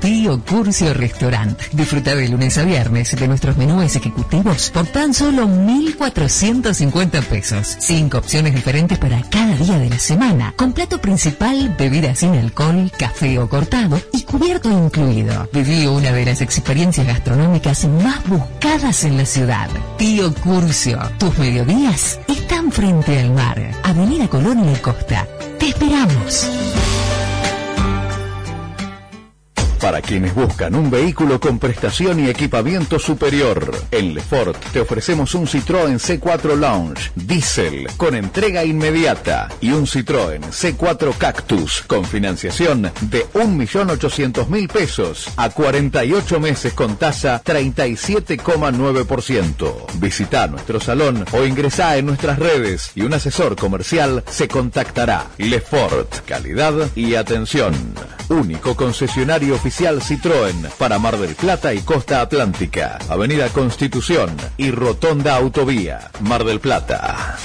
Tío Curcio Restaurant. Disfruta de lunes a viernes de nuestros menús ejecutivos por tan solo 1,450 pesos. Cinco opciones diferentes para cada día de la semana. Con plato principal, bebida sin alcohol, café o cortado y cubierto incluido. Viví una de las experiencias gastronómicas más buscadas en la ciudad. Tío Curcio. Tus mediodías están frente al mar. Avenida Colón y Costa. Te esperamos. Para quienes buscan un vehículo con prestación y equipamiento superior, en Lefort te ofrecemos un Citroën C4 Lounge Diesel con entrega inmediata y un Citroën C4 Cactus con financiación de 1.800.000 pesos a 48 meses con tasa 37,9%. Visita nuestro salón o ingresá en nuestras redes y un asesor comercial se contactará. Lefort, calidad y atención. Único concesionario oficial Citroën para Mar del Plata y Costa Atlántica. Avenida Constitución y Rotonda Autovía. Mar del Plata.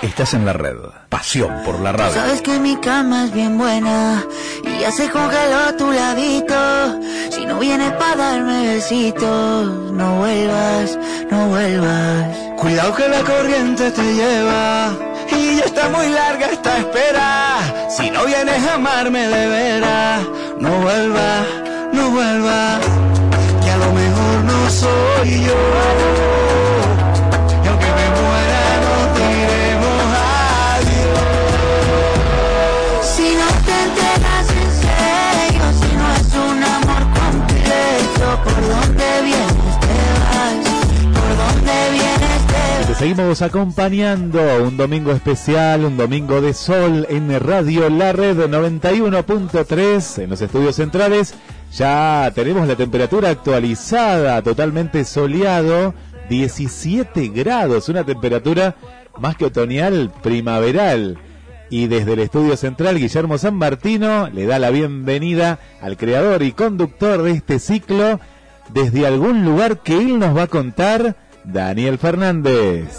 Estás en la red. Pasión por la radio. Sabes que mi cama es bien buena y ya se congeló tu ladito. Si no vienes para darme besitos, no vuelvas, no vuelvas. Cuidado que la corriente te lleva y ya está muy larga esta espera. Si no vienes a amarme de veras, no vuelva, no vuelva, que a lo mejor no soy yo. Seguimos acompañando un domingo especial, un domingo de sol en Radio La Red 91.3 en los estudios centrales. Ya tenemos la temperatura actualizada, totalmente soleado, 17 grados, una temperatura más que otoñal, primaveral. Y desde el estudio central, Guillermo San Martino le da la bienvenida al creador y conductor de este ciclo desde algún lugar que él nos va a contar, Daniel Fernández.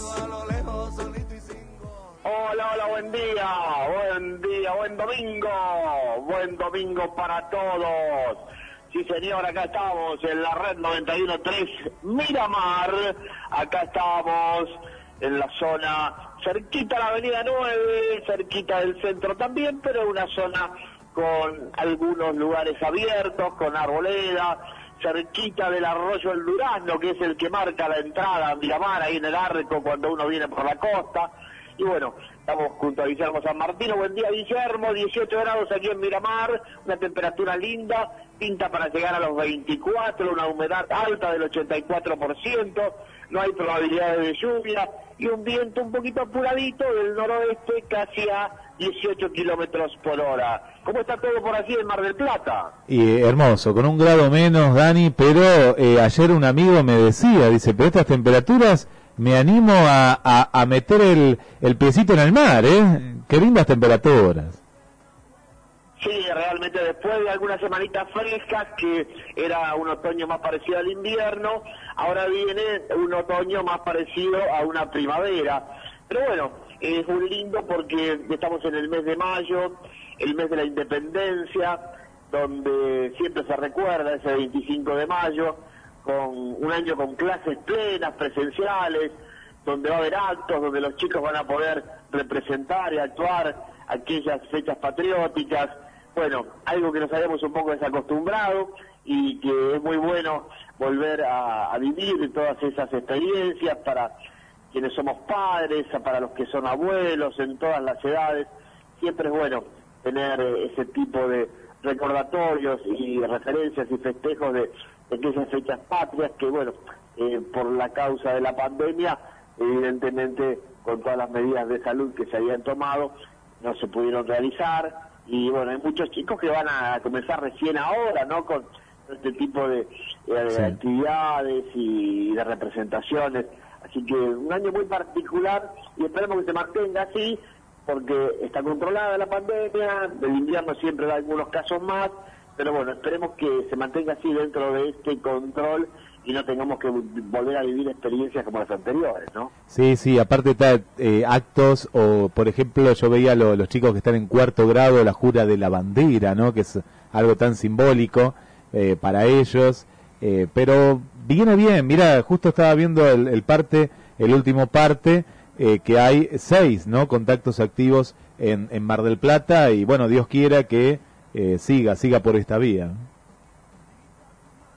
Hola, hola, buen día, buen día, buen domingo, buen domingo para todos. Sí, señor, acá estamos en la red 91.3 Miramar, acá estamos en la zona cerquita a la avenida 9, cerquita del centro también, pero una zona con algunos lugares abiertos, con arboleda, cerquita del arroyo El Durazno, que es el que marca la entrada a Miramar, ahí en el arco cuando uno viene por la costa. Y bueno, estamos junto a Guillermo San Martino. Buen día, Guillermo. 18 grados aquí en Miramar, una temperatura linda, pinta para llegar a los 24, una humedad alta del 84%, no hay probabilidades de lluvia y un viento un poquito apuradito del noroeste, casi a 18 kilómetros por hora. ¿Cómo está todo por allí en Mar del Plata? Y eh, hermoso, con un grado menos, Dani, pero eh, ayer un amigo me decía, dice, pero estas temperaturas me animo a, a, a meter el, el piecito en el mar, ¿eh? Qué lindas temperaturas. Sí, realmente después de algunas semanitas frescas, que era un otoño más parecido al invierno, ahora viene un otoño más parecido a una primavera. Pero bueno, es muy lindo porque estamos en el mes de mayo, el mes de la independencia, donde siempre se recuerda ese 25 de mayo, con un año con clases plenas, presenciales, donde va a haber actos, donde los chicos van a poder representar y actuar aquellas fechas patrióticas. Bueno, algo que nos habíamos un poco desacostumbrado y que es muy bueno volver a, a vivir todas esas experiencias para quienes somos padres, para los que son abuelos, en todas las edades. Siempre es bueno tener eh, ese tipo de recordatorios y referencias y festejos de, de aquellas fechas patrias que, bueno, eh, por la causa de la pandemia, evidentemente con todas las medidas de salud que se habían tomado, no se pudieron realizar. Y bueno, hay muchos chicos que van a comenzar recién ahora, ¿no? Con este tipo de, Sí. actividades y de representaciones. Así que un año muy particular y esperemos que se mantenga así, porque está controlada la pandemia, el invierno siempre da algunos casos más, pero bueno, esperemos que se mantenga así dentro de este control y no tengamos que volver a vivir experiencias como las anteriores, ¿no? Sí, sí, aparte está eh, actos o, por ejemplo, yo veía lo- los chicos que están en cuarto grado, la jura de la bandera, ¿no? Que es algo tan simbólico eh, para ellos. Eh, pero viene bien, mira, justo estaba viendo el, el parte, el último parte, eh, que hay seis ¿no? contactos activos en, en Mar del Plata y bueno, Dios quiera que eh, siga, siga por esta vía.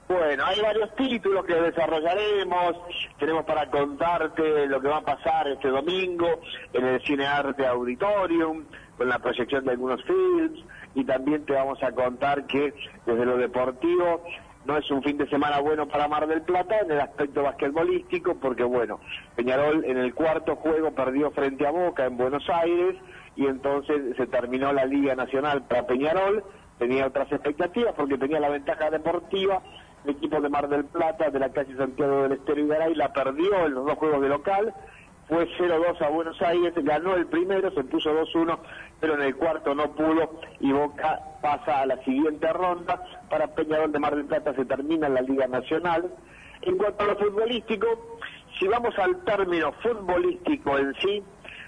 Bueno, hay varios títulos que desarrollaremos, tenemos para contarte lo que va a pasar este domingo en el Cine Arte Auditorium, con la proyección de algunos films, y también te vamos a contar que desde lo deportivo no es un fin de semana bueno para Mar del Plata en el aspecto basquetbolístico, porque bueno, Peñarol en el cuarto juego perdió frente a Boca en Buenos Aires, y entonces se terminó la Liga Nacional para Peñarol, tenía otras expectativas porque tenía la ventaja deportiva, el equipo de Mar del Plata, de la calle Santiago del Estero y la perdió en los dos juegos de local, fue 0-2 a Buenos Aires, ganó el primero, se puso 2-1, pero en el cuarto no pudo y Boca pasa a la siguiente ronda. Para Peñarol de Mar del Plata se termina la Liga Nacional. En cuanto a lo futbolístico, si vamos al término futbolístico en sí,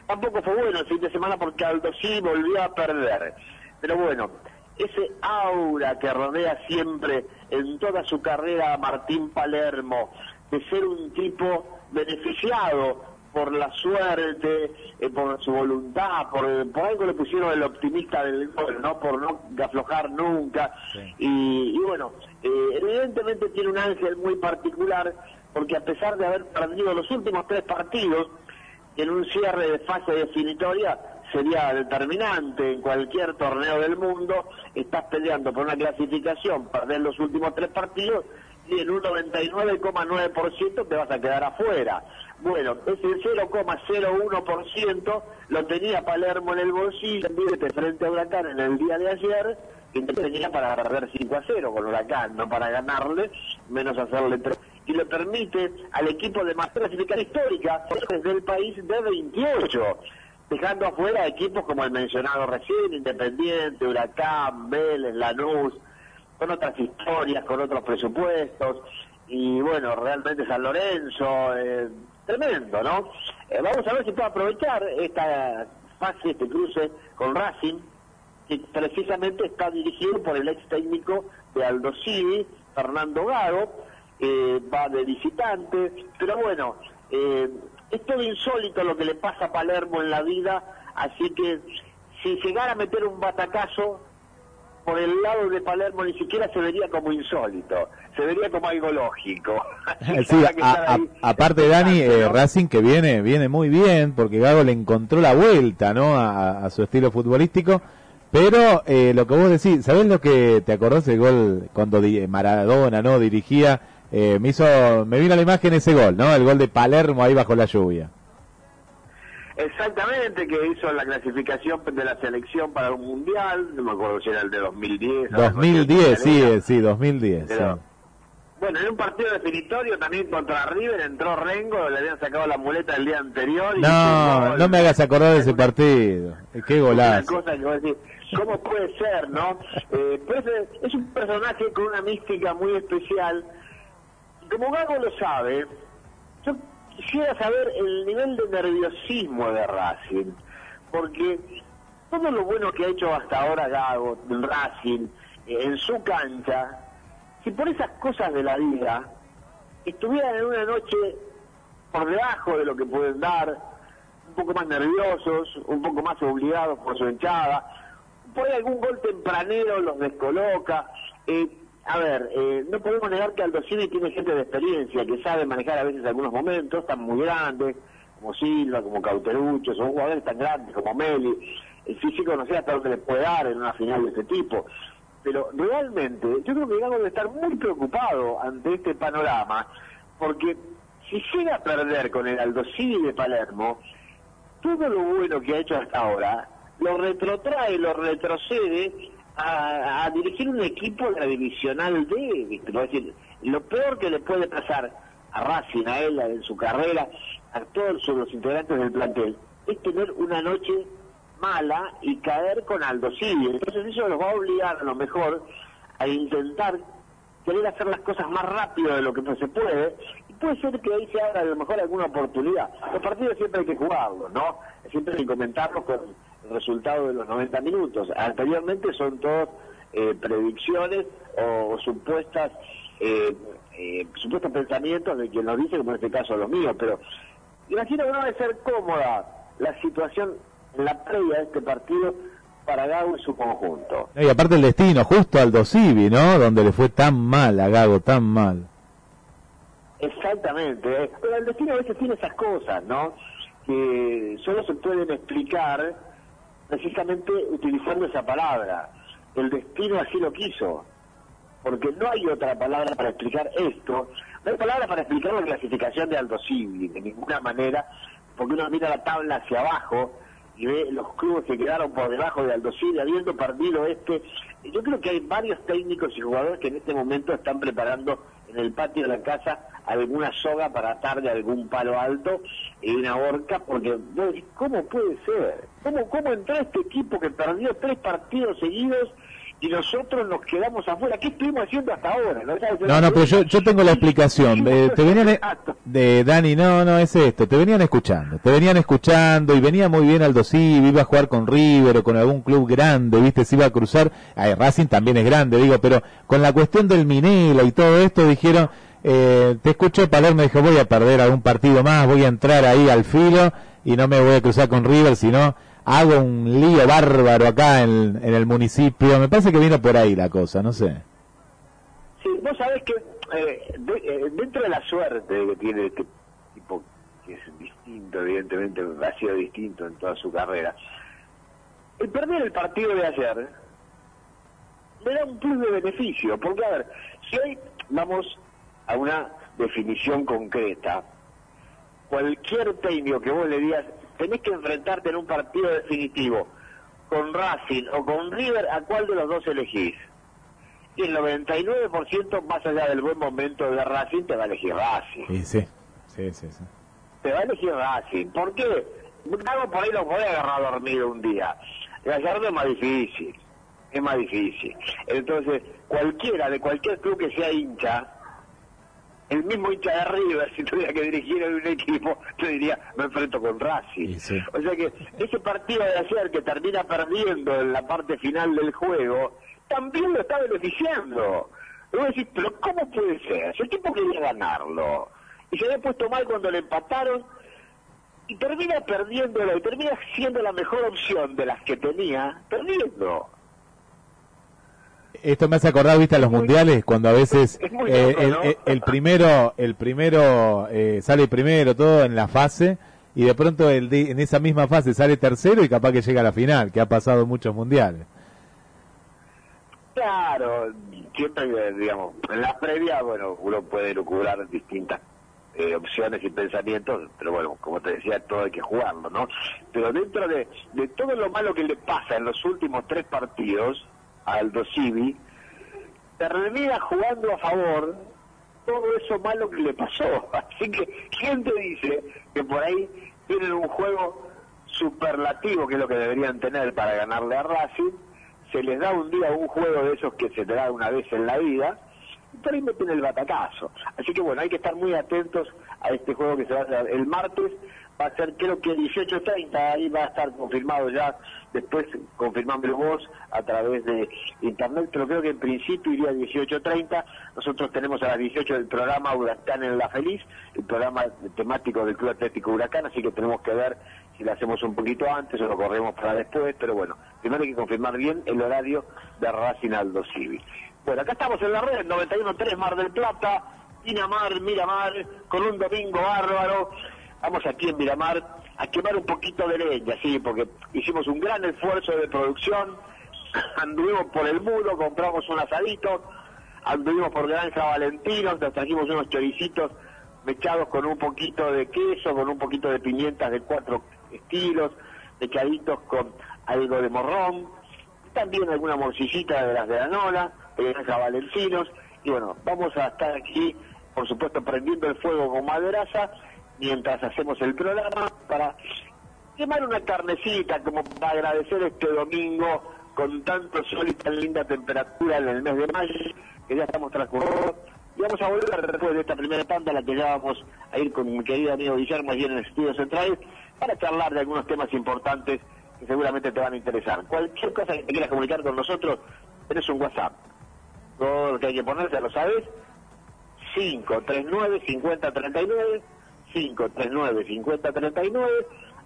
tampoco fue bueno el fin de semana porque Aldo sí volvió a perder. Pero bueno, ese aura que rodea siempre en toda su carrera a Martín Palermo, de ser un tipo beneficiado por la suerte, eh, por su voluntad, por, por algo le pusieron el optimista del gol, ¿no? Por no aflojar nunca. Y, y, bueno, eh, evidentemente tiene un ángel muy particular, porque a pesar de haber perdido los últimos tres partidos, en un cierre de fase definitoria sería determinante en cualquier torneo del mundo, estás peleando por una clasificación, perder los últimos tres partidos y en un 99,9% te vas a quedar afuera. Bueno, ese 0,01% lo tenía Palermo en el bolsillo, frente a Huracán en el día de ayer, y tenía para perder 5 a 0 con Huracán, no para ganarle, menos hacerle 3. Y le permite al equipo de más clasificar histórica desde el país de 28 dejando afuera equipos como el mencionado recién, Independiente, Huracán, Vélez, Lanús, con otras historias, con otros presupuestos, y bueno, realmente San Lorenzo, eh, tremendo, ¿no? Eh, vamos a ver si puedo aprovechar esta fase, este cruce con Racing, que precisamente está dirigido por el ex técnico de Aldo Civi, Fernando Gago, eh, va de visitante, pero bueno, eh, es todo insólito lo que le pasa a Palermo en la vida, así que si llegara a meter un batacazo por el lado de Palermo ni siquiera se vería como insólito, se vería como algo lógico. sí, a, a, aparte Dani, eh, Racing que viene viene muy bien porque Gago le encontró la vuelta, ¿no? A, a su estilo futbolístico. Pero eh, lo que vos decís, ¿sabés lo que te acordás del gol cuando Maradona, ¿no? Dirigía eh, me hizo, me vino a la imagen ese gol, ¿no? El gol de Palermo ahí bajo la lluvia. Exactamente, que hizo la clasificación de la selección para un mundial, no me acuerdo si era el de 2010. 2010, sí, sí, 2010. Pero, sí. Bueno, en un partido definitorio también contra River entró Rengo, le habían sacado la muleta el día anterior. Y no, no me hagas acordar de ese partido. Qué golazo. Una cosa que decir, ¿cómo puede ser, no? Eh, pues es un personaje con una mística muy especial como Gago lo sabe, yo quisiera saber el nivel de nerviosismo de Racing, porque todo lo bueno que ha hecho hasta ahora Gago Racing, eh, en su cancha, si por esas cosas de la vida estuvieran en una noche por debajo de lo que pueden dar, un poco más nerviosos, un poco más obligados por su hinchada, por ahí algún gol tempranero los descoloca, eh, a ver, eh, no podemos negar que Aldo Civi tiene gente de experiencia, que sabe manejar a veces algunos momentos, están muy grandes, como Silva, como Cauterucho, son jugadores tan grandes como Meli, el físico no sé hasta dónde le puede dar en una final de este tipo. Pero realmente, yo creo que Gago debe estar muy preocupado ante este panorama, porque si llega a perder con el Aldo de Palermo, todo lo bueno que ha hecho hasta ahora, lo retrotrae, lo retrocede a, dirigir un equipo de la divisional D, lo peor que le puede pasar a Racing, a él, en su carrera, a todos los integrantes del plantel, es tener una noche mala y caer con Aldo. Entonces eso los va a obligar a lo mejor a intentar querer hacer las cosas más rápido de lo que se puede, y puede ser que ahí se abra a lo mejor alguna oportunidad. Los partidos siempre hay que jugarlos, ¿no? Siempre hay que comentarlos con resultado de los 90 minutos. Anteriormente son todos eh, predicciones o, supuestas eh, eh, supuestos pensamientos de quien nos dice, como en este caso los míos, pero imagino que no debe ser cómoda la situación en la previa de este partido para Gago y su conjunto. Y aparte el destino, justo al Dosivi, ¿no? Donde le fue tan mal a Gago, tan mal. Exactamente, pero el destino a veces tiene esas cosas, ¿no? Que solo se pueden explicar precisamente utilizando esa palabra. El destino así lo quiso porque no hay otra palabra para explicar esto, no hay palabra para explicar la clasificación de Aldo Civi, de ninguna manera, porque uno mira la tabla hacia abajo y ve los clubes que quedaron por debajo de Aldo Civi, habiendo perdido este. Yo creo que hay varios técnicos y jugadores que en este momento están preparando en el patio de la casa alguna soga para atar de algún palo alto y una horca, porque ¿cómo puede ser? ¿Cómo, ¿Cómo entró este equipo que perdió tres partidos seguidos y nosotros nos quedamos afuera. ¿Qué estuvimos haciendo hasta ahora? No, no, pero yo, yo tengo la explicación. Eh, te venían, e- de Dani, no, no, es esto. Te venían escuchando, te venían escuchando y venía muy bien Aldo Civi, iba a jugar con River o con algún club grande, viste, se iba a cruzar. Ay, Racing también es grande, digo, pero con la cuestión del Minela y todo esto dijeron, eh, te escuchó Palermo, dijo, voy a perder algún partido más, voy a entrar ahí al filo y no me voy a cruzar con River, sino hago un lío bárbaro acá en, el municipio. Me parece que vino por ahí la cosa, no sé. Sí, vos sabés que eh, eh, dentro de la suerte que tiene este tipo, que es distinto, evidentemente ha sido distinto en toda su carrera, el perder el partido de ayer le da un plus de beneficio, porque a ver, si hoy vamos a una definición concreta, cualquier técnico que vos le digas tenés que enfrentarte en un partido definitivo con Racing o con River, ¿a cuál de los dos elegís? Y el 99% más allá del buen momento de Racing te va a elegir Racing. Sí, sí, sí, sí. Te va a elegir Racing. ¿Por qué? Algo por ahí lo puede agarrar dormido un día. Gallardo es más difícil, es más difícil. Entonces, cualquiera, de cualquier club que sea hincha, el mismo hincha de River, si tuviera que dirigir un equipo, yo diría, me enfrento con Racing. O sea que ese partido de ayer que termina perdiendo en la parte final del juego, también lo está beneficiando. Y vos decís, pero ¿cómo puede ser? El equipo quería ganarlo, y se había puesto mal cuando le empataron, y termina perdiéndolo, y termina siendo la mejor opción de las que tenía, perdiendo esto me hace acordar, viste, a los mundiales, cuando a veces eh, el, primero, el primero eh, sale primero todo en la fase y de pronto el en esa misma fase sale tercero y capaz que llega a la final, que ha pasado muchos mundiales. Claro, siempre, digamos, en la previa, bueno, uno puede lucubrar distintas eh, opciones y pensamientos, pero bueno, como te decía, todo hay que jugarlo, ¿no? Pero dentro de, de todo lo malo que le pasa en los últimos tres partidos, Aldo Civi, termina jugando a favor todo eso malo que le pasó. Así que, ¿quién te dice que por ahí tienen un juego superlativo, que es lo que deberían tener para ganarle a Racing? Se les da un día un juego de esos que se te da una vez en la vida, y por ahí meten el batacazo. Así que bueno, hay que estar muy atentos a este juego que se va a hacer el martes va a ser creo que 18.30, ahí va a estar confirmado ya, después confirmando vos a través de internet, pero creo que en principio iría 18.30, nosotros tenemos a las 18 el programa Huracán en la Feliz, el programa temático del Club Atlético Huracán, así que tenemos que ver si lo hacemos un poquito antes o lo corremos para después, pero bueno, primero hay que confirmar bien el horario de Racing Aldo Civi. Bueno, acá estamos en la red, 91.3 Mar del Plata, Pinamar, Miramar, con un domingo bárbaro vamos aquí en Miramar a quemar un poquito de leña, sí, porque hicimos un gran esfuerzo de producción, anduvimos por el muro, compramos un asadito, anduvimos por Granja Valentinos, nos trajimos unos choricitos mechados con un poquito de queso, con un poquito de pimientas de cuatro estilos, mechaditos con algo de morrón, también alguna morcillita de las de la Nola, de Granja Valentinos, y bueno, vamos a estar aquí, por supuesto, prendiendo el fuego con maderaza mientras hacemos el programa para quemar una carnecita como para agradecer este domingo con tanto sol y tan linda temperatura en el mes de mayo que ya estamos transcurriendo y vamos a volver después de esta primera tanda la que ya vamos a ir con mi querido amigo Guillermo allí en el estudio central para charlar de algunos temas importantes que seguramente te van a interesar. Cualquier cosa que quieras comunicar con nosotros, tenés un WhatsApp. Todo lo que hay que poner, ya lo sabes. 539-5039, 539-5039,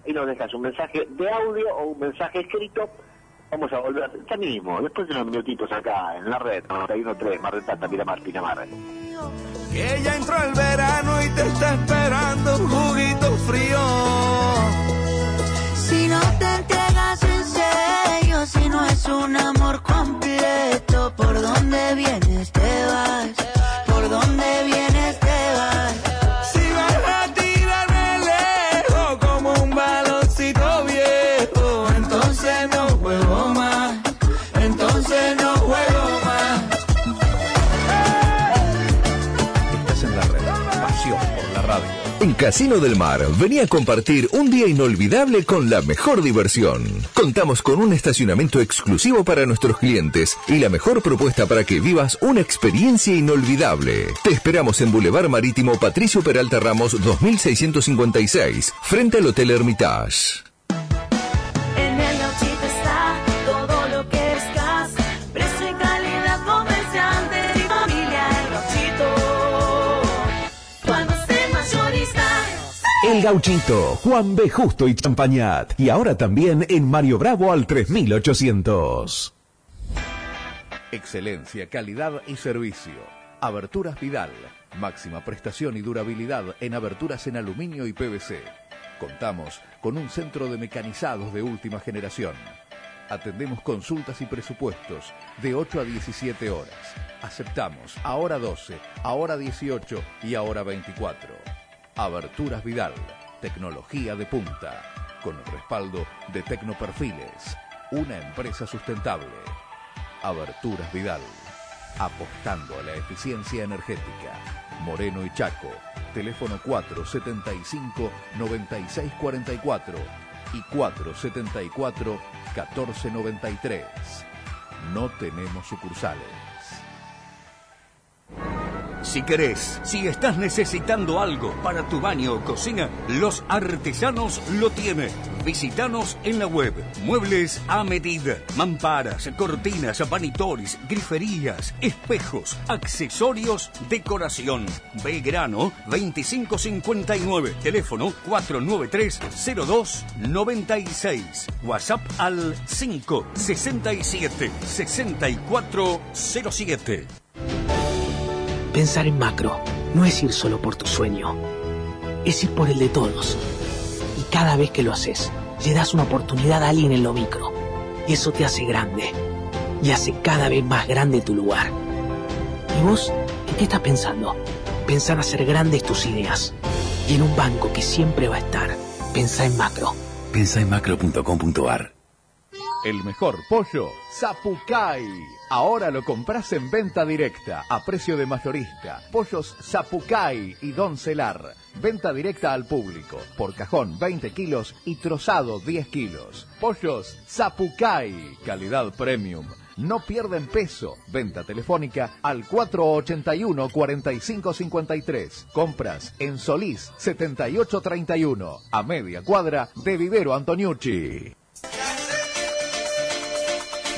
y nos dejas un mensaje de audio o un mensaje escrito. Vamos a volver ya mismo, después de unos minutitos acá en la red 913, Mar del Plata, Miramar, Pinamar. Que ya entró el verano y te está esperando un juguito frío. Si no te entregas en serio, si no es un amor completo, ¿por dónde vienes te vas? ¿Por dónde vienes te Casino del Mar, venía a compartir un día inolvidable con la mejor diversión. Contamos con un estacionamiento exclusivo para nuestros clientes y la mejor propuesta para que vivas una experiencia inolvidable. Te esperamos en Boulevard Marítimo Patricio Peralta Ramos 2656, frente al Hotel Hermitage. El Gauchito, Juan B. Justo y Champañat. Y ahora también en Mario Bravo al 3800. Excelencia, calidad y servicio. Aberturas Vidal. Máxima prestación y durabilidad en aberturas en aluminio y PVC. Contamos con un centro de mecanizados de última generación. Atendemos consultas y presupuestos de 8 a 17 horas. Aceptamos ahora 12, ahora 18 y ahora 24. Aberturas Vidal. Tecnología de punta. Con el respaldo de Tecnoperfiles. Una empresa sustentable. Aberturas Vidal. Apostando a la eficiencia energética. Moreno y Chaco. Teléfono 475-9644 y 474-1493. No tenemos sucursales. Si querés, si estás necesitando algo para tu baño o cocina, Los Artesanos lo tiene. Visítanos en la web. Muebles a medida. Mamparas, cortinas, panitoris, griferías, espejos, accesorios, decoración. Belgrano 2559. Teléfono 493-0296. WhatsApp al 567 6407. Pensar en macro no es ir solo por tu sueño, es ir por el de todos. Y cada vez que lo haces, le das una oportunidad a alguien en lo micro. Y eso te hace grande. Y hace cada vez más grande tu lugar. ¿Y vos en qué estás pensando? Pensá en hacer grandes tus ideas. Y en un banco que siempre va a estar. Pensá en macro. Pensá en macro.com.ar. El mejor pollo, Zapucay. Ahora lo compras en venta directa, a precio de mayorista. Pollos Zapucay y Don Celar. Venta directa al público. Por cajón 20 kilos y trozado 10 kilos. Pollos Zapucay. Calidad premium. No pierden peso. Venta telefónica al 481-4553. Compras en Solís 7831. A media cuadra de Vivero Antoniucci.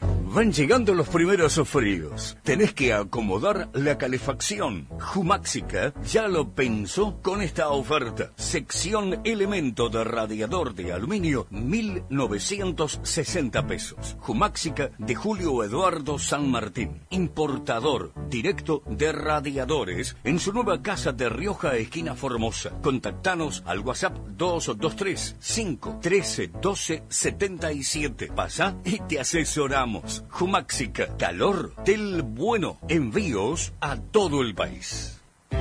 Van llegando los primeros fríos. Tenés que acomodar la calefacción. Jumáxica ya lo pensó con esta oferta. Sección elemento de radiador de aluminio, 1960 pesos. Jumáxica de Julio Eduardo San Martín. Importador directo de radiadores en su nueva casa de Rioja, esquina Formosa. Contactanos al WhatsApp 223 513 12 77. Pasa y te asesoramos. Jumáxica, calor del bueno. Envíos a todo el país.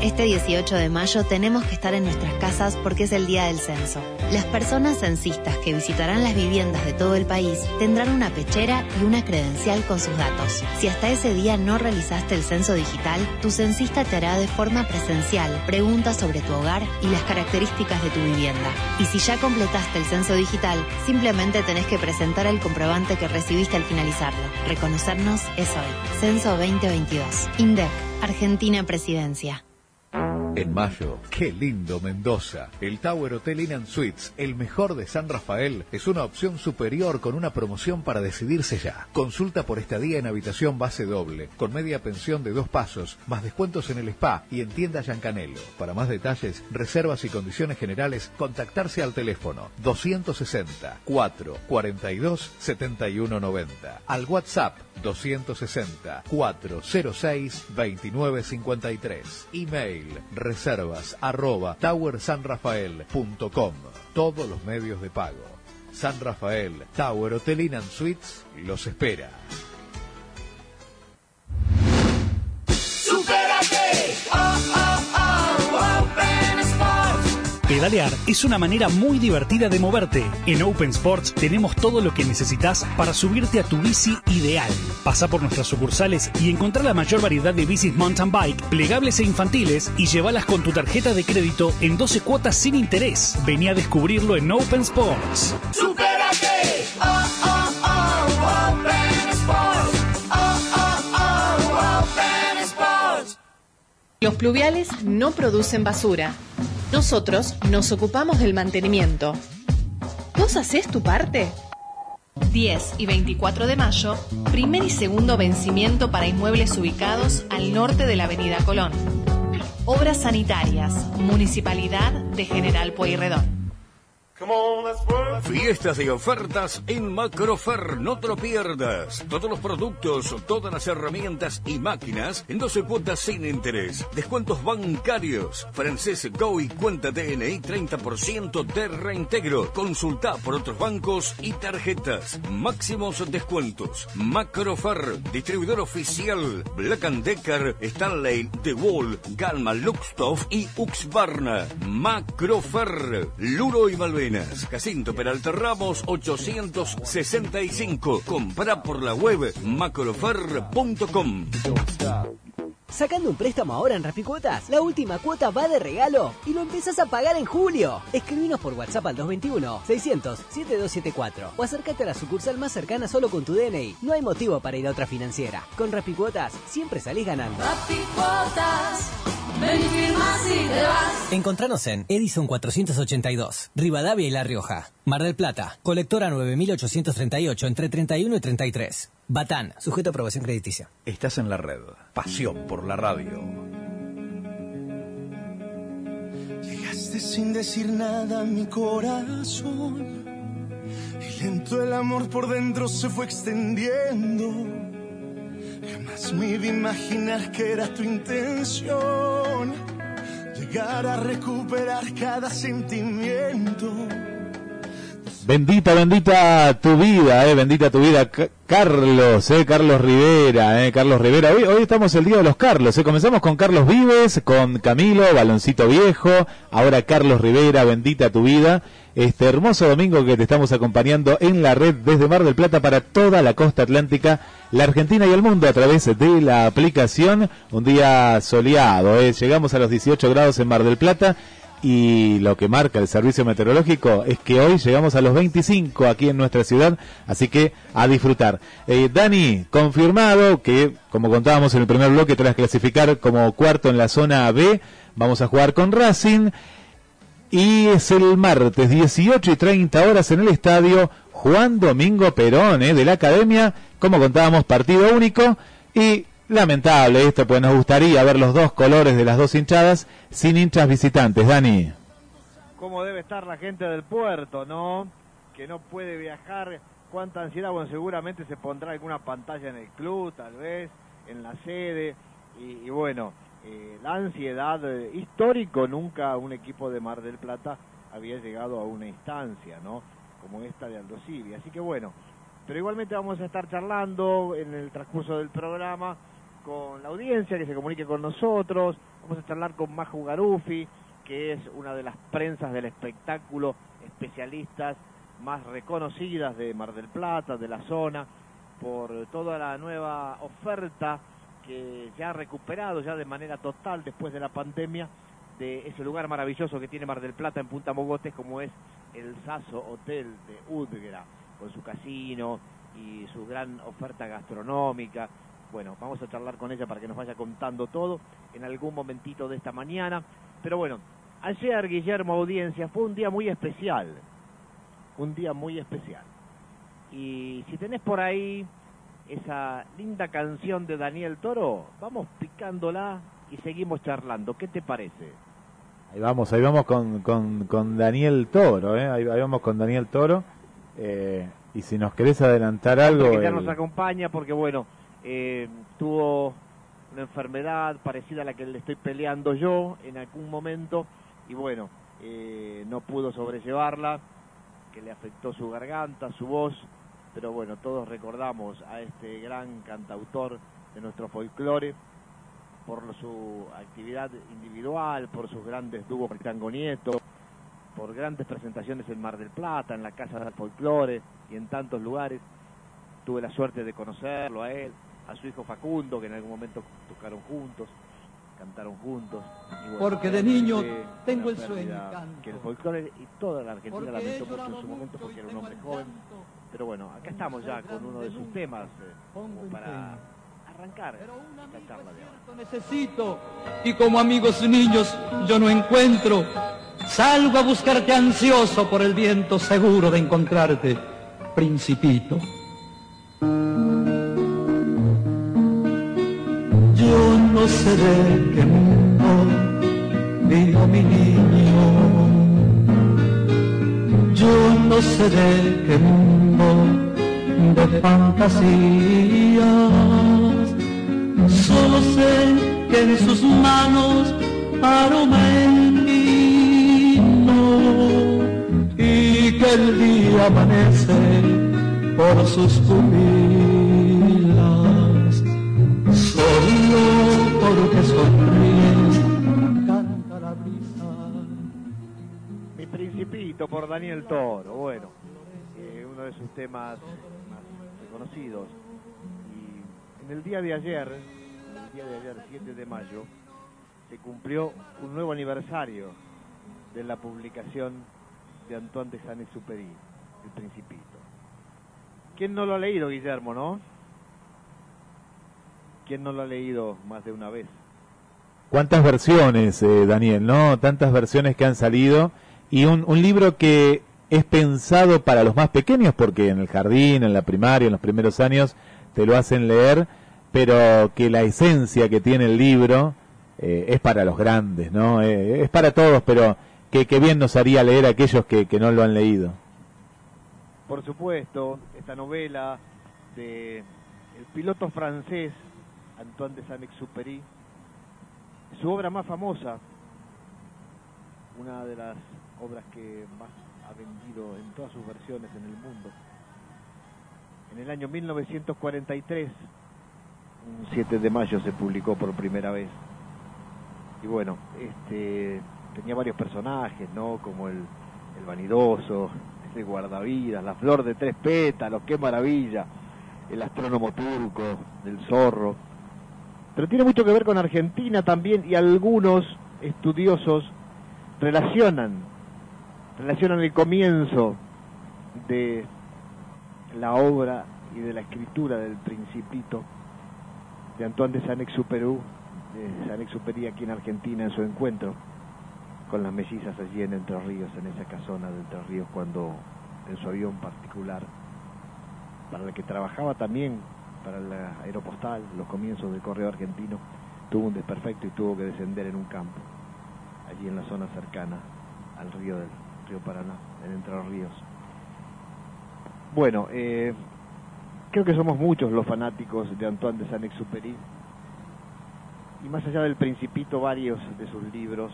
Este 18 de mayo tenemos que estar en nuestras casas porque es el día del censo. Las personas censistas que visitarán las viviendas de todo el país tendrán una pechera y una credencial con sus datos. Si hasta ese día no realizaste el censo digital, tu censista te hará de forma presencial preguntas sobre tu hogar y las características de tu vivienda. Y si ya completaste el censo digital, simplemente tenés que presentar el comprobante que recibiste al finalizarlo. Reconocernos es hoy. Censo 2022. INDEC. Argentina Presidencia. En mayo, qué lindo Mendoza. El Tower Hotel Inn Suites, el mejor de San Rafael, es una opción superior con una promoción para decidirse ya. Consulta por estadía en habitación base doble, con media pensión de dos pasos, más descuentos en el spa y en tienda Yancanelo. Para más detalles, reservas y condiciones generales, contactarse al teléfono 260 4 42 71 90. Al WhatsApp 260 406 29 53. Email reservas arroba towersanrafael.com. Todos los medios de pago. San Rafael Tower Hotel Inn and Suites los espera. Pedalear es una manera muy divertida de moverte. En Open Sports tenemos todo lo que necesitas para subirte a tu bici ideal. Pasa por nuestras sucursales y encontrá la mayor variedad de bicis mountain bike, plegables e infantiles y llévalas con tu tarjeta de crédito en 12 cuotas sin interés. Vení a descubrirlo en Open Sports. ¡Supérate! ¡Oh, oh, oh! Open Sports. ¡Oh, oh, oh! Open Sports. Los pluviales no producen basura. Nosotros nos ocupamos del mantenimiento. ¿Vos hacés tu parte? 10 y 24 de mayo, primer y segundo vencimiento para inmuebles ubicados al norte de la Avenida Colón. Obras sanitarias, Municipalidad de General Pueyrredón. Fiestas de ofertas en Macrofer, no te lo pierdas. Todos los productos, todas las herramientas y máquinas en 12 cuotas sin interés. Descuentos bancarios. Francés Go y cuenta DNI 30% de reintegro. Consulta por otros bancos y tarjetas. Máximos descuentos. Macrofer, distribuidor oficial. Black Decker, Stanley, The Wall, Galma, Luxtoff y Uxbarna. Macrofer, Luro y Malvenas. Jacinto Peralta Ramos 865. Compra por la web macrofer.com. Sacando un préstamo ahora en Rapicuotas, la última cuota va de regalo y lo empiezas a pagar en julio. Escribinos por WhatsApp al 221-600-7274 o acércate a la sucursal más cercana solo con tu DNI. No hay motivo para ir a otra financiera. Con Rapicuotas siempre salís ganando. Rapicuotas. Ven y firma si te vas. Encontranos en Edison 482, Rivadavia y La Rioja. Mar del Plata, colectora 9838 entre 31 y 33. Batán, sujeto a aprobación crediticia. Estás en la red. Pasión por la radio. Llegaste sin decir nada a mi corazón. Y lento el amor por dentro se fue extendiendo. Jamás me iba a imaginar que era tu intención. Llegar a recuperar cada sentimiento. Bendita, bendita tu vida, eh, bendita tu vida, Carlos, eh, Carlos Rivera, eh, Carlos Rivera. Hoy, hoy estamos el día de los Carlos, eh. comenzamos con Carlos Vives, con Camilo, Baloncito Viejo, ahora Carlos Rivera, bendita tu vida. Este hermoso domingo que te estamos acompañando en la red desde Mar del Plata para toda la costa atlántica, la Argentina y el mundo a través de la aplicación. Un día soleado, eh. llegamos a los 18 grados en Mar del Plata y lo que marca el servicio meteorológico es que hoy llegamos a los 25 aquí en nuestra ciudad, así que a disfrutar. Eh, Dani, confirmado que, como contábamos en el primer bloque, tras clasificar como cuarto en la zona B, vamos a jugar con Racing. Y es el martes, 18 y 30 horas en el estadio, Juan Domingo Perón, ¿eh? de la Academia, como contábamos, partido único y lamentable esto, pues nos gustaría ver los dos colores de las dos hinchadas sin hinchas visitantes. Dani. cómo debe estar la gente del puerto, ¿no? Que no puede viajar. Cuánta ansiedad, bueno, seguramente se pondrá alguna pantalla en el club, tal vez, en la sede. Y, bueno, eh, la ansiedad, eh, histórico, nunca un equipo de Mar del Plata había llegado a una instancia, ¿no? Como esta de Aldo Civi. Así que bueno, pero igualmente vamos a estar charlando en el transcurso del programa con la audiencia que se comunique con nosotros. Vamos a charlar con Majo Garufi, que es una de las prensas del espectáculo, especialistas más reconocidas de Mar del Plata, de la zona, por toda la nueva oferta que se ha recuperado ya de manera total después de la pandemia de ese lugar maravilloso que tiene Mar del Plata en Punta Mogotes como es el Saso Hotel de Udgra, con su casino y su gran oferta gastronómica. Bueno, vamos a charlar con ella para que nos vaya contando todo en algún momentito de esta mañana. Pero bueno, ayer, Guillermo Audiencia, fue un día muy especial. Un día muy especial. Y si tenés por ahí esa linda canción de Daniel Toro, vamos picándola y seguimos charlando. ¿Qué te parece? Ahí vamos, ahí vamos con, con, con Daniel Toro, ¿eh? ahí, ahí vamos con Daniel Toro. Eh, y si nos querés adelantar algo... que ya el- nos acompaña porque bueno, eh, tuvo una enfermedad parecida a la que le estoy peleando yo en algún momento y bueno, eh, no pudo sobrellevarla, que le afectó su garganta, su voz, pero bueno, todos recordamos a este gran cantautor de nuestro folclore por su actividad individual, por sus grandes dúos con Tango Nieto, por grandes presentaciones en Mar del Plata, en la Casa del Folclore y en tantos lugares. Tuve la suerte de conocerlo a él, a su hijo Facundo, que en algún momento tocaron juntos, cantaron juntos. Y bueno, Porque de niño tengo el sueño. Que el folclore y toda la Argentina Porque lamentó mucho en su momento porque era un hombre joven. Pero bueno, acá estamos ya con uno de sus temas eh, como para arrancar esta charla de ahora. necesito y como amigos niños yo no encuentro. Salgo a buscarte ansioso por el viento seguro de encontrarte, principito. No sé de qué mundo vino mi niño. Yo no sé de qué mundo de fantasías. Solo sé que en sus manos aroma el vino y que el día amanece por sus pupilas. Porque sonríes canta la brisa. Mi Principito por Daniel Toro, bueno, eh, uno de sus temas más reconocidos. Y en el día de ayer, en el día de ayer, 7 de mayo, se cumplió un nuevo aniversario de la publicación de Antoine de Saint-Exupéry, El Principito. ¿Quién no lo ha leído, Guillermo, no? ¿Quién no lo ha leído más de una vez? ¿Cuántas versiones, eh, Daniel, no? Tantas versiones que han salido y un, un libro que es pensado para los más pequeños porque en el jardín, en la primaria, en los primeros años te lo hacen leer, pero que la esencia que tiene el libro eh, es para los grandes, ¿no? Eh, es para todos, pero que, que bien nos haría leer a aquellos que, que no lo han leído. Por supuesto, esta novela de el piloto francés Antoine de Saint-Exupéry, su obra más famosa, una de las obras que más ha vendido en todas sus versiones en el mundo. En el año 1943, un 7 de mayo se publicó por primera vez. Y bueno, este tenía varios personajes, ¿no? Como el, el vanidoso, ese guardavidas, la flor de tres pétalos, qué maravilla, el astrónomo turco, del zorro. Pero tiene mucho que ver con Argentina también y algunos estudiosos relacionan, relacionan el comienzo de la obra y de la escritura del Principito de Antoine de Saint-Exupéry, de Saint-Exupéry aquí en Argentina en su encuentro con las mellizas allí en Entre Ríos, en esa casona de Entre Ríos, cuando en su avión particular, para el que trabajaba también para la aeropostal, los comienzos del correo argentino, tuvo un desperfecto y tuvo que descender en un campo, allí en la zona cercana al río del río Paraná, en Entre Ríos. Bueno, eh, creo que somos muchos los fanáticos de Antoine de Saint-Exupéry y más allá del Principito, varios de sus libros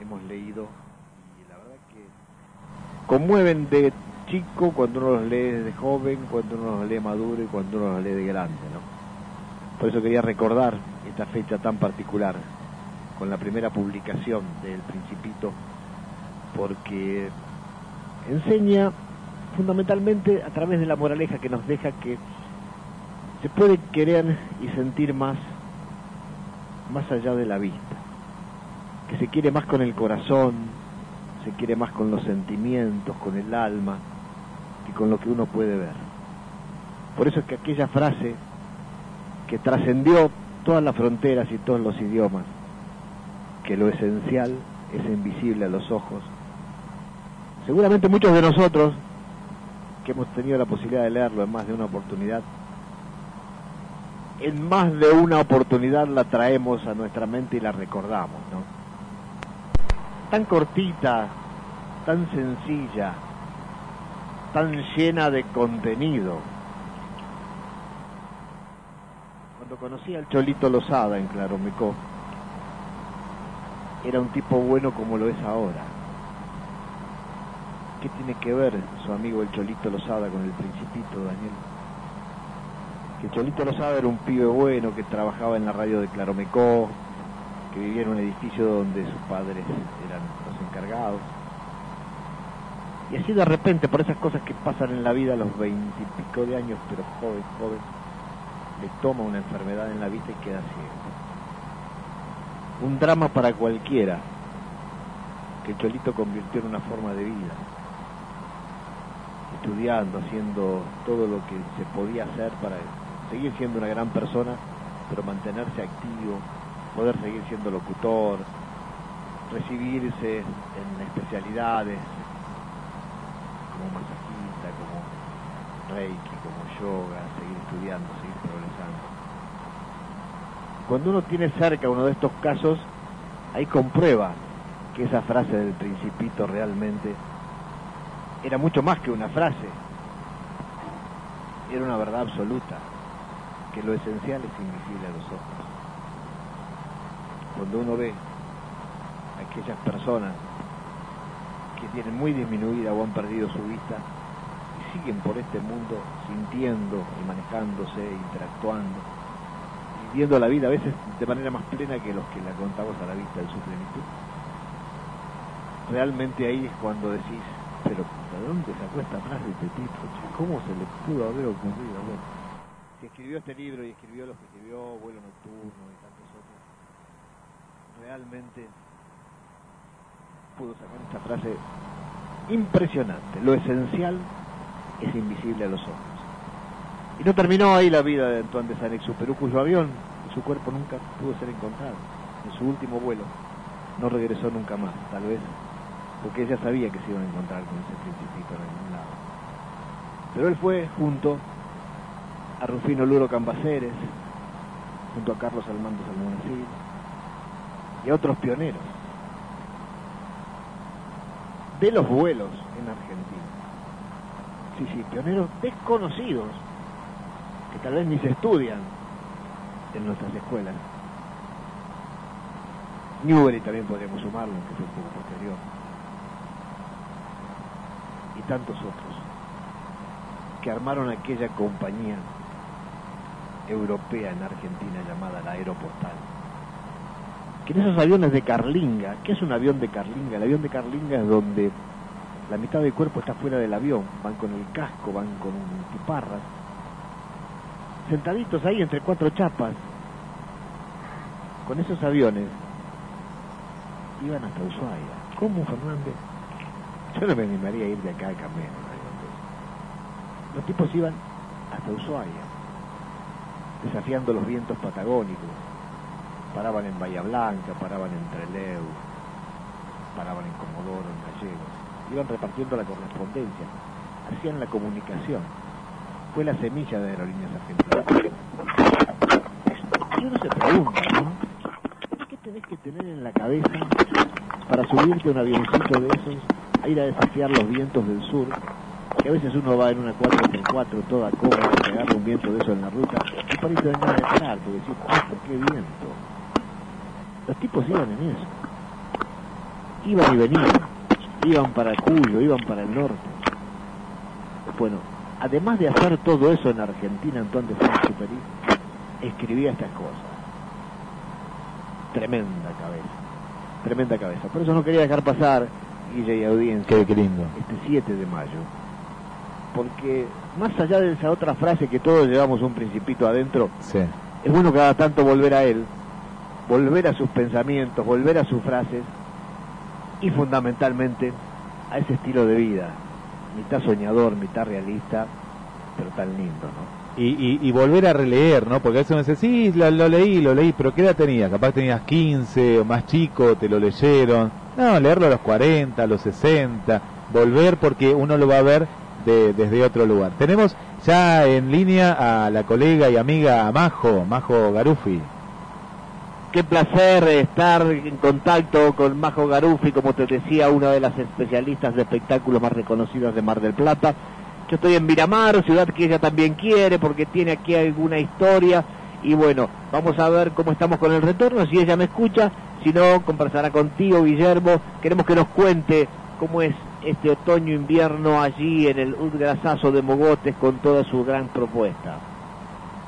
hemos leído y la verdad que conmueven de chico cuando uno los lee de joven, cuando uno los lee maduro y cuando uno los lee de grande, ¿no? Por eso quería recordar esta fecha tan particular con la primera publicación del Principito, porque enseña fundamentalmente a través de la moraleja que nos deja que se puede querer y sentir más más allá de la vista, que se quiere más con el corazón, se quiere más con los sentimientos, con el alma, que con lo que uno puede ver. Por eso es que aquella frase que trascendió todas las fronteras y todos los idiomas, que lo esencial es invisible a los ojos, seguramente muchos de nosotros que hemos tenido la posibilidad de leerlo en más de una oportunidad, en más de una oportunidad la traemos a nuestra mente y la recordamos, ¿no? Tan cortita, tan sencilla, tan llena de contenido. Cuando conocí al Cholito Lozada en Claromecó, era un tipo bueno como lo es ahora. ¿Qué tiene que ver su amigo el Cholito Lozada con el Principito, Daniel? que Cholito Lozada era un pibe bueno que trabajaba en la radio de Claromecó, que vivía en un edificio donde sus padres eran los encargados. Y así de repente, por esas cosas que pasan en la vida a los veintipico de años, pero joven, joven, le toma una enfermedad en la vista y queda ciego. Un drama para cualquiera que Cholito convirtió en una forma de vida estudiando, haciendo todo lo que se podía hacer para seguir siendo una gran persona, pero mantenerse activo, poder seguir siendo locutor, recibirse en especialidades como masajista, como reiki, como yoga, seguir estudiando, seguir progresando. Cuando uno tiene cerca uno de estos casos, ahí comprueba que esa frase del principito realmente era mucho más que una frase, era una verdad absoluta que lo esencial es invisible a los ojos. Cuando uno ve a aquellas personas que tienen muy disminuida o han perdido su vista y siguen por este mundo sintiendo y manejándose, interactuando, y viendo la vida a veces de manera más plena que los que la contamos a la vista de su plenitud. Realmente ahí es cuando decís, pero ¿de dónde sacó esta frase este tipo? ¿Cómo se le pudo haber ocurrido? Bueno, que escribió este libro y escribió los que escribió, Vuelo Nocturno y tantos otros, realmente pudo sacar esta frase impresionante. Lo esencial es invisible a los ojos. Y no terminó ahí la vida de Antoine de Saint-Exupéry, cuyo avión y su cuerpo nunca pudo ser encontrado. En su último vuelo no regresó nunca más, tal vez porque ella sabía que se iban a encontrar con ese principito en algún lado. Pero él fue junto a Rufino Luro Cambaceres, junto a Carlos Almando Salmonacil y a otros pioneros de los vuelos en Argentina. Sí, sí, pioneros desconocidos que tal vez ni se estudian en nuestras escuelas. Newbery también podríamos sumarlo, que fue un poco posterior. Y tantos otros que armaron aquella compañía europea en Argentina llamada la Aeropostal. Que en esos aviones de Carlinga, ¿qué es un avión de Carlinga? El avión de Carlinga es donde la mitad del cuerpo está fuera del avión, van con el casco, van con tiparras, sentaditos ahí entre cuatro chapas, con esos aviones, iban hasta Ushuaia. ¿Cómo, Fernández? Yo no me animaría a ir de acá a Camero. Los tipos iban hasta Ushuaia desafiando los vientos patagónicos. Paraban en Bahía Blanca, paraban en Trelew, paraban en Comodoro, en Gallegos. Iban repartiendo la correspondencia. hacían la comunicación. Fue la semilla de Aerolíneas Argentinas. Y uno se pregunta, ¿no? ¿Qué tenés que tener en la cabeza para subirte a un avioncito de esos, a ir a desafiar los vientos del sur? Que a veces uno va en una 4x4 toda cómoda, agarra un viento de eso en la ruta, y parece nada de parar, porque decís, "Puta, qué viento! Los tipos iban en eso. Iban y venían. Iban para Cuyo, iban para el norte. Bueno, además de hacer todo eso en Argentina, Antoine de Saint-Exupéry escribía estas cosas. Tremenda cabeza. Tremenda cabeza. Por eso no quería dejar pasar, Guille y audiencia, Qué, lindo. este 7 de mayo. Porque más allá de esa otra frase que todos llevamos un principito adentro, Sí. es bueno cada tanto volver a él, volver a sus pensamientos, volver a sus frases y fundamentalmente a ese estilo de vida, mitad soñador, mitad realista, pero tan lindo, ¿no? Y, y, volver a releer, ¿no? Porque a veces uno dice, sí, lo, lo leí, lo leí, pero ¿qué edad tenías? Capaz tenías 15 o más chico, te lo leyeron. No, leerlo a los 40, a los 60, volver porque uno lo va a ver de- desde otro lugar. Tenemos ya en línea a la colega y amiga Majo, Majo Garufi. Qué placer estar en contacto con Majo Garufi, como te decía, una de las especialistas de espectáculos más reconocidas de Mar del Plata. Yo estoy en Miramar, ciudad que ella también quiere, porque tiene aquí alguna historia. Y bueno, vamos a ver cómo estamos con el retorno, si ella me escucha, si no, conversará contigo, Guillermo. Queremos que nos cuente cómo es este otoño-invierno allí en el Udgrasazo de Mogotes con toda su gran propuesta.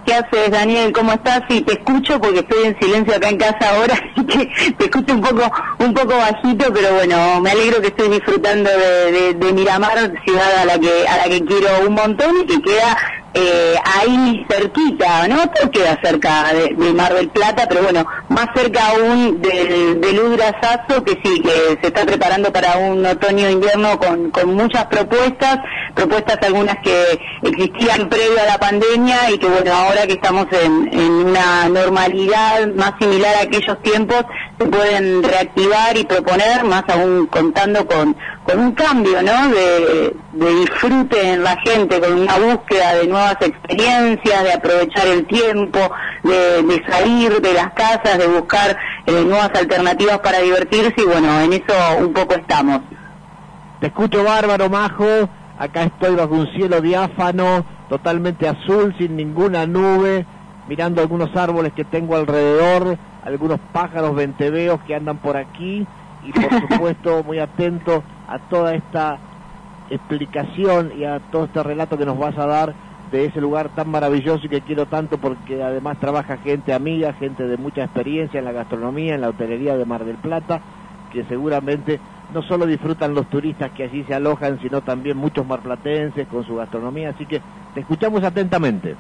¿Qué haces, Daniel? ¿Cómo estás? Sí, te escucho porque estoy en silencio acá en casa ahora, así que te escucho un poco un poco bajito, pero bueno, me alegro que estoy disfrutando de, de- de Miramar, ciudad a la que a la que quiero un montón y que queda eh, ahí cerquita, ¿no? Todo queda cerca de, de Mar del Plata, pero bueno, más cerca aún del, del Udrasazo, que sí, que se está preparando para un otoño-invierno con, con muchas propuestas, propuestas algunas que existían previo a la pandemia y que bueno, ahora que estamos en, en una normalidad más similar a aquellos tiempos, pueden reactivar y proponer, más aún contando con, con un cambio, ¿no? De, de disfrute en la gente, con una búsqueda de nuevas experiencias, de aprovechar el tiempo, de, de salir de las casas, de buscar eh, nuevas alternativas para divertirse y bueno, en eso un poco estamos. Te escucho bárbaro, Majo. Acá estoy bajo un cielo diáfano, totalmente azul, sin ninguna nube, mirando algunos árboles que tengo alrededor, algunos pájaros venteveos que andan por aquí y por supuesto muy atento a toda esta explicación y a todo este relato que nos vas a dar de ese lugar tan maravilloso y que quiero tanto porque además trabaja gente amiga, gente de mucha experiencia en la gastronomía, en la hotelería de Mar del Plata, que seguramente no solo disfrutan los turistas que allí se alojan, sino también muchos marplatenses con su gastronomía, así que te escuchamos atentamente.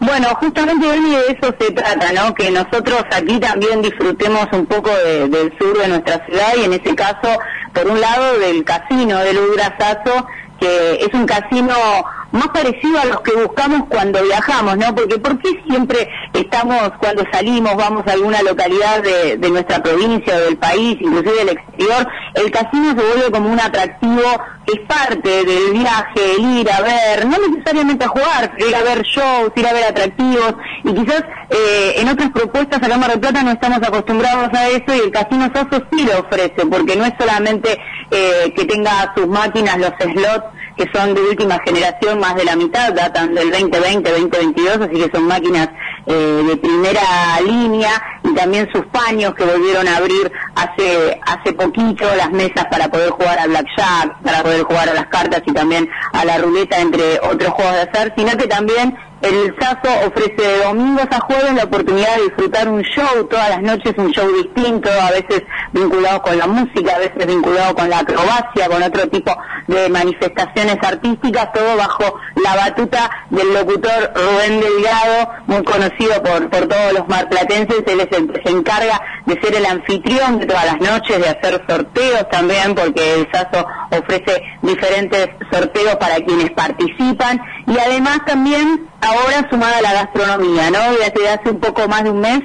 Bueno, justamente Dani, de eso se trata, ¿no? Que nosotros aquí también disfrutemos un poco de- del sur de nuestra ciudad y en ese caso, por un lado, del casino del Udrasazo, que es un casino más parecido a los que buscamos cuando viajamos, ¿no? Porque ¿por qué siempre estamos, cuando salimos, vamos a alguna localidad de, nuestra provincia o del país, inclusive del exterior, el casino se vuelve como un atractivo que es parte del viaje, el ir a ver, no necesariamente a jugar, ir a ver shows, ir a ver atractivos, y quizás eh, en otras propuestas acá en Mar del Plata no estamos acostumbrados a eso y el Casino Sasso sí lo ofrece, porque no es solamente eh, que tenga sus máquinas, los slots, que son de última generación, más de la mitad, datan del 2020, 2022, así que son máquinas eh, de primera línea y también sus paños que volvieron a abrir hace hace poquito las mesas para poder jugar a blackjack, para poder jugar a las cartas y también a la ruleta entre otros juegos de azar, sino que también el Sazo ofrece de domingos a jueves la oportunidad de disfrutar un show todas las noches, un show distinto, a veces vinculado con la música, a veces vinculado con la acrobacia, con otro tipo de manifestaciones artísticas, todo bajo la batuta del locutor Rubén Delgado, muy conocido por, por todos los marplatenses, él es el que se encarga de ser el anfitrión de todas las noches, de hacer sorteos también, porque el Sazo ofrece diferentes sorteos para quienes participan, y además también ahora sumada a la gastronomía, ¿no? Desde hace un poco más de un mes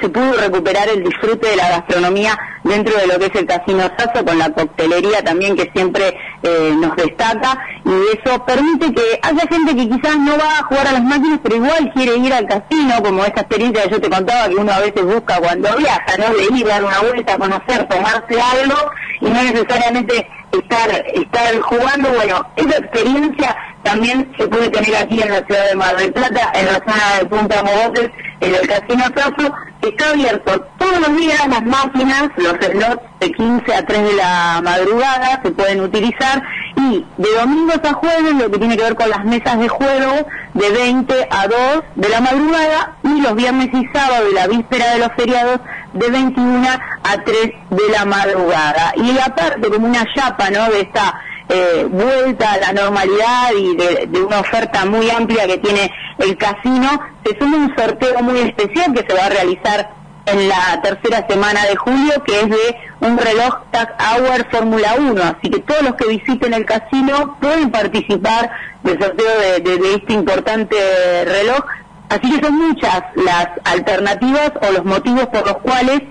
se pudo recuperar el disfrute de la gastronomía dentro de lo que es el Casino Sasso, con la coctelería también que siempre eh, nos destaca, y eso permite que haya gente que quizás no va a jugar a las máquinas, pero igual quiere ir al casino, como esa experiencia que yo te contaba que uno a veces busca cuando viaja, ¿no? De ir, dar una vuelta, conocer, tomarse algo, y no necesariamente estar, estar jugando, bueno, esa experiencia también se puede tener aquí en la ciudad de Mar del Plata, en la zona de Punta Mogotes, en el Casino Sasso, que está abierto todos los días las máquinas, de 15 a 3 de la madrugada se pueden utilizar y de domingos a jueves lo que tiene que ver con las mesas de juego de 20 a 2 de la madrugada y los viernes y sábados de la víspera de los feriados de 21 a 3 de la madrugada. Y aparte como una chapa ¿no? de esta eh, vuelta a la normalidad y de una oferta muy amplia que tiene el casino, se suma un sorteo muy especial que se va a realizar en la tercera semana de julio, que es de un reloj Tag Hour Fórmula 1. Así que todos los que visiten el casino pueden participar del sorteo de, este importante reloj. Así que son muchas las alternativas o los motivos por los cuales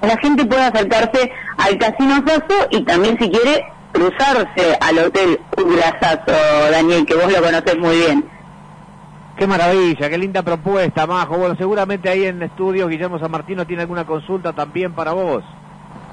la gente puede acercarse al Casino Sasso y también si quiere cruzarse al Hotel Urasazo, Daniel, que vos lo conoces muy bien. Qué maravilla, qué linda propuesta, Majo. Bueno, seguramente ahí en estudios Guillermo San Martino tiene alguna consulta también para vos.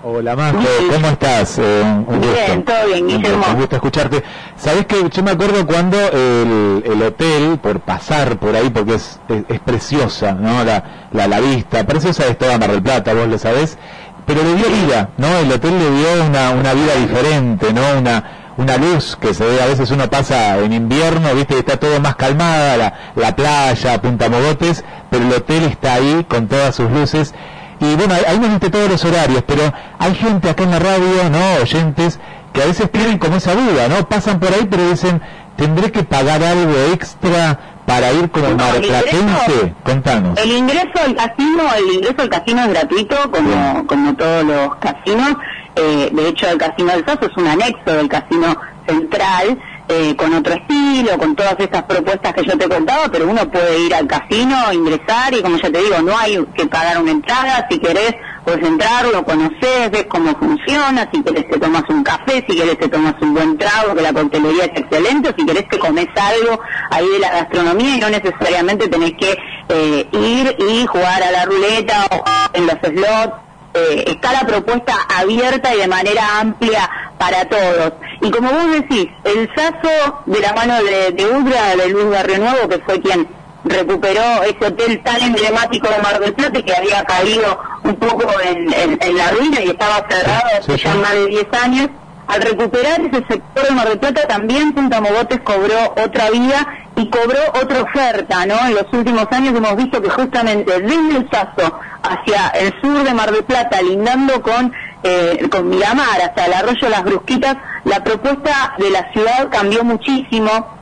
Hola Majo, ¿cómo estás? Eh, un, gusto. Bien, todo bien, Guillermo. Un gusto escucharte. Sabés que yo me acuerdo cuando el, el hotel, por pasar por ahí, porque es, es, es preciosa, ¿no? La, la, la vista, preciosa es toda Mar del Plata, vos lo sabés, pero le dio vida, ¿no? El hotel le dio una, una vida diferente, ¿no? Una, una luz que se ve, a veces uno pasa en invierno, viste que está todo más calmada, la, la playa, Punta Mogotes, pero el hotel está ahí con todas sus luces. Y bueno, ahí nos diste todos los horarios, pero hay gente acá en la radio, ¿no? Oyentes, que a veces tienen como esa duda, ¿no? Pasan por ahí, pero dicen, ¿tendré que pagar algo extra para ir como No, el marplatense? ingreso- Contanos. El ingreso al casino, el ingreso al casino es gratuito, como, como todos los casinos. Eh, de hecho, el casino del Sasso es un anexo del casino central, eh, con otro estilo, con todas estas propuestas que yo te contaba, pero uno puede ir al casino, ingresar y como ya te digo, no hay que pagar una entrada, si querés puedes entrar, lo conoces, ves cómo funciona, si querés te tomas un café, si querés te tomas un buen trago, que la coctelería es excelente, o si querés te comes algo ahí de la gastronomía y no necesariamente tenés que eh, ir y jugar a la ruleta o en los slots. Eh, está la propuesta abierta y de manera amplia para todos. Y como vos decís, el Saso de la mano de, de Udra, de Luis Barrio Nuevo, que fue quien recuperó ese hotel tan emblemático de Mar del Plata que había caído un poco en, en- en la ruina y estaba cerrado hace ya más de 10 años. Al recuperar ese sector de Mar del Plata también Punta Mogotes cobró otra vida y cobró otra oferta, ¿no? En los últimos años hemos visto que justamente desde el Saso hacia el sur de Mar del Plata, lindando con, eh, con Miramar hasta el arroyo Las Brusquitas, la propuesta de la ciudad cambió muchísimo,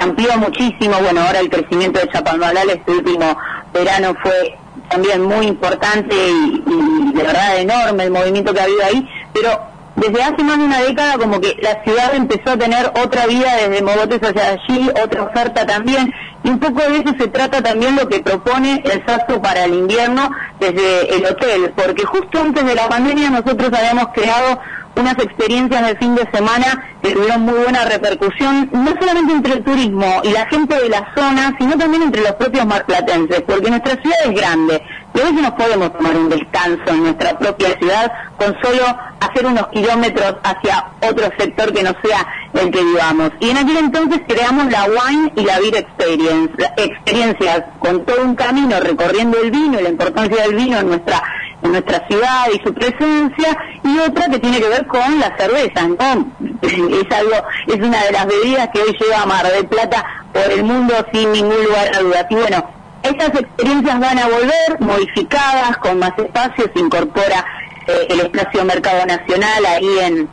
amplió muchísimo, bueno, ahora el crecimiento de Chapalmalal este último verano fue también muy importante y, y de verdad enorme el movimiento que ha habido ahí, pero desde hace más de una década como que la ciudad empezó a tener otra vida desde Mogotes hacia allí, otra oferta también, y un poco de eso se trata también lo que propone el SASO para el invierno desde el hotel, porque justo antes de la pandemia nosotros habíamos creado unas experiencias de fin de semana que tuvieron muy buena repercusión, no solamente entre el turismo y la gente de la zona, sino también entre los propios marplatenses, porque nuestra ciudad es grande y a veces nos podemos tomar un descanso en nuestra propia ciudad con solo hacer unos kilómetros hacia otro sector que no sea el que vivamos. Y en aquel entonces creamos la Wine y la Beer Experience, experiencias con todo un camino recorriendo el vino y la importancia del vino en nuestra en nuestra ciudad y su presencia y otra que tiene que ver con la cerveza. Es algo, es una de las bebidas que hoy lleva Mar del Plata por el mundo sin ningún lugar a dudas. Y bueno, estas experiencias van a volver modificadas, con más espacio, se incorpora eh, el espacio Mercado Nacional ahí en,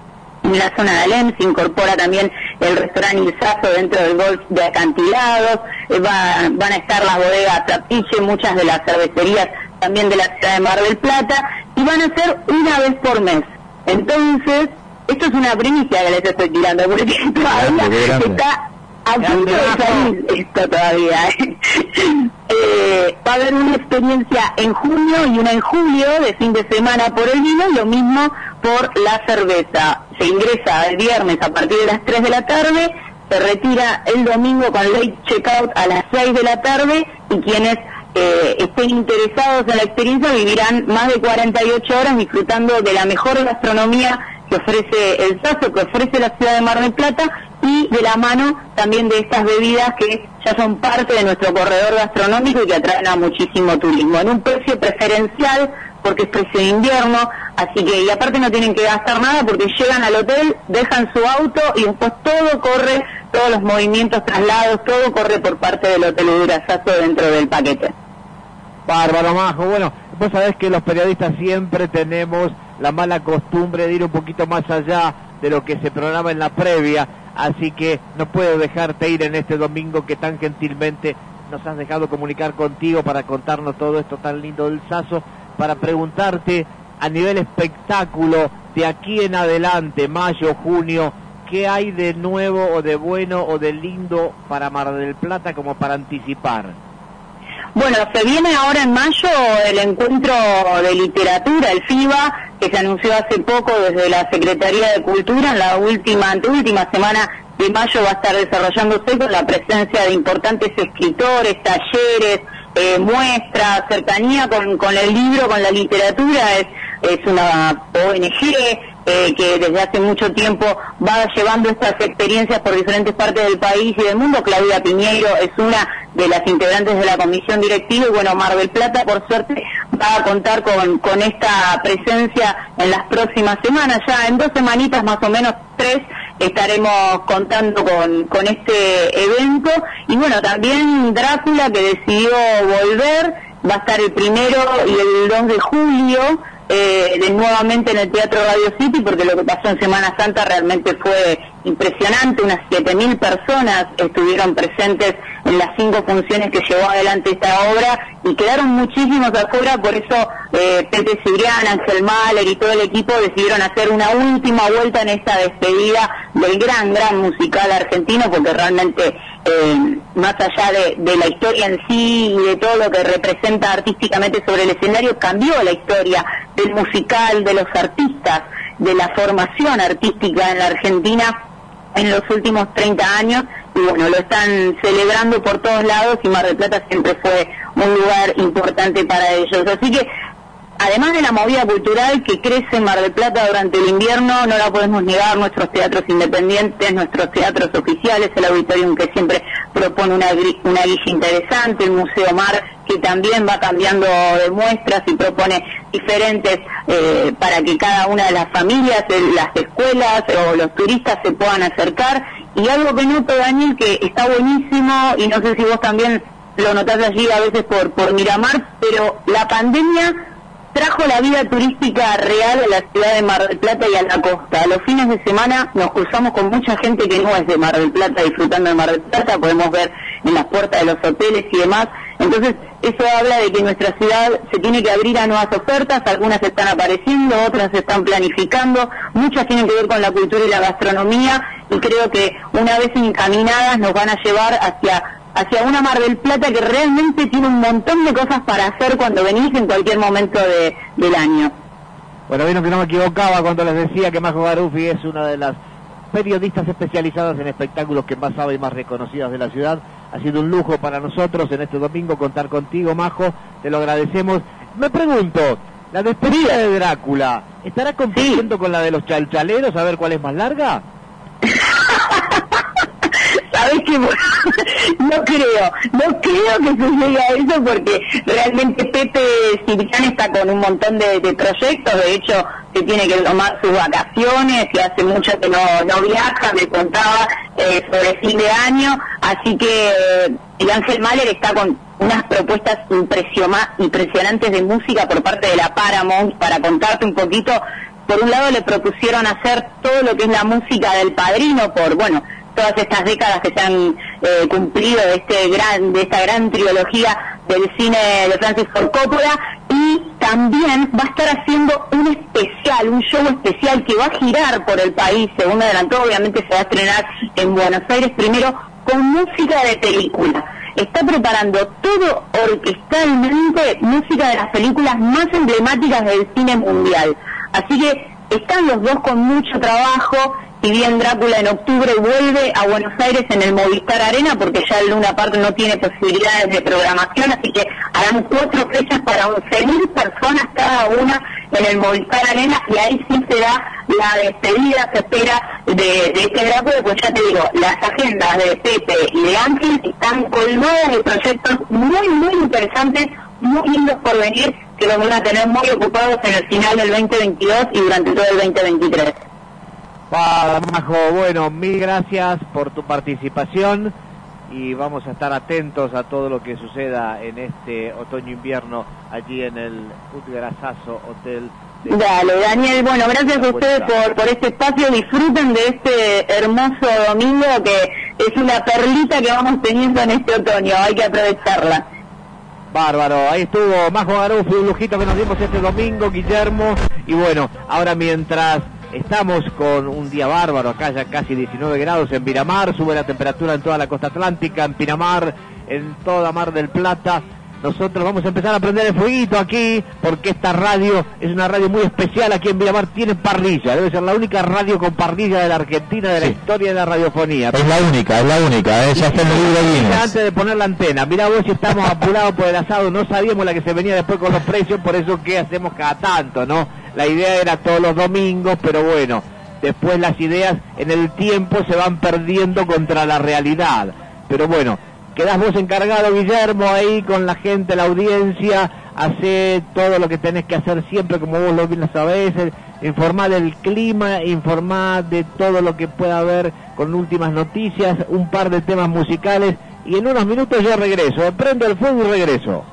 la zona de Alem, se incorpora también el restaurante Ilzazo dentro del golf de acantilados, eh, va- van a estar las bodegas Trapiche, muchas de las cervecerías también de la ciudad de Mar del Plata, y van a ser una vez por mes. Entonces, esto es una primicia que les estoy tirando, porque todavía grande. está a punto de salir esto todavía. ¿eh? Eh, va a haber una experiencia en junio y una en julio de fin de semana por el vino y lo mismo por la cerveza. Se ingresa el viernes a partir de las 3 de la tarde, se retira el domingo con late checkout a las 6 de la tarde y quienes eh, estén interesados en la experiencia vivirán más de 48 horas disfrutando de la mejor gastronomía que ofrece el Saso, que ofrece la ciudad de Mar del Plata y de la mano también de estas bebidas que ya son parte de nuestro corredor gastronómico y que atraen a muchísimo turismo. En un precio preferencial porque es precio de invierno, así que y aparte no tienen que gastar nada porque llegan al hotel, dejan su auto y después todo corre, todos los movimientos, traslados, todo corre por parte del Hotel Durazazo dentro del paquete. Bárbaro, Majo. Bueno, vos sabés que los periodistas siempre tenemos la mala costumbre de ir un poquito más allá de lo que se programa en la previa, así que no puedo dejarte ir en este domingo que tan gentilmente nos has dejado comunicar contigo para contarnos todo esto tan lindo del Saso, para preguntarte a nivel espectáculo de aquí en adelante, mayo, junio, ¿qué hay de nuevo o de bueno o de lindo para Mar del Plata como para anticipar? Bueno, se viene ahora en mayo el encuentro de literatura, el FIBA, que se anunció hace poco desde la Secretaría de Cultura, en la última, anteúltima semana de mayo va a estar desarrollándose con la presencia de importantes escritores, talleres, eh, muestras, cercanía con, con el libro, con la literatura, es, es una ONG eh, que desde hace mucho tiempo va llevando estas experiencias por diferentes partes del país y del mundo. Claudia Piñeiro es una de las integrantes de la comisión directiva y bueno, Mar Plata por suerte va a contar con, con esta presencia en las próximas semanas, ya en dos semanitas más o menos, tres, estaremos contando con, con este evento. Y bueno, también Drácula que decidió volver, va a estar el primero y el 2 de julio eh, de nuevamente en el Teatro Radio City porque lo que pasó en Semana Santa realmente fue impresionante, unas 7.000 personas estuvieron presentes en las cinco funciones que llevó adelante esta obra y quedaron muchísimos afuera, por eso eh, Pepe Cibrián, Ángel Mahler y todo el equipo decidieron hacer una última vuelta en esta despedida del gran, gran musical argentino porque realmente eh, más allá de, de, la historia en sí y de todo lo que representa artísticamente sobre el escenario, cambió la historia del musical, de los artistas, de la formación artística en la Argentina en los últimos 30 años y bueno, lo están celebrando por todos lados y Mar del Plata siempre fue un lugar importante para ellos. Así que además de la movida cultural que crece en Mar del Plata durante el invierno, no la podemos negar, nuestros teatros independientes, nuestros teatros oficiales, el auditorium que siempre propone una, una guía interesante, el Museo Mar que también va cambiando de muestras y propone diferentes eh, para que cada una de las familias, las escuelas o los turistas se puedan acercar. Y algo que noto, Daniel, que está buenísimo, y no sé si vos también lo notás allí a veces por, por Miramar, pero la pandemia trajo la vida turística real a la ciudad de Mar del Plata y a la costa. A los fines de semana nos cruzamos con mucha gente que no es de Mar del Plata disfrutando de Mar del Plata, podemos ver en las puertas de los hoteles y demás. Entonces, eso habla de que nuestra ciudad se tiene que abrir a nuevas ofertas, algunas están apareciendo, otras se están planificando, muchas tienen que ver con la cultura y la gastronomía y creo que una vez encaminadas nos van a llevar hacia hacia una Mar del Plata que realmente tiene un montón de cosas para hacer cuando venís en cualquier momento de, del año. Bueno, vieron que no me equivocaba cuando les decía que Majo Garufi es una de las periodistas especializadas en espectáculos que más sabe y más reconocidas de la ciudad. Ha sido un lujo para nosotros en este domingo contar contigo, Majo. Te lo agradecemos. Me pregunto, la despedida de Drácula, ¿estará compitiendo con la de los chalchaleros a ver cuál es más larga? sabes que no creo, no creo que se llegue a eso porque realmente Pepe Cibrián está con un montón de, proyectos, de hecho se tiene que tomar sus vacaciones y hace mucho que no, no viaja, me contaba eh, sobre fin de año, así que eh, el Ángel Mahler está con unas propuestas impresionantes de música por parte de la Paramount, para contarte un poquito, por un lado le propusieron hacer todo lo que es la música del padrino, por, bueno, todas estas décadas que se han eh, cumplido de este gran de esta gran trilogía del cine de Francis Ford Coppola y también va a estar haciendo un especial, un show especial que va a girar por el país, según adelantó, obviamente se va a estrenar en Buenos Aires primero con música de película. está preparando todo orquestalmente música de las películas más emblemáticas del cine mundial. Así que están los dos con mucho trabajo, si bien Drácula en octubre vuelve a Buenos Aires en el Movistar Arena, porque ya el Luna Park no tiene posibilidades de programación, así que harán cuatro fechas para 11.000 personas cada una en el Movistar Arena, y ahí sí será la despedida, se espera, de, este Drácula, pues ya te digo, las agendas de Pepe y de Ángel están colmadas de proyectos muy, muy interesantes, muy lindos por venir, que los van a tener muy ocupados en el final del 2022 y durante todo el 2023. Pa, Majo, bueno, mil gracias por tu participación y vamos a estar atentos a todo lo que suceda en este otoño-invierno allí en el Utgarazazo Hotel. de- Dale, Daniel, bueno, gracias a ustedes por, por este espacio, disfruten de este hermoso domingo que es una perlita que vamos teniendo en este otoño, hay que aprovecharla. Bárbaro, ahí estuvo Majo Garufi, un lujito que nos dimos este domingo, Guillermo. Y bueno, ahora mientras estamos con un día bárbaro, acá ya casi 19 grados en Pinamar, sube la temperatura en toda la costa atlántica, en Pinamar, en toda Mar del Plata. Nosotros vamos a empezar a prender el fueguito aquí, porque esta radio es una radio muy especial aquí en Pinamar, tiene parrilla, debe ser la única radio con parrilla de la Argentina, de la historia de la radiofonía. Es la única, es la única, ¿eh? ya está en el libro. Antes de poner la antena, mira vos si estamos apurados por el asado, no sabíamos la que se venía después con los precios, por eso que hacemos cada tanto, ¿no? La idea era todos los domingos, pero bueno, después las ideas en el tiempo se van perdiendo contra la realidad. Pero bueno, quedás vos encargado, Guillermo, ahí con la gente, la audiencia, hace todo lo que tenés que hacer siempre, como vos lo bien sabés, eh, informar del clima, informar de todo lo que pueda haber con últimas noticias, un par de temas musicales, y en unos minutos ya regreso, eh, prendo el fuego y regreso.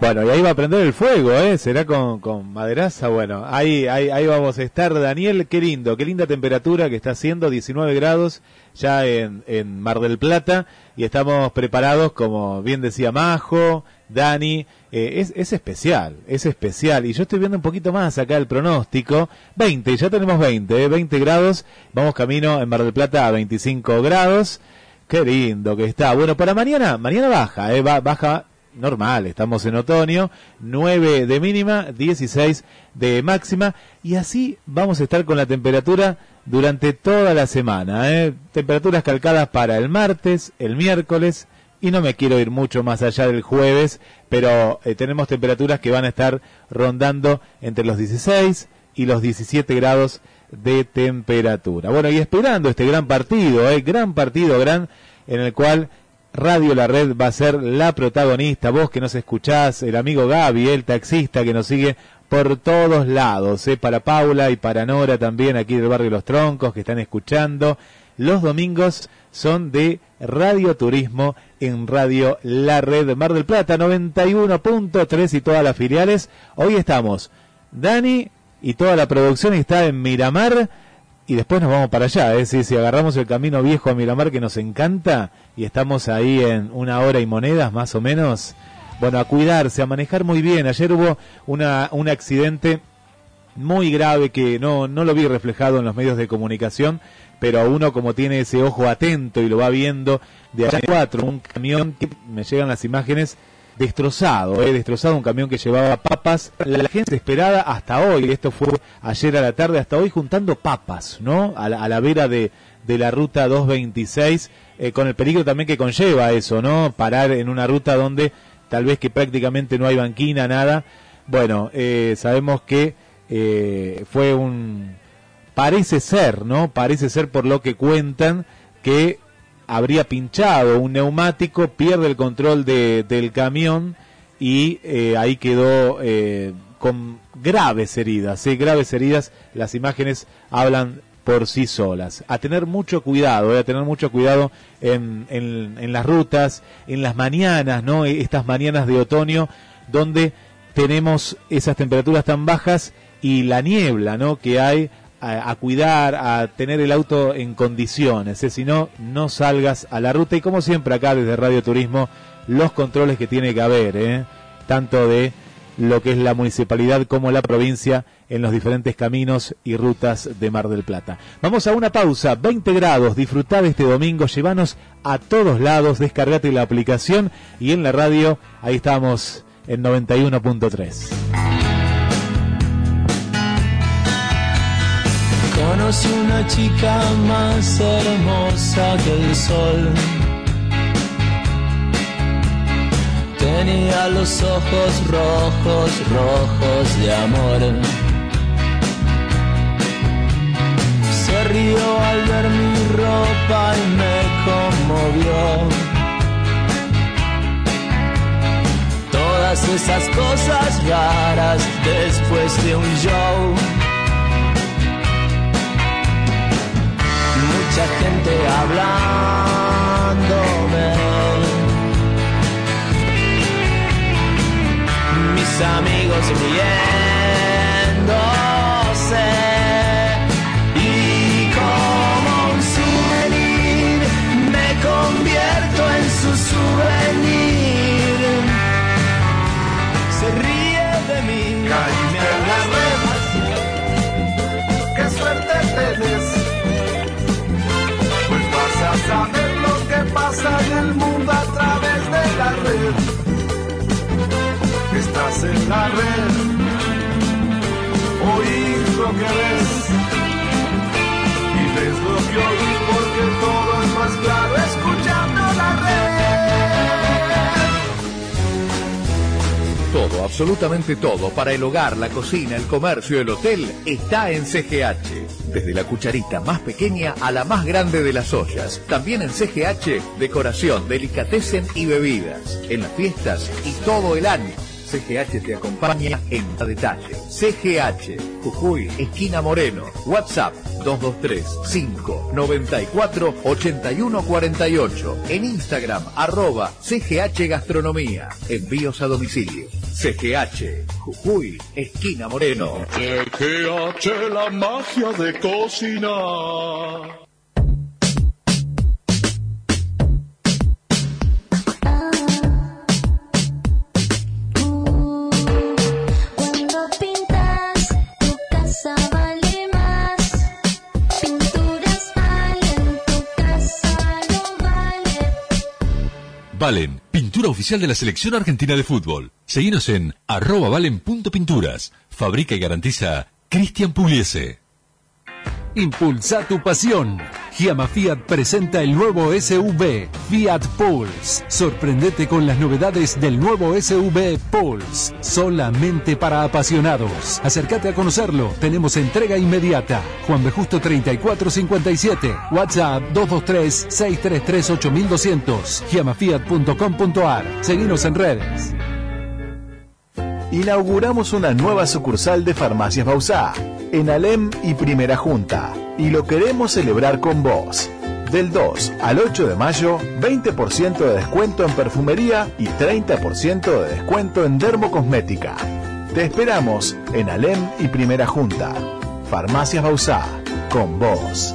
Bueno, y ahí va a prender el fuego, ¿eh? Será con, con maderaza. Bueno, ahí, ahí, ahí vamos a estar. Daniel, qué lindo, qué linda temperatura que está haciendo, 19 grados ya en, en Mar del Plata. Y estamos preparados, como bien decía Majo, Dani. eh, es, es especial, es especial. Y yo estoy viendo un poquito más acá el pronóstico. 20, ya tenemos 20, ¿eh? 20 grados. Vamos camino en Mar del Plata a 25 grados. Qué lindo que está. Bueno, para mañana, mañana baja, ¿eh? Ba- baja normal, estamos en otoño, 9 de mínima, 16 de máxima, y así vamos a estar con la temperatura durante toda la semana. ¿eh? Temperaturas calcadas para el martes, el miércoles, y no me quiero ir mucho más allá del jueves, pero eh, tenemos temperaturas que van a estar rondando entre los 16 y los 17 grados de temperatura. Bueno, y esperando este gran partido, ¿eh? gran partido, gran, en el cual Radio La Red va a ser la protagonista. Vos que nos escuchás, el amigo Gaby, el taxista que nos sigue por todos lados, ¿eh? para Paula y para Nora también aquí del barrio Los Troncos que están escuchando. Los domingos son de Radio Turismo en Radio La Red Mar del Plata 91.3 y todas las filiales. Hoy estamos Dani y toda la producción está en Miramar y después nos vamos para allá. ¿eh? Sí, si agarramos el camino viejo a Miramar que nos encanta y estamos ahí en una hora y monedas más o menos. Bueno, a cuidarse, a manejar muy bien. Ayer hubo una, un accidente muy grave que no, no lo vi reflejado en los medios de comunicación, pero uno como tiene ese ojo atento y lo va viendo de allá cuatro, un camión que me llegan las imágenes destrozado, eh, destrozado un camión que llevaba papas, la gente esperada hasta hoy, esto fue ayer a la tarde, hasta hoy juntando papas, ¿no? A la, a la vera de, de la ruta 226, eh, con el peligro también que conlleva eso, ¿no? Parar en una ruta donde tal vez que prácticamente no hay banquina, nada. Bueno, eh, sabemos que eh, fue un, parece ser, ¿no? Parece ser por lo que cuentan que habría pinchado un neumático, pierde el control de, del camión y eh, ahí quedó eh, con graves heridas, ¿sí? graves heridas, las imágenes hablan por sí solas. A tener mucho cuidado, eh, a tener mucho cuidado en, en, en las rutas, en las mañanas, ¿no? Estas mañanas de otoño donde tenemos esas temperaturas tan bajas y la niebla, ¿no? Que hay a, cuidar, a tener el auto en condiciones, ¿eh? si no, no salgas a la ruta y como siempre acá desde Radio Turismo, los controles que tiene que haber, ¿eh? tanto de lo que es la municipalidad como la provincia en los diferentes caminos y rutas de Mar del Plata. Vamos a una pausa, 20 grados, disfrutad este domingo, llevanos a todos lados, descargate la aplicación y en la radio, ahí estamos en 91.3. Conocí una chica más hermosa que el sol. Tenía los ojos rojos, rojos de amor. Se rió al ver mi ropa y me conmovió. Todas esas cosas raras después de un show. Mucha gente hablándome. Mis amigos riéndose. En el mundo a través de la red. Estás en la red. Oír lo que ves. Y ves lo que oís porque todo es más claro escuchando Todo, absolutamente todo, para el hogar, la cocina, el comercio, el hotel, está en CGH. Desde la cucharita más pequeña a la más grande de las ollas. También en CGH, decoración, delicatessen y bebidas. En las fiestas y todo el año. CGH te acompaña en detalle. CGH, Jujuy, esquina Moreno. WhatsApp 223-594-8148. En Instagram, arroba CGH Gastronomía. Envíos a domicilio. CGH, Jujuy, esquina Moreno. CGH, la magia de cocinar. Valen, pintura oficial de la Selección Argentina de Fútbol. Seguinos en arroba valen.pinturas. Fabrica y garantiza Cristian Pugliese. Impulsa tu pasión. Giamma Fiat presenta el nuevo SUV Fiat Pulse. Sorprendete con las novedades del nuevo SUV Pulse. Solamente para apasionados. Acércate a conocerlo. Tenemos entrega inmediata. Juan B. Justo 3457. WhatsApp 223-633-8200. Giamafiat.com.ar. Seguinos en redes. Inauguramos una nueva sucursal de Farmacias Bausá, en Alem y Primera Junta, y lo queremos celebrar con vos. Del 2 al 8 de mayo, 20% de descuento en perfumería y 30% de descuento en dermocosmética. Te esperamos en Alem y Primera Junta. Farmacias Bausá, con vos.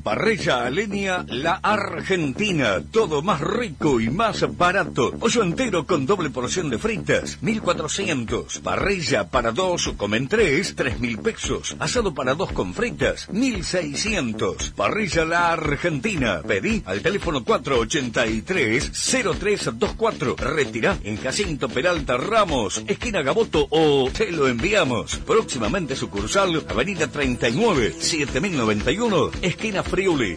Parrilla Alenia La Argentina. Todo más rico y más barato. Pollo entero con doble porción de fritas, 1400. Parrilla para dos, comen tres, 3000 pesos. Asado para dos con fritas, 1600. Parrilla La Argentina. Pedí al teléfono 483-0324. Retirá en Jacinto Peralta Ramos, esquina Gaboto o te lo enviamos. Próximamente sucursal, Avenida 39, 7091, esquina Friuli.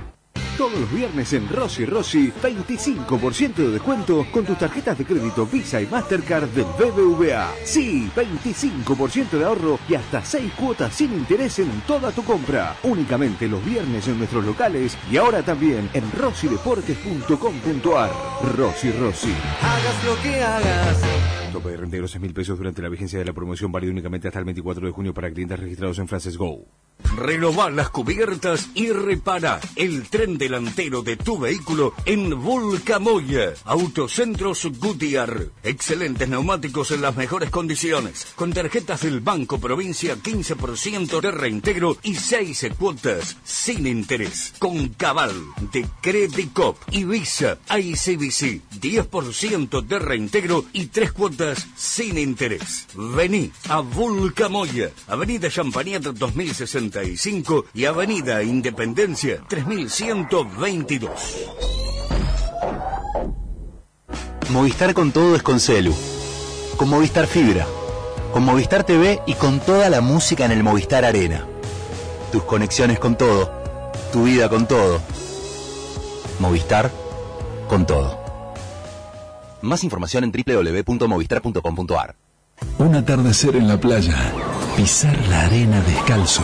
Todos los viernes en Rossi Rossi, 25% de descuento con tus tarjetas de crédito Visa y Mastercard del BBVA. Sí, 25% de ahorro y hasta 6 cuotas sin interés en toda tu compra. Únicamente los viernes en nuestros locales y ahora también en rossideportes.com.ar. Rossi Rossi. Hagas lo que hagas. Tope de reintegro 6 mil pesos durante la vigencia de la promoción válido únicamente hasta el 24 de junio para clientes registrados en Frances Go. Renová las cubiertas y repara el tren delantero de tu vehículo en Vulcamoya. Autocentros Gutiar. Excelentes neumáticos en las mejores condiciones. Con tarjetas del Banco Provincia, 15% de reintegro y 6 cuotas sin interés. Con Cabal de Credicop y Visa ICBC, 10% de reintegro y 3 cuotas sin interés. Vení a Vulcamoya, Avenida Champagnat 2060 y Avenida Independencia 3122. Movistar con todo es con Celu. Con Movistar Fibra. Con Movistar TV y con toda la música en el Movistar Arena. Tus conexiones con todo. Tu vida con todo. Movistar con todo. Más información en www.movistar.com.ar. Un atardecer en la playa. Pisar la arena descalzo.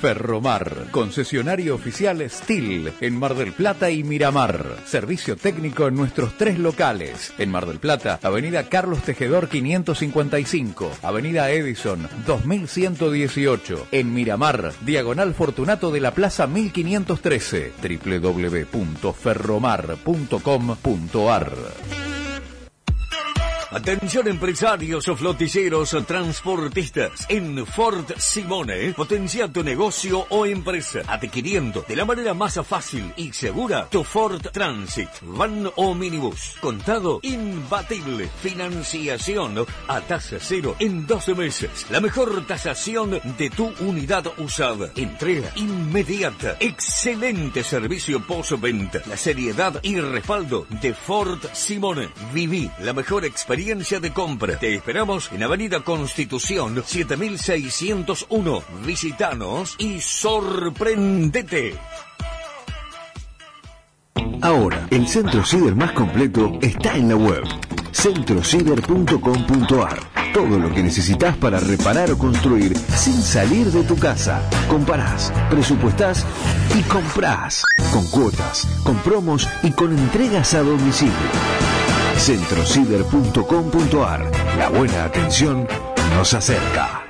Ferromar, concesionario oficial Steel en Mar del Plata y Miramar. Servicio técnico en nuestros tres locales. En Mar del Plata, Avenida Carlos Tejedor 555, Avenida Edison 2118. En Miramar, Diagonal Fortunato de la Plaza 1513. www.ferromar.com.ar Atención empresarios o flotilleros o transportistas. En Ford Simone, potencia tu negocio o empresa, adquiriendo de la manera más fácil y segura tu Ford Transit, van o minibús. Contado imbatible. Financiación a tasa cero en 12 meses. La mejor tasación de tu unidad usada. Entrega inmediata. Excelente servicio postventa. La seriedad y respaldo de Ford Simone. Viví la mejor experiencia de compra. Te esperamos en Avenida Constitución 7601. Visitanos y sorprendete. Ahora, el centro ciber más completo está en la web. centrociber.com.ar Todo lo que necesitas para reparar o construir sin salir de tu casa. Comparás, presupuestás y comprás. Con cuotas, con promos y con entregas a domicilio. centrociber.com.ar La buena atención nos acerca.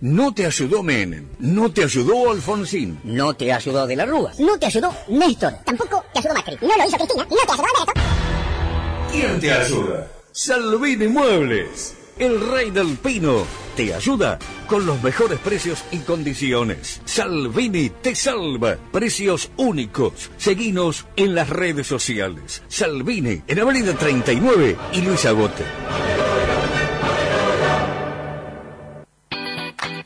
No te ayudó Menem, no te ayudó Alfonsín. No te ayudó De la Rúa. No te ayudó Néstor. Tampoco te ayudó Macri. No lo hizo Cristina. No te ayudó Alberto. ¿Quién te ayuda? Salvini Muebles, el rey del pino. Te ayuda con los mejores precios y condiciones. Salvini te salva. Precios únicos. Seguinos en las redes sociales. Salvini en Avenida 39 y Luis Agote.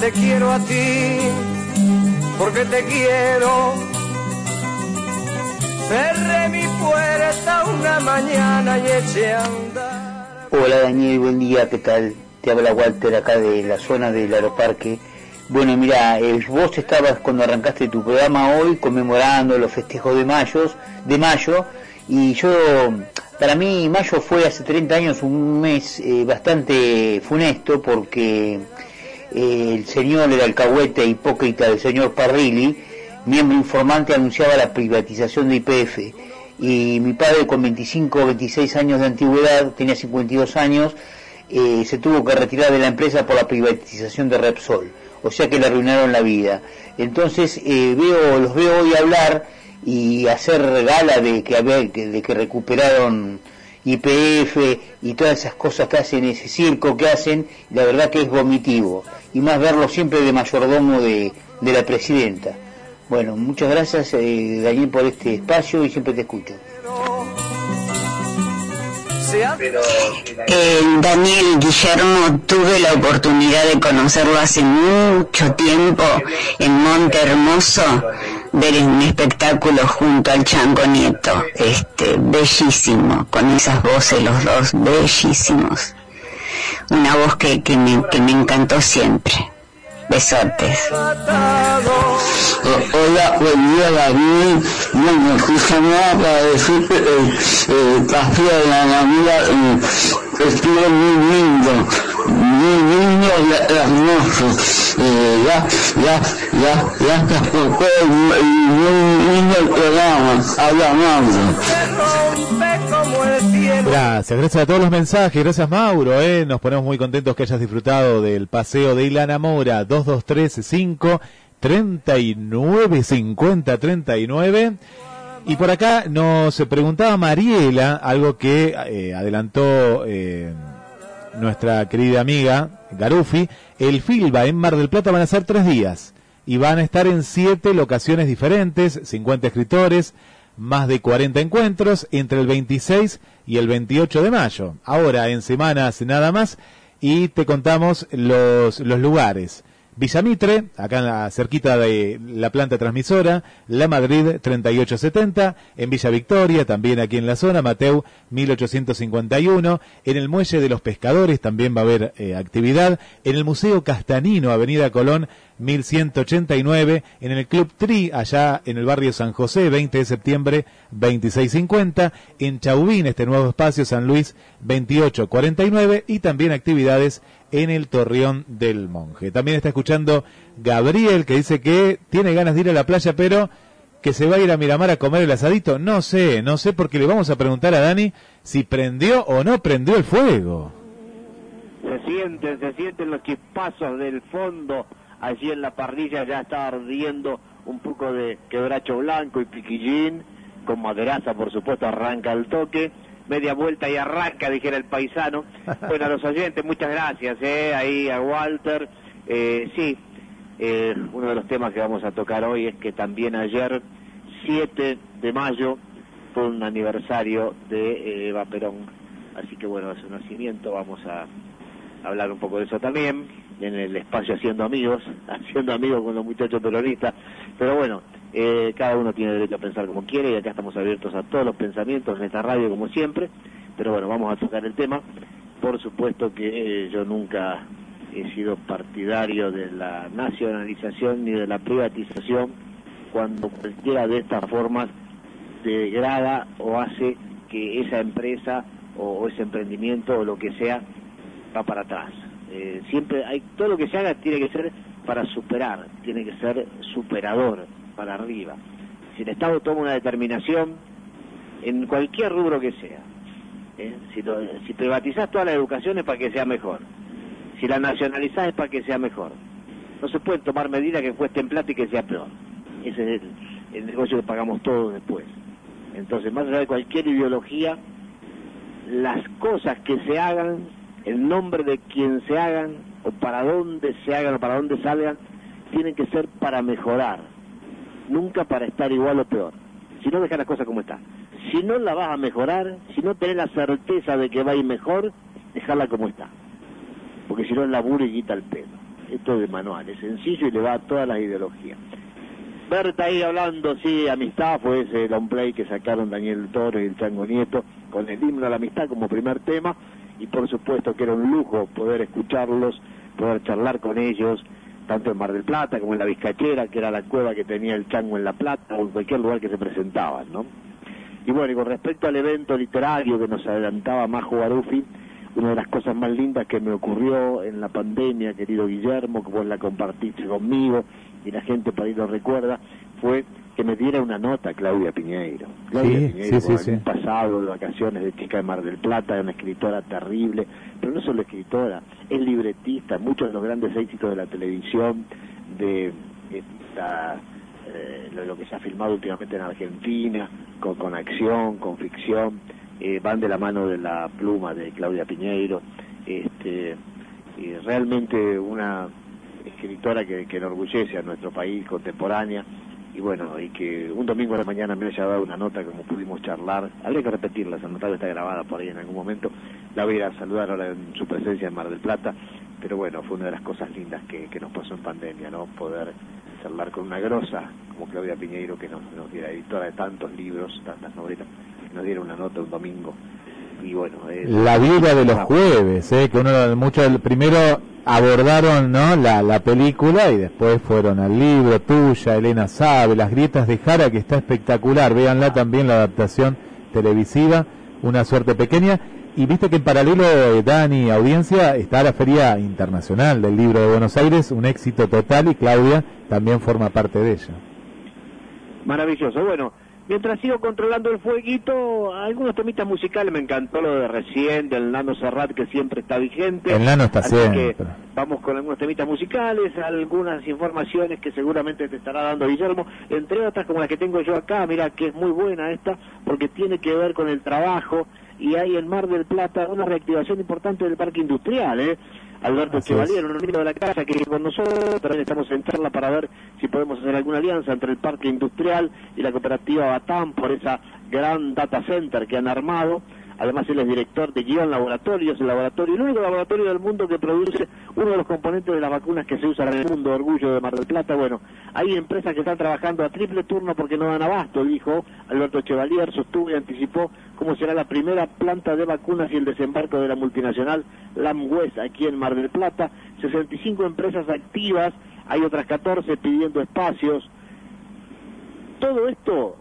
Te quiero a ti, porque te quiero. Cerré mi puerta una mañana y eché a. Hola Daniel, buen día, ¿qué tal? Te habla Walter acá de la zona del aeroparque. Bueno, mira, eh, vos estabas cuando arrancaste tu programa hoy conmemorando los festejos de mayo, de mayo, y yo, para mí mayo fue hace 30 años un mes eh, bastante funesto porque eh, el señor, el alcahuete hipócrita del señor Parrilli, miembro informante, anunciaba la privatización de IPF. Y mi padre con 25 o 26 años de antigüedad, tenía 52 años, eh, se tuvo que retirar de la empresa por la privatización de Repsol. O sea que le arruinaron la vida. Entonces eh, veo, los veo hoy hablar y hacer gala de que, de que recuperaron IPF y todas esas cosas que hacen, ese circo que hacen, la verdad que es vomitivo. Y más verlo siempre de mayordomo de, de la presidenta. Bueno, muchas gracias eh, Daniel por este espacio y siempre te escucho. Eh, Daniel Guillermo, tuve la oportunidad de conocerlo hace mucho tiempo en Monte Hermoso, ver un espectáculo junto al Chango Nieto, este, bellísimo, con esas voces los dos, bellísimos. Una voz que, que, me, que me encantó siempre. Besotes. Hola, buen día David. Bueno, escucha nada para decir que el, el café de la Navidad eh, estuvo muy lindo, muy lindo y hermoso. Eh, ya, ya, ya, ya se tocó y muy lindo el programa. Habla Mauro. Gracias, gracias a todos los mensajes, gracias Mauro, eh. nos ponemos muy contentos que hayas disfrutado del paseo de Ilana Mora, 2235 39 50 39. Y por acá nos preguntaba Mariela, algo que eh, adelantó eh, nuestra querida amiga Garufi, el FILBA en Mar del Plata van a ser tres días y van a estar en siete locaciones diferentes, 50 escritores, más de 40 encuentros entre el 26 y el 28 de mayo. Ahora en semanas nada más y te contamos los, los lugares. Villamitre, acá en la, cerquita de la planta transmisora, La Madrid 3870, en Villa Victoria, también aquí en la zona, Mateu 1851, en el Muelle de los Pescadores también va a haber eh, actividad, en el Museo Castanino, Avenida Colón 1189, en el Club Tri, allá en el barrio San José, 20 de septiembre 2650, en Chauvín, este nuevo espacio San Luis 2849 y también actividades en el Torreón del Monje. También está escuchando Gabriel que dice que tiene ganas de ir a la playa, pero que se va a ir a Miramar a comer el asadito. No sé, no sé porque le vamos a preguntar a Dani si prendió o no prendió el fuego. Se sienten, se sienten los chispazos del fondo. Allí en la parrilla ya está ardiendo un poco de quebracho blanco y piquillín. Con maderaza, por supuesto, arranca el toque. Media vuelta y arranca, dijera el paisano. Bueno, a los oyentes, muchas gracias. ¿eh? Ahí a Walter. Eh, sí, eh, uno de los temas que vamos a tocar hoy es que también ayer, 7 de mayo, fue un aniversario de eh, Eva Perón. Así que bueno, a su nacimiento vamos a hablar un poco de eso también, en el espacio Haciendo Amigos, haciendo amigos con los muchachos peronistas. Pero bueno, eh, cada uno tiene derecho a pensar como quiere y acá estamos abiertos a todos los pensamientos en esta radio como siempre. Pero bueno, vamos a tocar el tema. Por supuesto que eh, yo nunca he sido partidario de la nacionalización ni de la privatización cuando cualquiera de estas formas degrada o hace que esa empresa o, o ese emprendimiento o lo que sea va para atrás. Eh, siempre hay todo lo que se haga tiene que ser para superar, tiene que ser superador para arriba. Si el Estado toma una determinación en cualquier rubro que sea, ¿eh? si, lo- privatizás toda la educación es para que sea mejor, si la nacionalizás es para que sea mejor. No se pueden tomar medidas que cuesten plata y que sea peor. Ese es el, el negocio que pagamos todos después. Entonces, más allá de cualquier ideología, las cosas que se hagan, el nombre de quien se hagan, o para dónde se hagan o para dónde salgan, tienen que ser para mejorar, nunca para estar igual o peor. Si no, deja las cosas como están. Si no la vas a mejorar, si no tenés la certeza de que va a ir mejor, dejarla como está. Porque si no, laburo y quita el pelo. Esto es de manual, es sencillo y le va a todas las ideologías. Berta ahí hablando, sí, amistad, fue ese long play que sacaron Daniel Toro y el Chango Nieto con el himno a la amistad como primer tema y por supuesto que era un lujo poder escucharlos, poder charlar con ellos, tanto en Mar del Plata como en la Vizcachera, que era la cueva que tenía el Chango en La Plata o en cualquier lugar que se presentaban, ¿no? Y bueno, y con respecto al evento literario que nos adelantaba Majo Barufi, una de las cosas más lindas que me ocurrió en la pandemia, querido Guillermo, que vos la compartiste conmigo y la gente por ahí lo recuerda, fue que me diera una nota Claudia Piñeiro. Claudia Sí, Piñeiro, sí, sí, en sí. un pasado de vacaciones de chica de Mar del Plata, una escritora terrible, pero no solo escritora, es libretista, muchos de los grandes éxitos de la televisión, de esta, eh, lo, lo que se ha filmado últimamente en Argentina, con, con acción, con ficción, eh, van de la mano de la pluma de Claudia Piñeiro, este, realmente una escritora que, que enorgullece a nuestro país contemporánea y bueno, y que un domingo a la mañana me haya dado una nota como pudimos charlar, habría que repetirla, esa nota está grabada por ahí en algún momento, la voy a ir a saludar ahora en su presencia en Mar del Plata, pero bueno, fue una de las cosas lindas que, que nos pasó en pandemia, ¿no? Poder charlar con una grosa como Claudia Piñeiro, que nos, nos diera editora de tantos libros, tantas novelas, nos diera una nota un domingo. Y bueno, es- La vida de los jueves, ¿eh? que uno muchos primero abordaron ¿no? la, la película y después fueron al libro tuya, Elena sabe, Las grietas de Jara, que está espectacular, véanla también la adaptación televisiva, una suerte pequeña. Y viste que en paralelo, eh, Dani, audiencia, está la Feria Internacional del Libro de Buenos Aires, un éxito total y Claudia también forma parte de ella. Maravilloso. Bueno, mientras sigo controlando el fueguito, algunos temitas musicales, me encantó lo de recién, del Nano Serrat, que siempre está vigente. El Nano está Así siempre. que vamos con algunos temitas musicales, algunas informaciones que seguramente te estará dando Guillermo, entre otras como las que tengo yo acá, mira que es muy buena esta, porque tiene que ver con el trabajo, y hay en Mar del Plata una reactivación importante del parque industrial, ¿eh? Alberto. Chevalier, un amigo de la casa que con nosotros, también estamos en charla para ver si podemos hacer alguna alianza entre el parque industrial y la cooperativa Batam por esa gran data center que han armado. Además él es director de Guión Laboratorios, el laboratorio, el único laboratorio del mundo que produce uno de los componentes de las vacunas que se usan en el mundo, orgullo de Mar del Plata. Bueno, hay empresas que están trabajando a triple turno porque no dan abasto, dijo Alberto Chevalier, sostuvo y anticipó cómo será la primera planta de vacunas y el desembarco de la multinacional Lamwest aquí en Mar del Plata. 65 empresas activas, hay otras 14 pidiendo espacios. Todo esto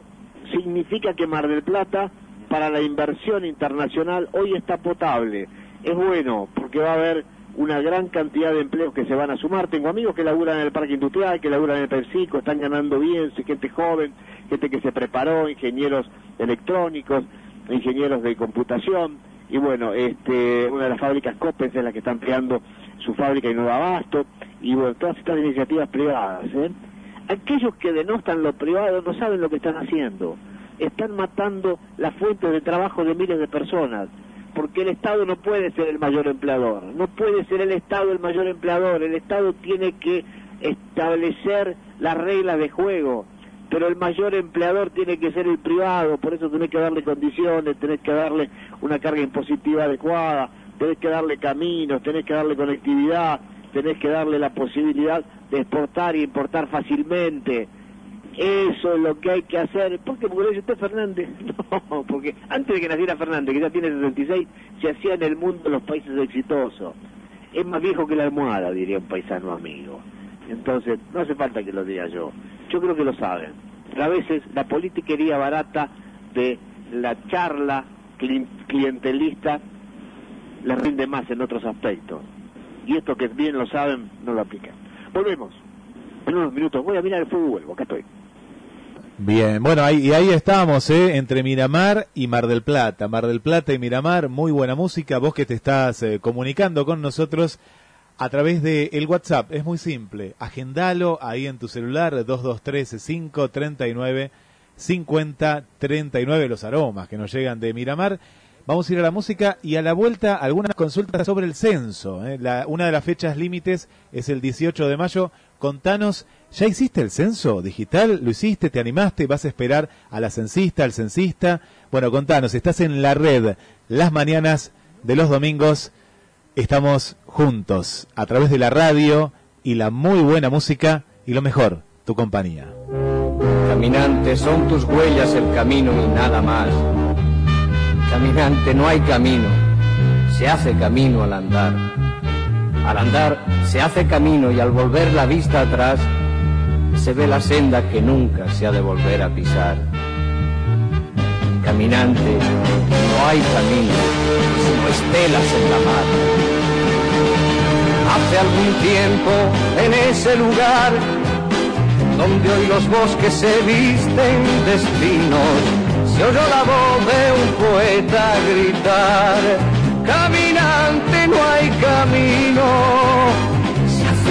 significa que Mar del Plata, para la inversión internacional, hoy está potable. Es bueno, porque va a haber una gran cantidad de empleos que se van a sumar. Tengo amigos que laburan en el parque industrial, que laburan en el PepsiCo, están ganando bien, gente joven, gente que se preparó, ingenieros electrónicos, ingenieros de computación. Y bueno, este, una de las fábricas Coppens es la que está ampliando su fábrica y Nueva Abasto. Y bueno, todas estas iniciativas privadas. ¿eh? Aquellos que denostan lo privado no saben lo que están haciendo. Están matando la fuente de trabajo de miles de personas. Porque el Estado no puede ser el mayor empleador. No puede ser el Estado el mayor empleador. El Estado tiene que establecer las reglas de juego. Pero el mayor empleador tiene que ser el privado. Por eso tenés que darle condiciones, tenés que darle una carga impositiva adecuada, tenés que darle caminos, tenés que darle conectividad, tenés que darle la posibilidad de exportar y importar fácilmente. Eso es lo que hay que hacer. ¿Por qué? Porque lo usted Fernández. No, porque antes de que naciera Fernández, que ya tiene 66, se hacía en el mundo los países exitosos. Es más viejo que la almohada, diría un paisano amigo. Entonces, no hace falta que lo diga yo. Yo creo que lo saben. A veces la politiquería barata de la charla cli- clientelista les rinde más en otros aspectos. Y esto que bien lo saben, no lo aplican. Volvemos. En unos minutos voy a mirar el vuelvo. Acá estoy. Bien, bueno, ahí, y ahí estamos, ¿eh? entre Miramar y Mar del Plata. Mar del Plata y Miramar, muy buena música. Vos que te estás eh, comunicando con nosotros a través de el WhatsApp, es muy simple. Agendalo ahí en tu celular, 223-539-5039, los aromas que nos llegan de Miramar. Vamos a ir a la música y a la vuelta algunas consultas sobre el censo. ¿eh? La- una de las fechas límites es el 18 de mayo. Contanos, ¿ya hiciste el censo digital? ¿Lo hiciste? ¿Te animaste? ¿Vas a esperar a la censista, al censista? Bueno, contanos, estás en la red las mañanas de los domingos. Estamos juntos a través de la radio y la muy buena música y lo mejor, tu compañía. Caminante, son tus huellas el camino y nada más. Caminante, no hay camino, se hace camino al andar. Al andar se hace camino y al volver la vista atrás se ve la senda que nunca se ha de volver a pisar. Caminante, no hay camino, sino estelas en la mar. Hace algún tiempo en ese lugar donde hoy los bosques se visten de espinos, se oyó la voz de un poeta gritar, caminante no hay camino,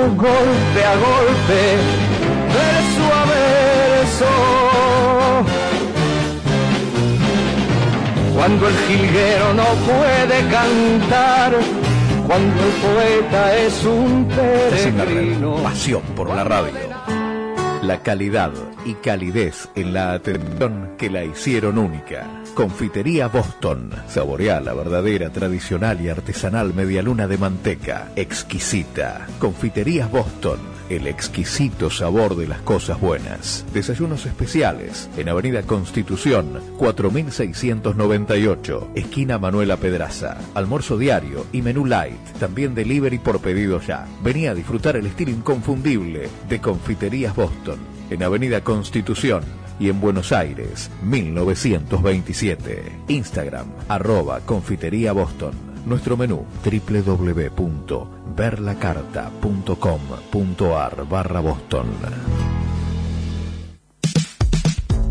Golpe a golpe, verso a verso. Cuando el jilguero no puede cantar, cuando el poeta es un peregrino. Pasión por la radio. La calidad y calidez en la atención que la hicieron única. Confitería Boston. Saborea la verdadera, tradicional y artesanal medialuna de manteca. Exquisita. Confiterías Boston. El exquisito sabor de las cosas buenas. Desayunos especiales. En Avenida Constitución, 4698. Esquina Manuela Pedraza. Almuerzo diario y menú light. También delivery por pedido ya. Vení a disfrutar el estilo inconfundible de Confiterías Boston. En Avenida Constitución y en Buenos Aires, 1927. Instagram, arroba Confitería Boston. Nuestro menú, www.verlacarta.com.ar barra Boston.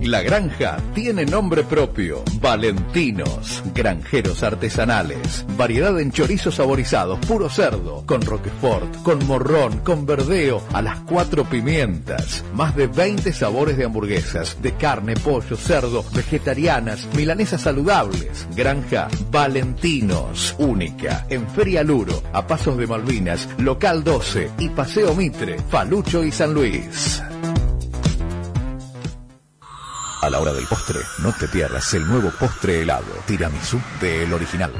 La granja tiene nombre propio, Valentinos, granjeros artesanales, variedad en chorizos saborizados, puro cerdo, con roquefort, con morrón, con verdeo, a las cuatro pimientas, más de 20 sabores de hamburguesas, de carne, pollo, cerdo, vegetarianas, milanesas saludables, granja Valentinos, única, en Feria Luro, a Pasos de Malvinas, local 12 y Paseo Mitre, Falucho y San Luis. A la hora del postre, no te pierdas el nuevo postre helado tiramisú de El Original.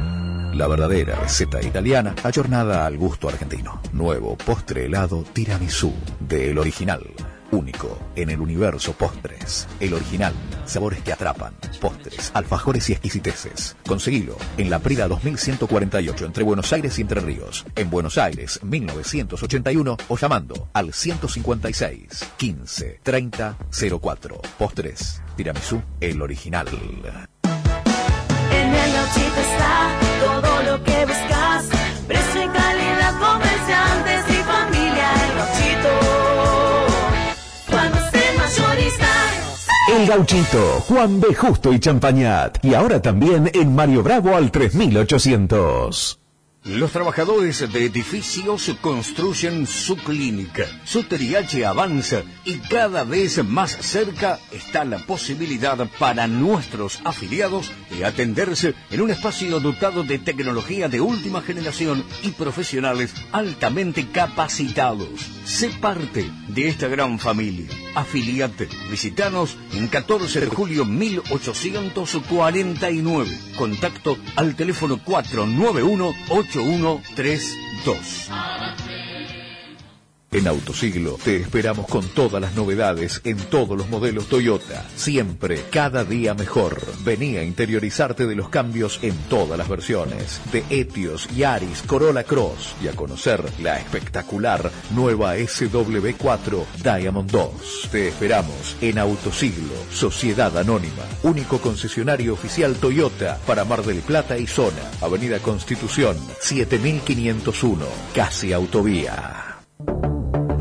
La verdadera receta italiana ayornada al gusto argentino. Nuevo postre helado tiramisú de El Original. Único en el universo postres. El Original. Sabores que atrapan. Postres, alfajores y exquisiteces. Conseguilo en la Prida 2148 entre Buenos Aires y Entre Ríos. En Buenos Aires 1981 o llamando al 156 15 30 04. Postres. Tiramisú, el original. El Gauchito, Juan B. Justo y Champañat. Y ahora también en Mario Bravo al 3800. Los trabajadores de edificios construyen su clínica. Su triaje avanza y cada vez más cerca está la posibilidad para nuestros afiliados de atenderse en un espacio dotado de tecnología de última generación y profesionales altamente capacitados. Sé parte de esta gran familia. Afiliate. Visitanos en 14 de julio 1849. Contacto al teléfono 491-8132. En Autosiglo te esperamos con todas las novedades en todos los modelos Toyota. Siempre, cada día mejor. Vení a interiorizarte de los cambios en todas las versiones. De Etios, Yaris, Corolla Cross. Y a conocer la espectacular nueva SW4 Diamond 2. Te esperamos en Autosiglo, Sociedad Anónima. Único concesionario oficial Toyota para Mar del Plata y Zona. Avenida Constitución, 7501. Casi Autovía.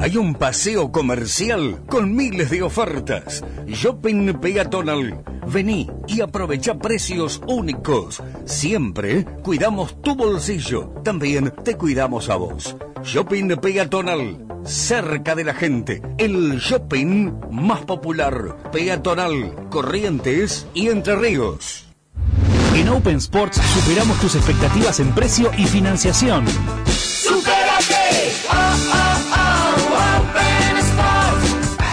Hay un paseo comercial con miles de ofertas. Shopping peatonal. Vení y aprovecha precios únicos. Siempre cuidamos tu bolsillo. También te cuidamos a vos. Shopping peatonal. Cerca de la gente. El shopping más popular. Peatonal. Corrientes y Entre Ríos. En Open Sports superamos tus expectativas en precio y financiación.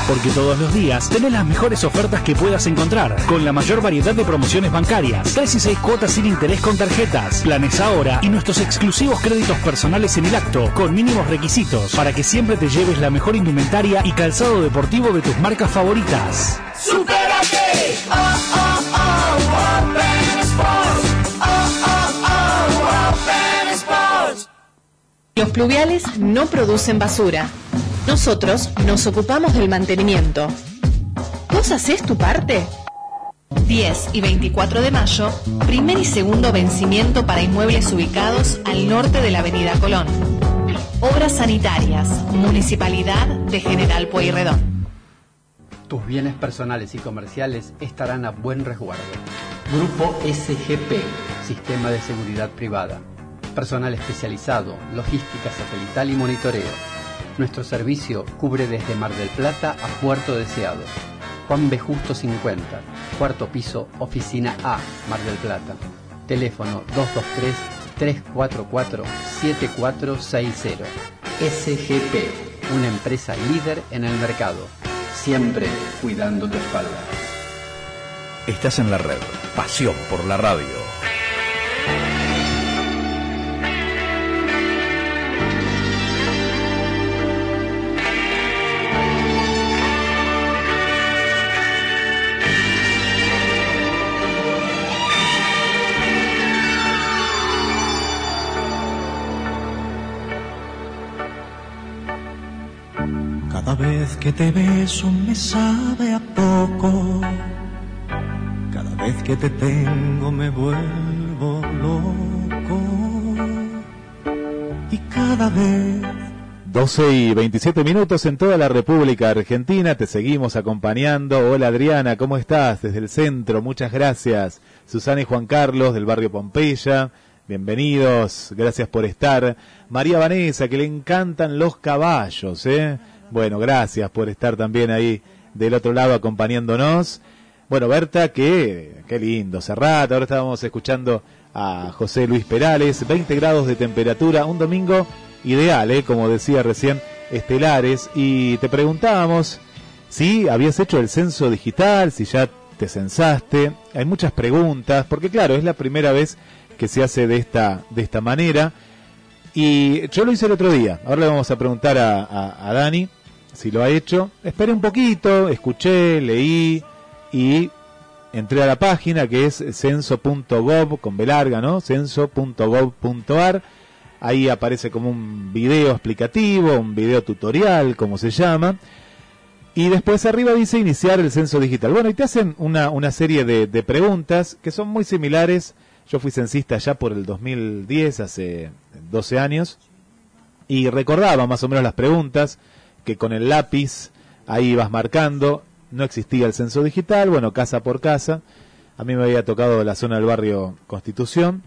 Porque todos los días tenés las mejores ofertas que puedas encontrar, con la mayor variedad de promociones bancarias, 3 y 6 cuotas sin interés con tarjetas, planes ahora y nuestros exclusivos créditos personales en el acto, con mínimos requisitos, para que siempre te lleves la mejor indumentaria y calzado deportivo de tus marcas favoritas. ¡Supérate! ¡Oh, oh, oh! Sports. ¡Oh, oh, oh! Sports. Los pluviales no producen basura. Nosotros nos ocupamos del mantenimiento. ¿Vos haces tu parte? 10 y 24 de mayo, primer y segundo vencimiento para inmuebles ubicados al norte de la Avenida Colón. Obras sanitarias, Municipalidad de General Pueyrredón. Tus bienes personales y comerciales estarán a buen resguardo. Grupo SGP, Sistema de Seguridad Privada. Personal especializado, logística satelital y monitoreo. Nuestro servicio cubre desde Mar del Plata a Puerto Deseado. Juan B. Justo 50, cuarto piso, oficina A, Mar del Plata. Teléfono 223-344-7460. SGP, una empresa líder en el mercado. Siempre cuidando tu espalda. Estás en la red. Pasión por la radio. Cada vez que te beso me sabe a poco. Cada vez que te tengo me vuelvo loco. Y cada vez 12 y 27 minutos en toda la República Argentina. Te seguimos acompañando. Hola Adriana, ¿cómo estás? Desde el centro, muchas gracias. Susana y Juan Carlos del barrio Pompeya. Bienvenidos, gracias por estar. María Vanessa, que le encantan los caballos, ¿eh? Bueno, gracias por estar también ahí del otro lado acompañándonos. Bueno, Berta, que qué lindo, Serrat. Ahora estábamos escuchando a José Luis Perales, 20 grados de temperatura, un domingo ideal, ¿eh? como decía recién, estelares. Y te preguntábamos si habías hecho el censo digital, si ya te censaste. Hay muchas preguntas, porque claro, es la primera vez que se hace de esta, de esta manera. Y yo lo hice el otro día. Ahora le vamos a preguntar a, a Dani si lo ha hecho. Esperé un poquito, escuché, leí y entré a la página que es censo.gov con B larga, ¿no? censo.gov.ar. Ahí aparece como un video explicativo, un video tutorial, como se llama. Y después arriba dice iniciar el censo digital. Bueno, y te hacen una, una serie de, de preguntas que son muy similares. Yo fui censista ya por el 2010, hace 12 años, y recordaba más o menos las preguntas que con el lápiz ahí ibas marcando. No existía el censo digital, bueno, casa por casa. A mí me había tocado la zona del barrio Constitución.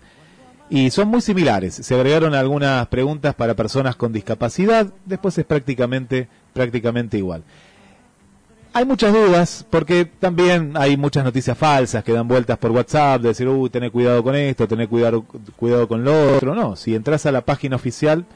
Y son muy similares. Se agregaron algunas preguntas para personas con discapacidad. Después es prácticamente, prácticamente igual. Hay muchas dudas porque también hay muchas noticias falsas que dan vueltas por WhatsApp de decir, uy, tener cuidado con esto, tener cuidado, cuidado con lo otro. No, si entras a la página oficial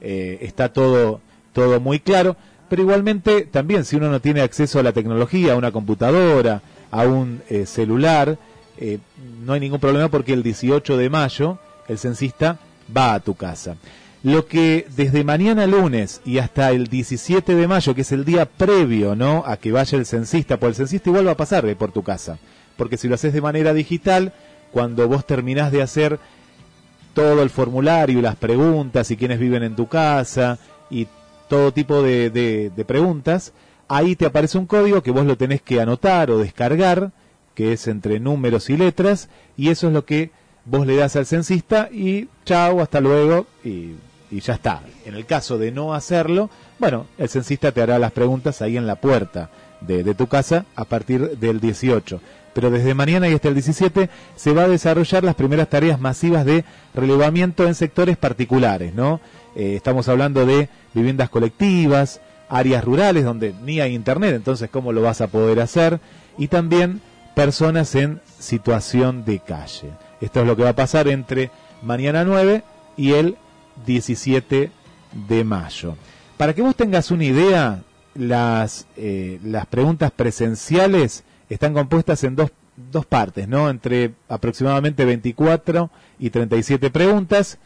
eh, está todo, todo muy claro. Pero igualmente también si uno no tiene acceso a la tecnología, a una computadora, a un eh, celular, eh, no hay ningún problema porque el 18 de mayo el censista va a tu casa. lo que desde mañana lunes y hasta el 17 de mayo, que es el día previo, ¿no? A que vaya el censista, pues el censista igual va a pasar por tu casa. Porque si lo haces de manera digital, cuando vos terminás de hacer todo el formulario, las preguntas y quiénes viven en tu casa y todo tipo de, de- preguntas, ahí te aparece un código que vos lo tenés que anotar o descargar, que es entre números y letras, y eso es lo que vos le das al censista y chao, hasta luego, y, y ya está. En el caso de no hacerlo, bueno, el censista te hará las preguntas ahí en la puerta de, de tu casa a partir del 18. Pero desde mañana y hasta el 17 se va a desarrollar las primeras tareas masivas de relevamiento en sectores particulares, ¿no? Eh, estamos hablando de viviendas colectivas, áreas rurales donde ni hay internet, entonces cómo lo vas a poder hacer, y también personas en situación de calle. Esto es lo que va a pasar entre mañana 9 y el 17 de mayo. Para que vos tengas una idea, las, eh, las preguntas presenciales están compuestas en dos, dos partes, ¿no? Entre aproximadamente 24 y 37 preguntas.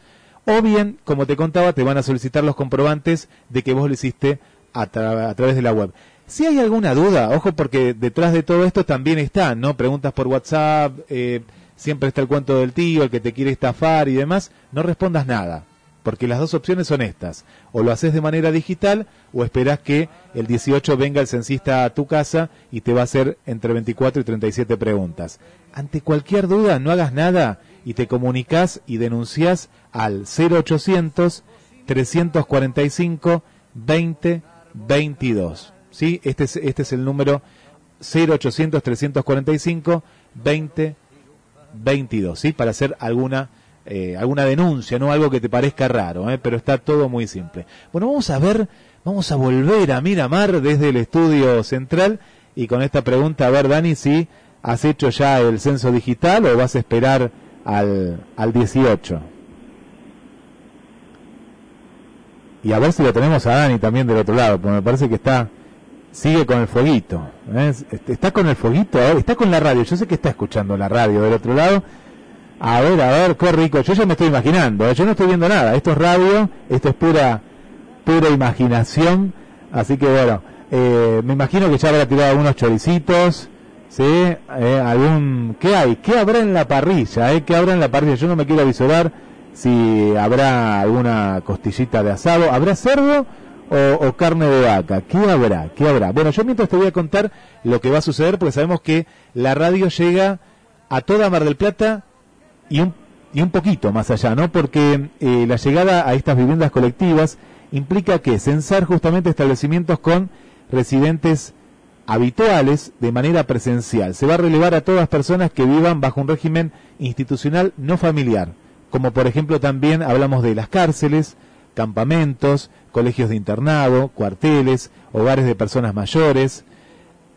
O bien, como te contaba, te van a solicitar los comprobantes de que vos lo hiciste a, tra- a través de la web. Si hay alguna duda, ojo porque detrás de todo esto también están, ¿no? Preguntas por WhatsApp, eh, siempre está el cuento del tío, el que te quiere estafar y demás, no respondas nada, porque las dos opciones son estas, o lo haces de manera digital o esperás que el 18 venga el censista a tu casa y te va a hacer entre 24 y 37 preguntas. Ante cualquier duda, no hagas nada y te comunicas y denuncias al 0800 345 20 22. ¿Sí? Este es, este es el número 0800 345 20 22, ¿sí? Para hacer alguna eh, alguna denuncia, no algo que te parezca raro, ¿eh? pero está todo muy simple. Bueno, vamos a ver, vamos a volver a Miramar desde el estudio central y con esta pregunta, a ver, Dani, si has hecho ya el censo digital o vas a esperar al, al 18. Y a ver si lo tenemos a Dani también del otro lado, porque me parece que está, sigue con el fueguito. ¿eh? Está con el fueguito, a ver, está con la radio. Yo sé que está escuchando la radio del otro lado. A ver, a ver, qué rico. Yo ya me estoy imaginando, ¿eh? yo no estoy viendo nada. Esto es radio, esto es pura, pura imaginación. Así que bueno, eh, me imagino que ya habrá tirado algunos choricitos, ¿sí? Eh, algún, ¿qué hay? ¿Qué habrá en la parrilla? Eh? ¿Qué habrá en la parrilla? Yo no me quiero avisorar si habrá alguna costillita de asado. ¿Habrá cerdo o, carne de vaca? ¿Qué habrá? ¿Qué habrá? Bueno, yo mientras te voy a contar lo que va a suceder, porque sabemos que la radio llega a toda Mar del Plata y un, y un poquito más allá, ¿no? Porque eh, la llegada a estas viviendas colectivas implica que censar justamente establecimientos con residentes habituales de manera presencial. Se va a relevar a todas personas que vivan bajo un régimen institucional no familiar, como por ejemplo también hablamos de las cárceles, campamentos, colegios de internado, cuarteles, hogares de personas mayores,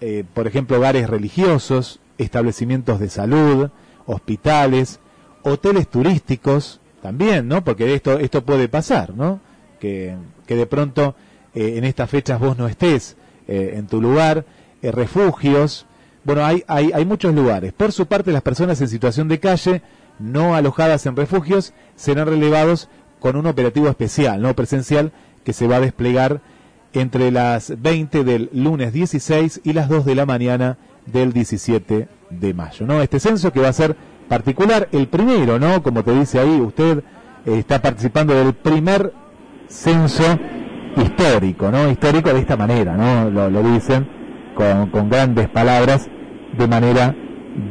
eh, por ejemplo hogares religiosos, establecimientos de salud, hospitales, hoteles turísticos, también, ¿no? Porque esto, esto puede pasar, ¿no? Que, que de pronto eh, en estas fechas vos no estés eh, en tu lugar, eh, refugios, bueno, hay, hay, hay muchos lugares. Por su parte, las personas en situación de calle, no alojadas en refugios, serán relevados con un operativo especial, no presencial, que se va a desplegar entre las 20 del lunes 16 y las 2 de la mañana del 17 de mayo. ¿no? Este censo que va a ser particular, el primero, ¿no? Como te dice ahí, usted eh, está participando del primer censo histórico, ¿no? Histórico de esta manera, ¿no? Lo, dicen con, grandes palabras de manera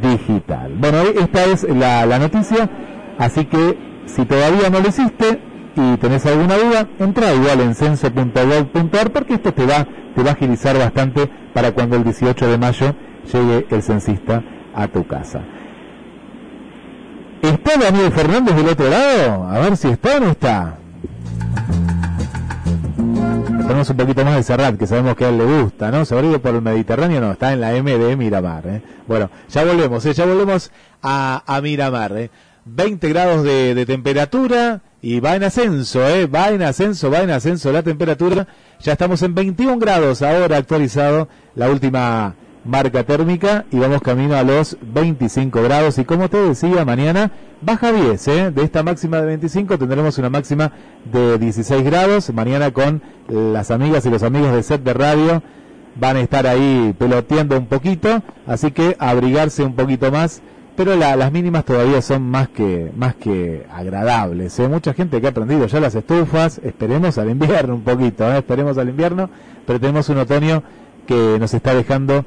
digital. Bueno, esta es la, la noticia, así que si todavía no lo hiciste y tenés alguna duda, entra igual en censo.gov.ar porque esto te va, te va a agilizar bastante para cuando el 18 de mayo llegue el censista a tu casa. ¿Está Daniel Fernández del otro lado? A ver si está o no está. Ponemos un poquito más de Serrat, que sabemos que a él le gusta, ¿no? Se ido por el Mediterráneo, no, está en la M de Miramar, ¿eh? Bueno, ya volvemos, ¿eh? ya volvemos a, a Miramar, ¿eh? 20 grados de, de temperatura y va en ascenso, ¿eh? Va en ascenso, va en ascenso la temperatura. Ya estamos en 21 grados ahora actualizado, la última marca térmica y vamos camino a los 25 grados. Y como te decía, mañana baja 10, ¿eh? de esta máxima de 25 tendremos una máxima de 16 grados. Mañana con las amigas y los amigos de set de radio van a estar ahí peloteando un poquito, así que abrigarse un poquito más pero las mínimas todavía son más que más que agradables. ¿eh? mucha gente que ha aprendido ya las estufas, esperemos al invierno un poquito, ¿eh? esperemos al invierno, pero tenemos un otoño que nos está dejando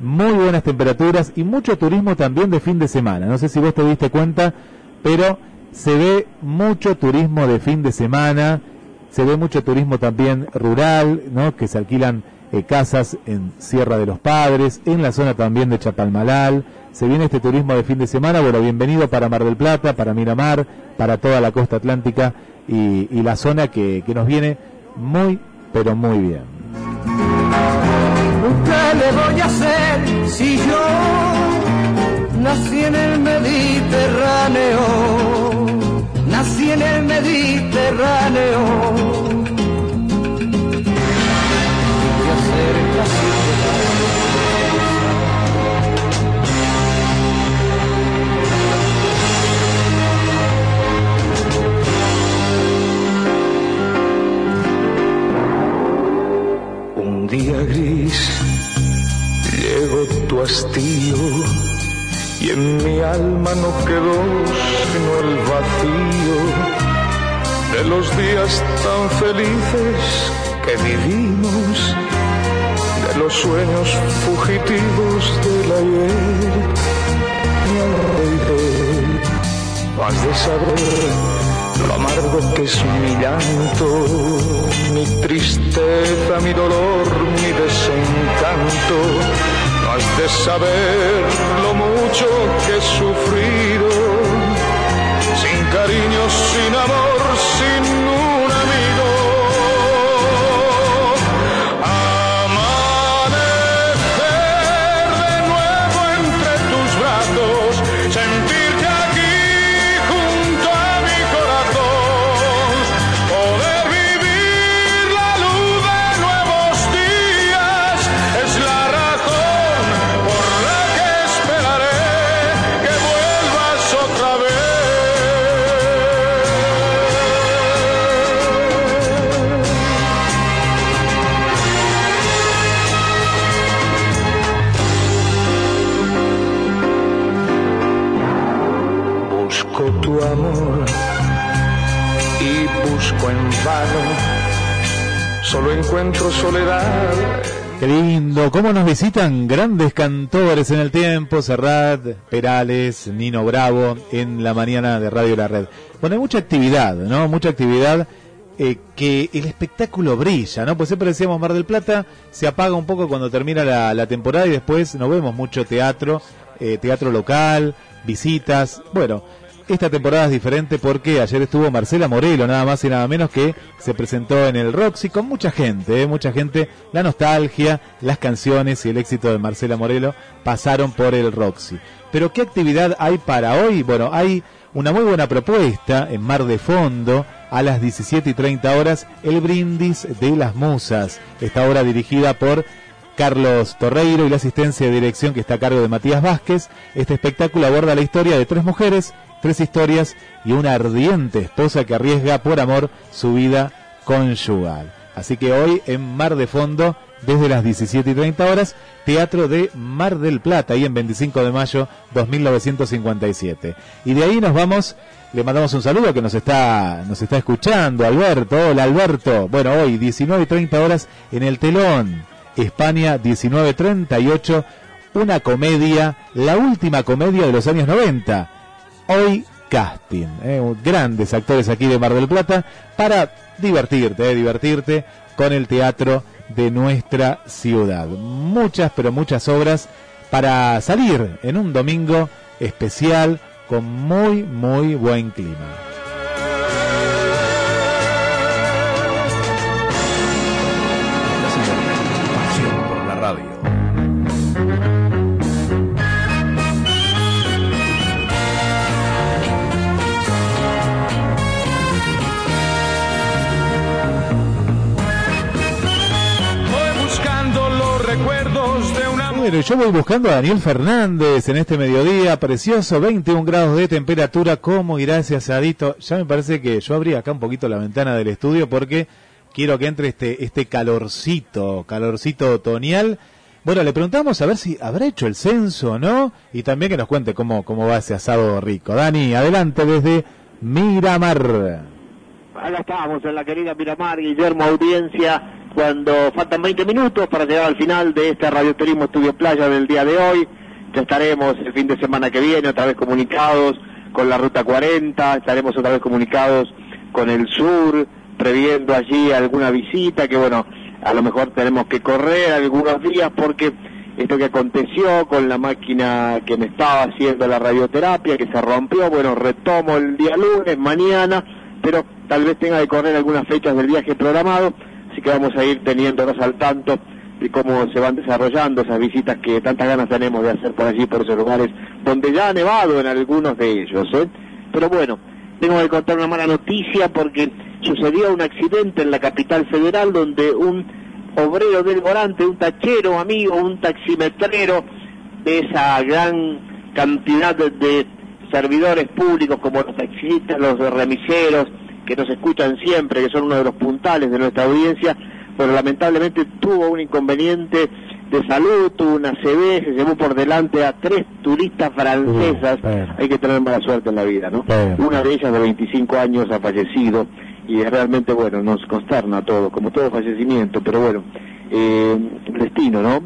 muy buenas temperaturas y mucho turismo también de fin de semana. No sé si vos te diste cuenta, pero se ve mucho turismo de fin de semana, se ve mucho turismo también rural, ¿no? que se alquilan eh, casas en Sierra de los Padres, en la zona también de Chapalmalal, se viene este turismo de fin de semana, bueno, bienvenido para Mar del Plata, para Miramar, para toda la costa atlántica y, la zona que, nos viene muy, pero muy bien. ¿Qué le a hacer si yo nací en el Mediterráneo? Nací en el Mediterráneo día gris llegó tu hastío y en mi alma no quedó sino el vacío de los días tan felices que vivimos, de los sueños fugitivos del ayer. Mi alrededor, has de saber lo amargo que es mi llanto, mi tristeza, mi dolor, mi desencanto. Has de saber lo mucho que he sufrido, sin cariño, sin amor, solo encuentro soledad. Qué lindo, cómo nos visitan grandes cantores en el tiempo, Serrat, Perales, Nino Bravo, en la mañana de Radio La Red. Bueno, hay mucha actividad, ¿no? Mucha actividad eh, que el espectáculo brilla, ¿no? Pues siempre decíamos Mar del Plata se apaga un poco cuando termina la, temporada y después no vemos mucho teatro, eh, teatro local, visitas, bueno esta temporada es diferente porque ayer estuvo Marcela Morelo, nada más y nada menos que se presentó en el Roxy con mucha gente, ¿eh? mucha gente, la nostalgia, las canciones y el éxito de Marcela Morelo pasaron por el Roxy. Pero ¿qué actividad hay para hoy? Bueno, hay una muy buena propuesta en Mar de Fondo a las 17 y 30 horas, el brindis de las musas, esta obra dirigida por Carlos Torreiro y la asistencia de dirección que está a cargo de Matías Vázquez. Este espectáculo aborda la historia de tres mujeres tres historias y una ardiente esposa que arriesga por amor su vida conyugal. Así que hoy en Mar de Fondo, desde las 17 y 30 horas, Teatro de Mar del Plata, ahí en 25 de mayo 2957. Y de ahí nos vamos, le mandamos un saludo que nos está, nos está escuchando, Alberto. Hola Alberto. Bueno, hoy 19 y 30 horas en el telón. España 1938, una comedia, la última comedia de los años 90 Hoy Casting. Eh, grandes actores aquí de Mar del Plata para divertirte, eh, divertirte con el teatro de nuestra ciudad. Muchas, pero muchas obras para salir en un domingo especial con muy, muy buen clima. Bueno, yo voy buscando a Daniel Fernández en este mediodía, precioso, 21 grados de temperatura, ¿cómo irá ese asadito? Ya me parece que yo abrí acá un poquito la ventana del estudio porque quiero que entre este, este calorcito, calorcito otoñal. Bueno, le preguntamos a ver si habrá hecho el censo o no, y también que nos cuente cómo, cómo va ese asado rico. Dani, adelante desde Miramar. Acá estamos en la querida Miramar, Guillermo Audiencia, cuando faltan 20 minutos para llegar al final de este Radioturismo Estudio Playa del día de hoy. Ya estaremos el fin de semana que viene otra vez comunicados con la Ruta 40, estaremos otra vez comunicados con el sur, previendo allí alguna visita que bueno, a lo mejor tenemos que correr algunos días porque esto que aconteció con la máquina que me estaba haciendo la radioterapia, que se rompió, bueno, retomo el día lunes, mañana, pero tal vez tenga que correr algunas fechas del viaje programado, así que vamos a ir teniéndonos al tanto de cómo se van desarrollando esas visitas que tantas ganas tenemos de hacer por allí, por esos lugares, donde ya ha nevado en algunos de ellos, ¿eh? Pero bueno, tengo que contar una mala noticia porque sucedió un accidente en la capital federal donde un obrero del volante, un tachero amigo, un taximetrero de esa gran cantidad de, de servidores públicos como los taxistas, los remiseros, que nos escuchan siempre, que son uno de los puntales de nuestra audiencia, pero lamentablemente tuvo un inconveniente de salud, tuvo una CB, se llevó por delante a tres turistas francesas, hay que tener mala suerte en la vida, ¿no? Una de ellas de 25 años ha fallecido y realmente, bueno, nos consterna a todos, como todo fallecimiento, pero bueno, eh, el destino, ¿no?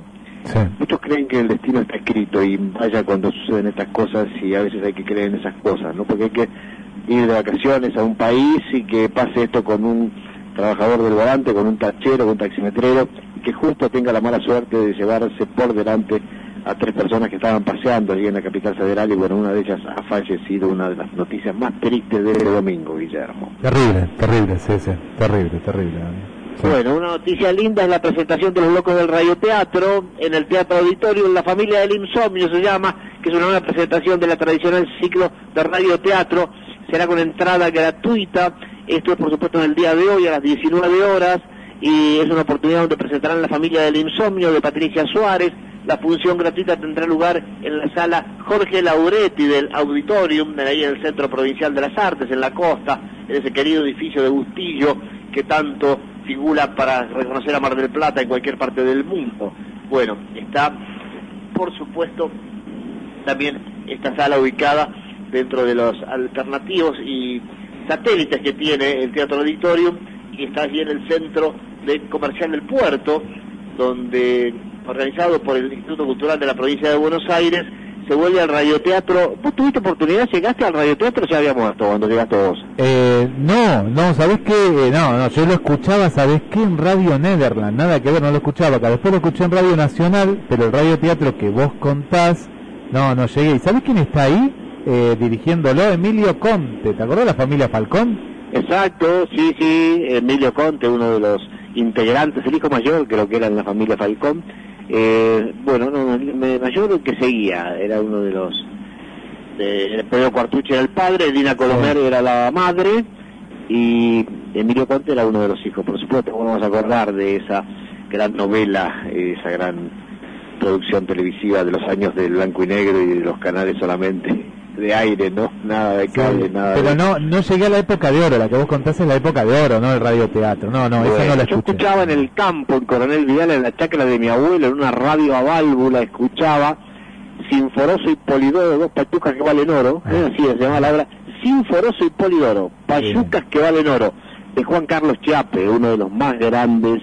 Muchos creen que el destino está escrito y vaya cuando suceden estas cosas y a veces hay que creer en esas cosas, ¿no? Porque hay que ir de vacaciones a un país y que pase esto con un trabajador del volante, con un tachero, con un taximetrero, y que justo tenga la mala suerte de llevarse por delante a tres personas que estaban paseando allí en la capital federal y bueno, una de ellas ha fallecido, una de las noticias más tristes de este domingo, Guillermo. Terrible, terrible, sí, sí, terrible, terrible. Bueno, una noticia linda es la presentación de los locos del radioteatro en el Teatro Auditorio, en la familia del insomnio se llama, que es una nueva presentación de la tradicional ciclo de radioteatro, será con entrada gratuita, esto es por supuesto en el día de hoy a las 19 horas, y es una oportunidad donde presentarán la familia del insomnio de Patricia Suárez, la función gratuita tendrá lugar en la sala Jorge Lauretti del Auditorium, de ahí en el Centro Provincial de las Artes, en la costa, en ese querido edificio de Bustillo que tanto figura para reconocer a Mar del Plata en cualquier parte del mundo. Bueno, está, por supuesto, también esta sala ubicada dentro de los alternativos y satélites que tiene el Teatro Auditorium y está allí en el centro de comercial del puerto, donde organizado por el Instituto Cultural de la Provincia de Buenos Aires, se vuelve al radioteatro. ¿Vos tuviste oportunidad? ¿Llegaste al radioteatro o ya había muerto cuando llegaste vos? Eh, no, no, ¿sabés qué? Eh, no, no, yo lo escuchaba, ¿sabés qué? En Radio Netherland, nada que ver, no lo escuchaba. Después lo escuché en Radio Nacional, pero el radioteatro que vos contás, no, no llegué. ¿Y sabés quién está ahí eh, dirigiéndolo? Emilio Conte. ¿Te acordás de la familia Falcón? Exacto, sí, sí, Emilio Conte, uno de los integrantes, el hijo mayor, creo que era en la familia Falcón. Eh, bueno, no, mayor que seguía, era uno de los... De, Pedro Cuartucci era el padre, Dina Colomer era la madre y Emilio Conte era uno de los hijos. Por supuesto, vamos a acordar de esa gran novela, esa gran producción televisiva de los años del blanco y negro y de los canales solamente de aire, ¿no? Nada de cable, nada Pero de... no, no llegué a la época de oro, la que vos contás es la época de oro, ¿no? El radioteatro. No, no, esa no la yo escuché. escuchaba en el campo, en Coronel Vidal, en la chacra de mi abuelo, en una radio a válvula, escuchaba Sinforoso y Polidoro, dos payucas que valen oro, Ah. ¿eh? así se llama la obra, Sinforoso y Polidoro, payucas que valen oro, de Juan Carlos Chiape, uno de los más grandes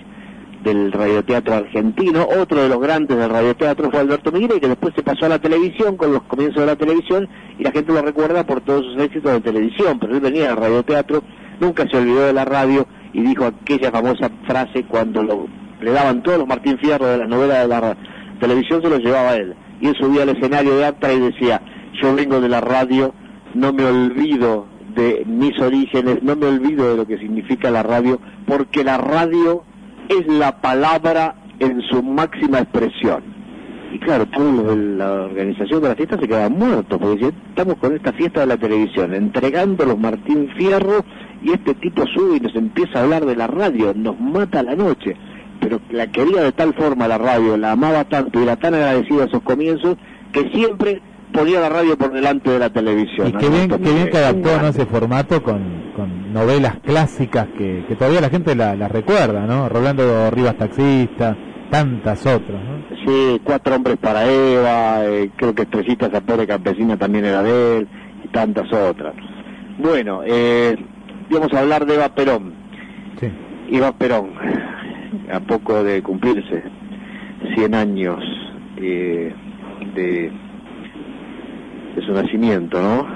del radioteatro argentino, otro de los grandes del radioteatro fue Alberto Miguel, que después se pasó a la televisión con los comienzos de la televisión y la gente lo recuerda por todos sus éxitos de televisión, pero él venía del radioteatro, nunca se olvidó de la radio y dijo aquella famosa frase cuando lo- le daban todos los Martín Fierro de las novelas de la televisión, se los llevaba él. Y él subía al escenario de Aptra y decía, yo vengo de la radio, no me olvido de mis orígenes, no me olvido de lo que significa la radio, porque la radio es la palabra en su máxima expresión. Y claro, todos los de la organización de la fiesta se quedaban muertos, porque estamos con esta fiesta de la televisión, entregando los Martín Fierro, y este tipo sube y nos empieza a hablar de la radio, nos mata la noche. pero la quería de tal forma la radio, la amaba tanto y era tan agradecida a sus comienzos que siempre ponía la radio por delante de la televisión. Y qué bien, qué bien que adaptó ¿no? ese formato con, con novelas clásicas que, que todavía la gente las la recuerda, ¿no? Rolando Rivas Taxista, tantas otras, ¿no? Sí, Cuatro Hombres para Eva, eh, creo que Estrellita Zapore Campesina también era de él, y tantas otras. Bueno, eh, íbamos a hablar de Eva Perón. Sí. Eva Perón, a poco de cumplirse 100 años eh, de, de su nacimiento, ¿no?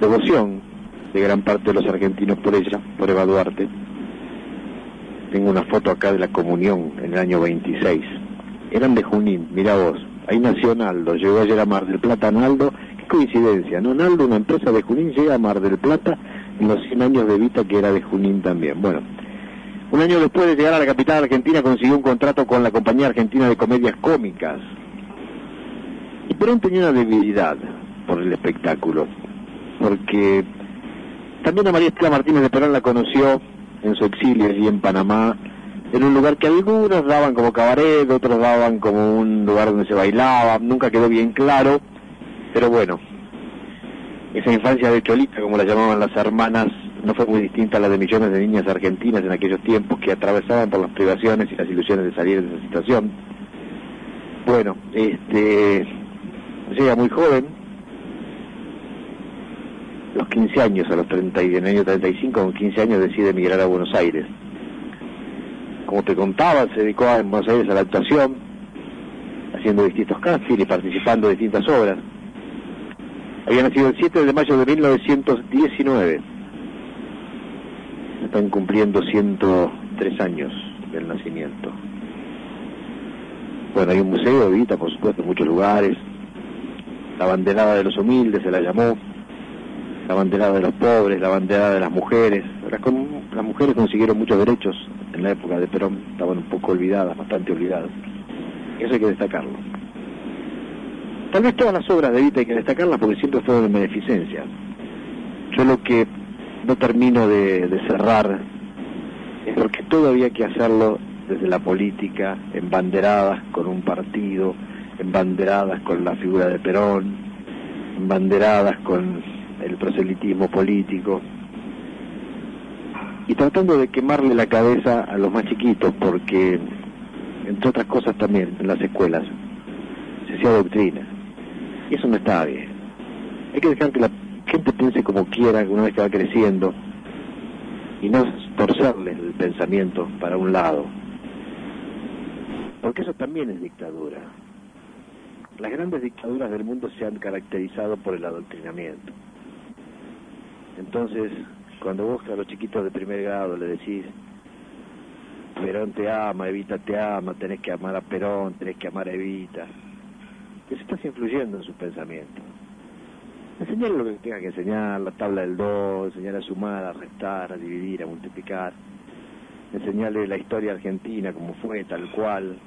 Devoción de gran parte de los argentinos por ella, por Eva Duarte. Tengo una foto acá de la comunión en el año 26. Eran de Junín, mira vos. Ahí nació Naldo, llegó ayer a Mar del Plata Naldo. Qué coincidencia, ¿no? Naldo, una empresa de Junín, llega a Mar del Plata en los 100 años de Vita que era de Junín también. Bueno, un año después de llegar a la capital argentina consiguió un contrato con la Compañía Argentina de Comedias Cómicas. Y Perón tenía una debilidad por el espectáculo, porque también a María Estela Martínez de Perón la conoció en su exilio allí en Panamá, en un lugar que algunos daban como cabaret, otros daban como un lugar donde se bailaba, nunca quedó bien claro, pero bueno, esa infancia de Cholita, como la llamaban las hermanas, no fue muy distinta a la de millones de niñas argentinas en aquellos tiempos que atravesaban por las privaciones y las ilusiones de salir de esa situación. Bueno, este llega muy joven, los 15 años, a los 30 y en el año 35, con 15 años decide emigrar a Buenos Aires. Como te contaba, se dedicó a, en Buenos Aires a la actuación, haciendo distintos castings y participando en distintas obras. Había nacido el 7 de mayo de 1919. Están cumpliendo 103 años del nacimiento. Bueno, hay un museo de por supuesto, en muchos lugares. La banderada de los humildes se la llamó. La banderada de los pobres, la banderada de las mujeres. Las, mujeres consiguieron muchos derechos en la época de Perón. Estaban un poco olvidadas, bastante olvidadas. Eso hay que destacarlo. Tal vez todas las obras de Evita hay que destacarlas porque siempre fueron de beneficencia. Yo lo que no termino de, de cerrar es porque todo había que hacerlo desde la política, embanderadas con un partido, embanderadas con la figura de Perón, embanderadas con el proselitismo político y tratando de quemarle la cabeza a los más chiquitos porque, entre otras cosas también, en las escuelas se hacía doctrina. Y eso no está bien. Hay que dejar que la gente piense como quiera una vez que va creciendo y no torcerle el pensamiento para un lado. Porque eso también es dictadura. Las grandes dictaduras del mundo se han caracterizado por el adoctrinamiento. Entonces, cuando vos a los chiquitos de primer grado le decís, Perón te ama, Evita te ama, tenés que amar a Perón, tenés que amar a Evita, les estás influyendo en su pensamiento. Enseñarle lo que tenga que enseñar, la tabla del 2, enseñar a sumar, a restar, a dividir, a multiplicar, enseñarle la historia argentina como fue, tal cual,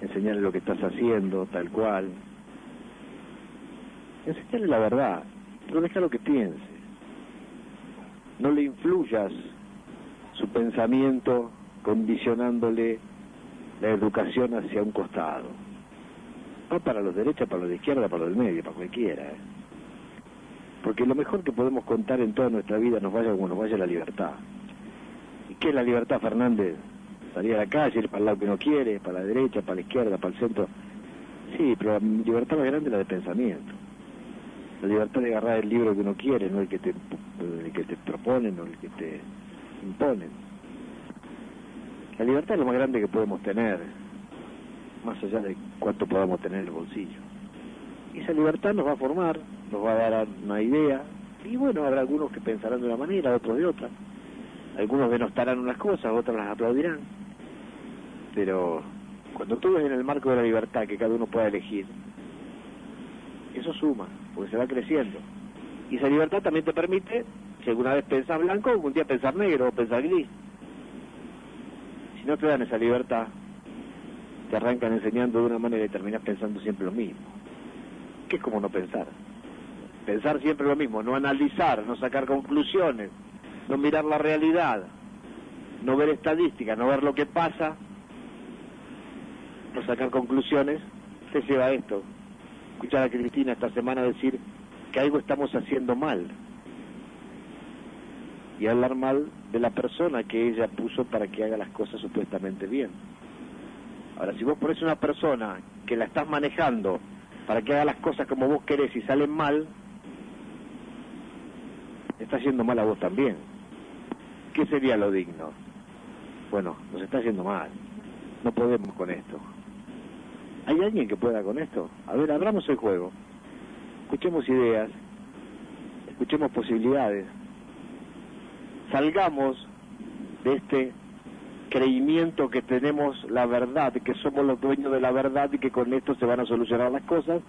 enseñarle lo que estás haciendo, tal cual, enseñarle la verdad, pero déjalo que piense. No le influyas su pensamiento condicionándole la educación hacia un costado. No para los derechos, para los de izquierda, para los del medio, para cualquiera. ¿eh? Porque lo mejor que podemos contar en toda nuestra vida nos vaya como nos vaya la libertad. ¿Y qué es la libertad, Fernández? Salir a la calle, ir para el lado que no quiere, para la derecha, para la izquierda, para el centro. Sí, pero la libertad más grande es la de pensamiento. La libertad de agarrar el libro que uno quiere, no el que te, que te proponen o el que te imponen. La libertad es lo más grande que podemos tener, más allá de cuánto podamos tener en el bolsillo. Y esa libertad nos va a formar, nos va a dar una idea, y bueno, habrá algunos que pensarán de una manera, otros de otra. Algunos denostarán unas cosas, otras las aplaudirán. Pero cuando tú ves en el marco de la libertad que cada uno pueda elegir, eso suma, porque se va creciendo. Y esa libertad también te permite, si alguna vez pensás blanco, algún día pensar negro o pensar gris. Si no te dan esa libertad, te arrancan enseñando de una manera y terminas pensando siempre lo mismo. Que es como no pensar. Pensar siempre lo mismo, no analizar, no sacar conclusiones, no mirar la realidad, no ver estadísticas, no ver lo que pasa, no sacar conclusiones, te lleva a esto. Escuchar a Cristina esta semana decir que algo estamos haciendo mal. Y hablar mal de la persona que ella puso para que haga las cosas supuestamente bien. Ahora, si vos pones una persona que la estás manejando para que haga las cosas como vos querés y salen mal, está haciendo mal a vos también. ¿Qué sería lo digno? Bueno, nos está haciendo mal. No podemos con esto. ¿Hay alguien que pueda con esto? A ver, abramos el juego. Escuchemos ideas. Escuchemos posibilidades. Salgamos de este creimiento que tenemos la verdad, que somos los dueños de la verdad y que con esto se van a solucionar las cosas,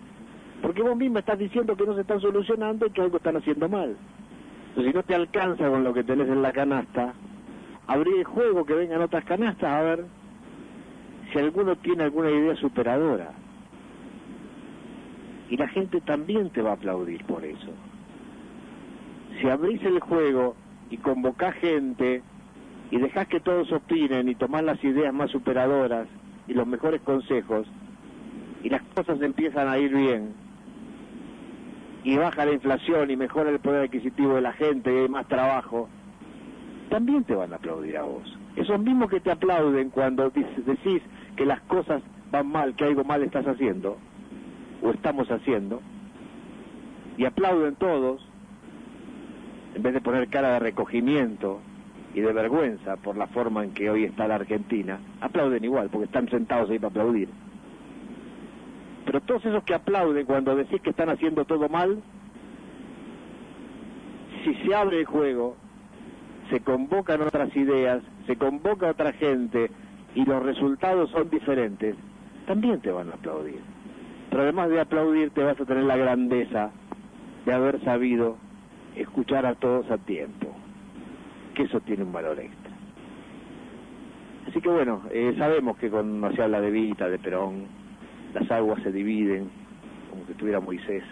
porque vos mismo estás diciendo que no se están solucionando y que algo están haciendo mal. Si no te alcanza con lo que tenés en la canasta, abrí el juego, que vengan otras canastas a ver si alguno tiene alguna idea superadora. Y la gente también te va a aplaudir por eso. Si abrís el juego y convocás gente y dejás que todos opinen y tomás las ideas más superadoras y los mejores consejos y las cosas empiezan a ir bien y baja la inflación y mejora el poder adquisitivo de la gente y hay más trabajo, también te van a aplaudir a vos. Esos mismos que te aplauden cuando decís que las cosas van mal, que algo mal estás haciendo o estamos haciendo, y aplauden todos, en vez de poner cara de recogimiento y de vergüenza por la forma en que hoy está la Argentina, aplauden igual, porque están sentados ahí para aplaudir. Pero todos esos que aplauden cuando decís que están haciendo todo mal, si se abre el juego, se convocan otras ideas, se convoca otra gente y los resultados son diferentes, también te van a aplaudir. Pero además de aplaudir, te vas a tener la grandeza de haber sabido escuchar a todos a tiempo, que eso tiene un valor extra. Así que bueno, eh, sabemos que cuando se habla de Vita, de Perón, las aguas se dividen, como que estuviera Moisés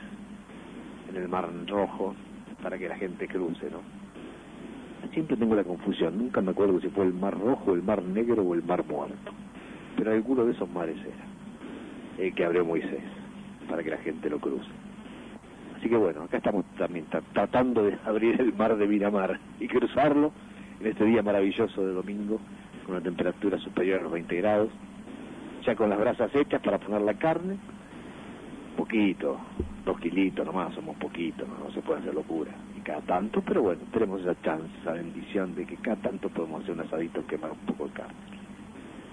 en el Mar Rojo, para que la gente cruce, ¿no? Siempre tengo la confusión, nunca me acuerdo si fue el Mar Rojo, el Mar Negro o el Mar Muerto, pero alguno de esos mares era el que abrió Moisés, para que la gente lo cruce. Así que bueno, acá estamos también tra- tratando de abrir el mar de Miramar y cruzarlo en este día maravilloso de domingo, con una temperatura superior a los 20 grados, ya con las brasas hechas para poner la carne, poquito, dos kilitos nomás, somos poquitos, no, se puede hacer locura, y cada tanto, pero bueno, tenemos esa chance, esa bendición de que cada tanto podemos hacer un asadito, quemar un poco de carne.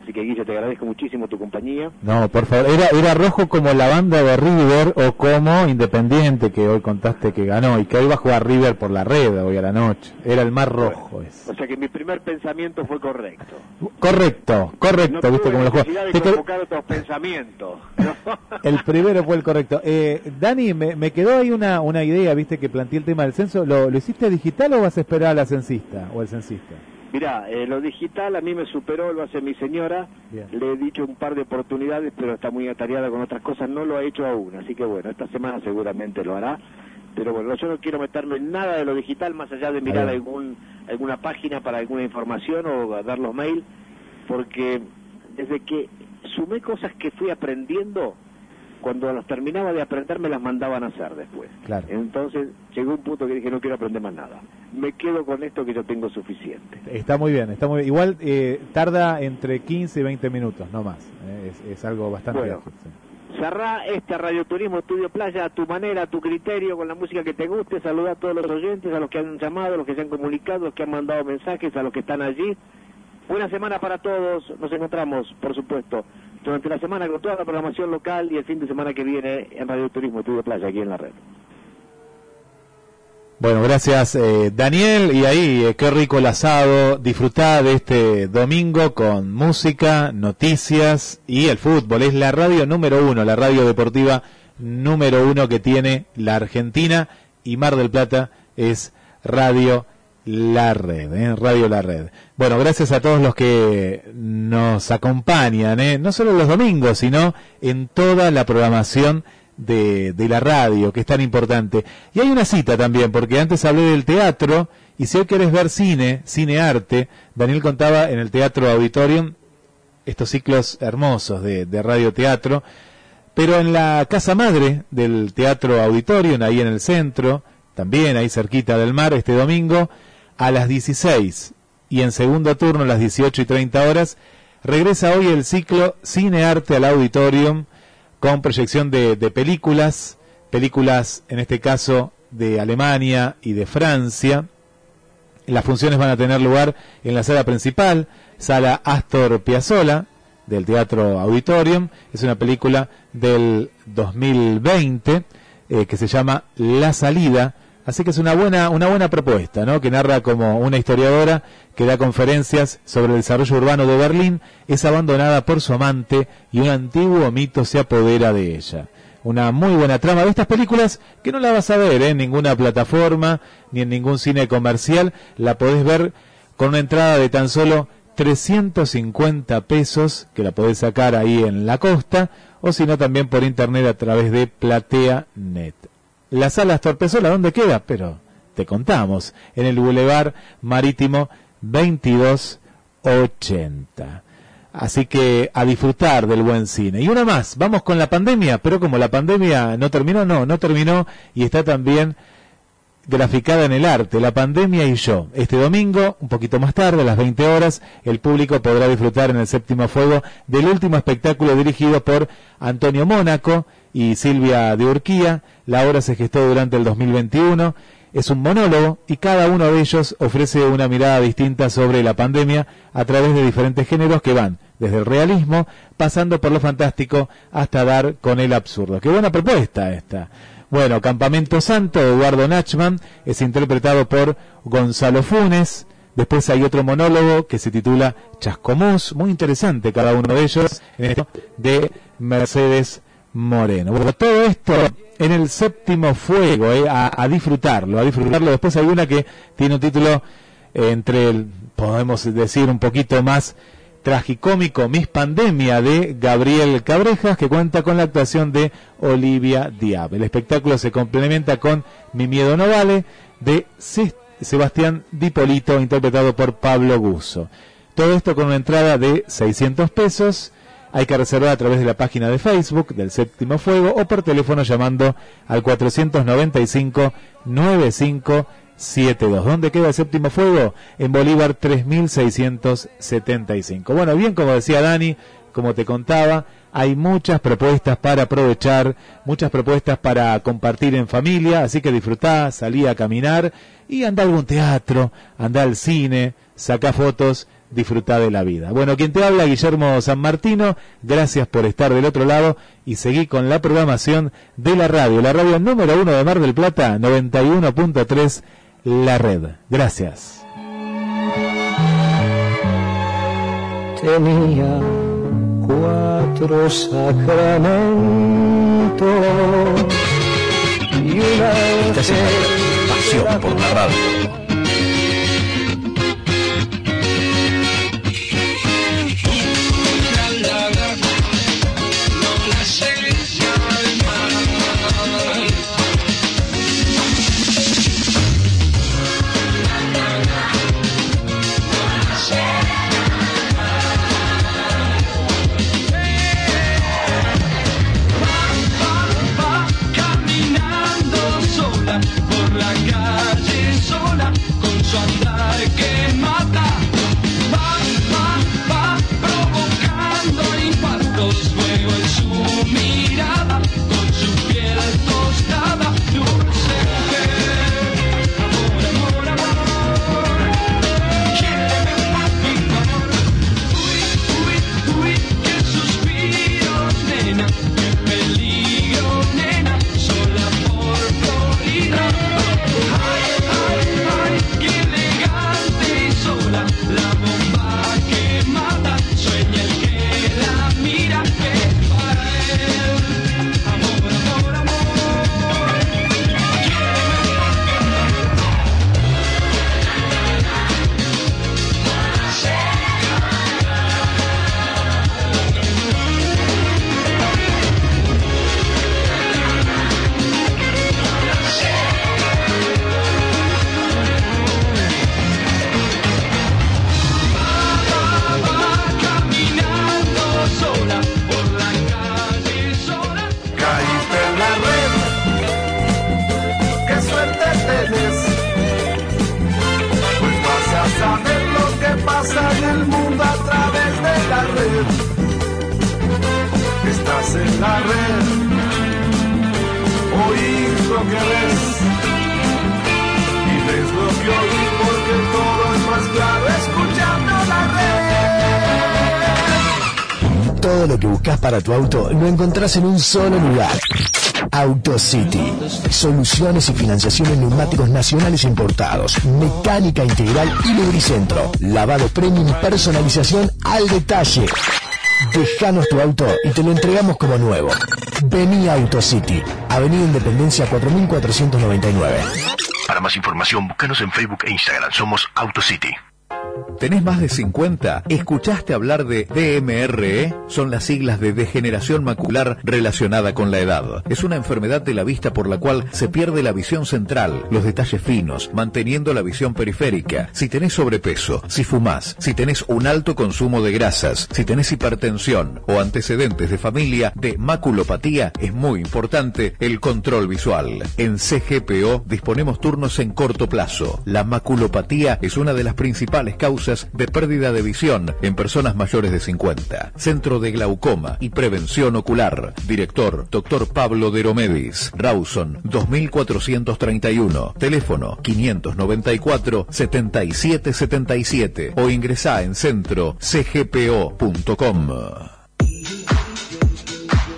Así que Guille, te agradezco muchísimo tu compañía. No, por favor, era, era rojo como la banda de River o como Independiente que hoy contaste que ganó y que hoy va a jugar River por la red hoy a la noche. Era el más rojo ese. O sea que mi primer pensamiento fue correcto. Correcto, correcto, no viste cómo lo juega. necesidad de Te otros pensamientos. El primero fue el correcto. Eh, Dani, me, me quedó ahí una, una idea, viste, que planteé el tema del censo. ¿Lo, ¿Lo hiciste digital o vas a esperar a la censista o al censista? Mirá, eh, lo digital a mí me superó, lo hace mi señora. Bien. Le he dicho un par de oportunidades, pero está muy atareada con otras cosas. No lo ha hecho aún, así que bueno, esta semana seguramente lo hará. Pero bueno, yo no quiero meterme en nada de lo digital, más allá de mirar algún alguna página para alguna información o dar los mails, porque desde que sumé cosas que fui aprendiendo, cuando las terminaba de aprender me las mandaban a hacer después. Claro. Entonces llegó un punto que dije no quiero aprender más nada. Me quedo con esto que yo tengo suficiente. Está muy bien, está muy bien. Igual eh, tarda entre 15 y 20 minutos, no más. eh, es, es algo bastante Bueno. ágil, sí. Cerrá este radioturismo Estudio Playa a tu manera, a tu criterio, con la música que te guste. Saludá a todos los oyentes, a los que han llamado, a los que se han comunicado, a los que han mandado mensajes, a los que están allí. Buena semana para todos. Nos encontramos, por supuesto, durante la semana con toda la programación local y el fin de semana que viene en Radio Turismo Estudio Playa, aquí en la red. Bueno, gracias eh, Daniel. Y ahí, eh, qué rico el asado. Disfrutá de este domingo con música, noticias y el fútbol. Es la radio número uno, la radio deportiva número uno que tiene la Argentina y Mar del Plata es Radio La Red, ¿eh? Radio La Red. Bueno, gracias a todos los que nos acompañan, ¿eh? no solo los domingos, sino en toda la programación de, de la radio, que es tan importante. Y hay una cita también, porque antes hablé del teatro Y si hoy querés ver cine, cine arte, Daniel contaba en el Teatro Auditorium estos ciclos hermosos de, de radioteatro, pero en la casa madre del Teatro Auditorium, ahí en el centro, también ahí cerquita del mar, este domingo, a las 16 y en segundo turno a las 18 y 30 horas, regresa hoy el ciclo Cine Arte al Auditorium con proyección de, películas, películas en este caso de Alemania y de Francia. Las funciones van a tener lugar en la sala principal, sala Astor Piazzolla del Teatro Auditorium. Es una película del 2020 eh, que se llama La Salida. Así que es una buena, una buena propuesta, ¿no? Que narra como una historiadora que da conferencias sobre el desarrollo urbano de Berlín, es abandonada por su amante y un antiguo mito se apodera de ella una muy buena trama de estas películas que no la vas a ver ¿eh? en ninguna plataforma ni en ningún cine comercial, la podés ver con una entrada de tan solo 350 pesos que la podés sacar ahí en la costa o si no también por internet a través de PlateaNet. La sala Astor ¿dónde queda? Pero te contamos, en el Boulevard Marítimo 2280. Así que a disfrutar del buen cine. Y una más, vamos con la pandemia, pero como la pandemia no terminó, no, no terminó y está también graficada en el arte, La pandemia y yo. Este domingo, un poquito más tarde, a las 20 horas, el público podrá disfrutar en el séptimo fuego del último espectáculo dirigido por Antonio Mónaco y Silvia de Urquía. La obra se gestó durante el 2021 es un monólogo y cada uno de ellos ofrece una mirada distinta sobre la pandemia a través de diferentes géneros que van desde el realismo, pasando por lo fantástico, hasta dar con el absurdo. Qué buena propuesta esta. Bueno, Campamento Santo de Eduardo Nachman es interpretado por Gonzalo Funes. Después hay otro monólogo que se titula Chascomús, muy interesante cada uno de ellos, de Mercedes Moreno. Bueno, todo esto en el séptimo fuego, eh, a, disfrutarlo, a disfrutarlo. Después hay una que tiene un título entre, el, podemos decir, un poquito más tragicómico, Miss Pandemia, de Gabriel Cabrejas, que cuenta con la actuación de Olivia Diab. El espectáculo se complementa con Mi Miedo No Vale, de Sebastián Dipolito, interpretado por Pablo Gusso. Todo esto con una entrada de 600 pesos hay que reservar a través de la página de Facebook del Séptimo Fuego o por teléfono llamando al 495 9572. ¿Dónde queda el Séptimo Fuego? En Bolívar 3675. Bueno, bien como decía Dani, como te contaba, hay muchas propuestas para aprovechar, muchas propuestas para compartir en familia, así que disfrutá, salí a caminar y anda a algún teatro, anda al cine, saca fotos disfrutar de la vida. Bueno, quien te habla, Guillermo San Martino, gracias por estar del otro lado y seguí con la programación de la radio, la radio número uno de Mar del Plata, 91.3, La Red. Gracias. Tenía cuatro sacramentos y una pasión por la radio. La red. Oís lo que ves y ves lo que oís porque todo es más claro escuchando la red. Todo lo que buscas para tu auto lo encontrás en un solo lugar. AutoCity. Soluciones y financiación en neumáticos nacionales importados. Mecánica integral y lubricentro. Lavado premium personalización al detalle. Dejanos tu auto y te lo entregamos como nuevo. Vení a AutoCity. Avenida Independencia 4499. Para más información, búscanos en Facebook e Instagram. Somos AutoCity. ¿Tenés más de 50? ¿Escuchaste hablar de DMRE? Son las siglas de degeneración macular relacionada con la edad. Es una enfermedad de la vista por la cual se pierde la visión central, los detalles finos, manteniendo la visión periférica. Si tenés sobrepeso, si fumás, si tenés un alto consumo de grasas, si tenés hipertensión o antecedentes de familia de maculopatía, es muy importante el control visual. En CGPO disponemos turnos en corto plazo. La maculopatía es una de las principales causas de pérdida de visión en personas mayores de 50. Centro de Glaucoma y Prevención Ocular. Director, Dr. Pablo Deromedis. Rawson 2431. Teléfono 594 7777 o ingresá en centro cgpo.com.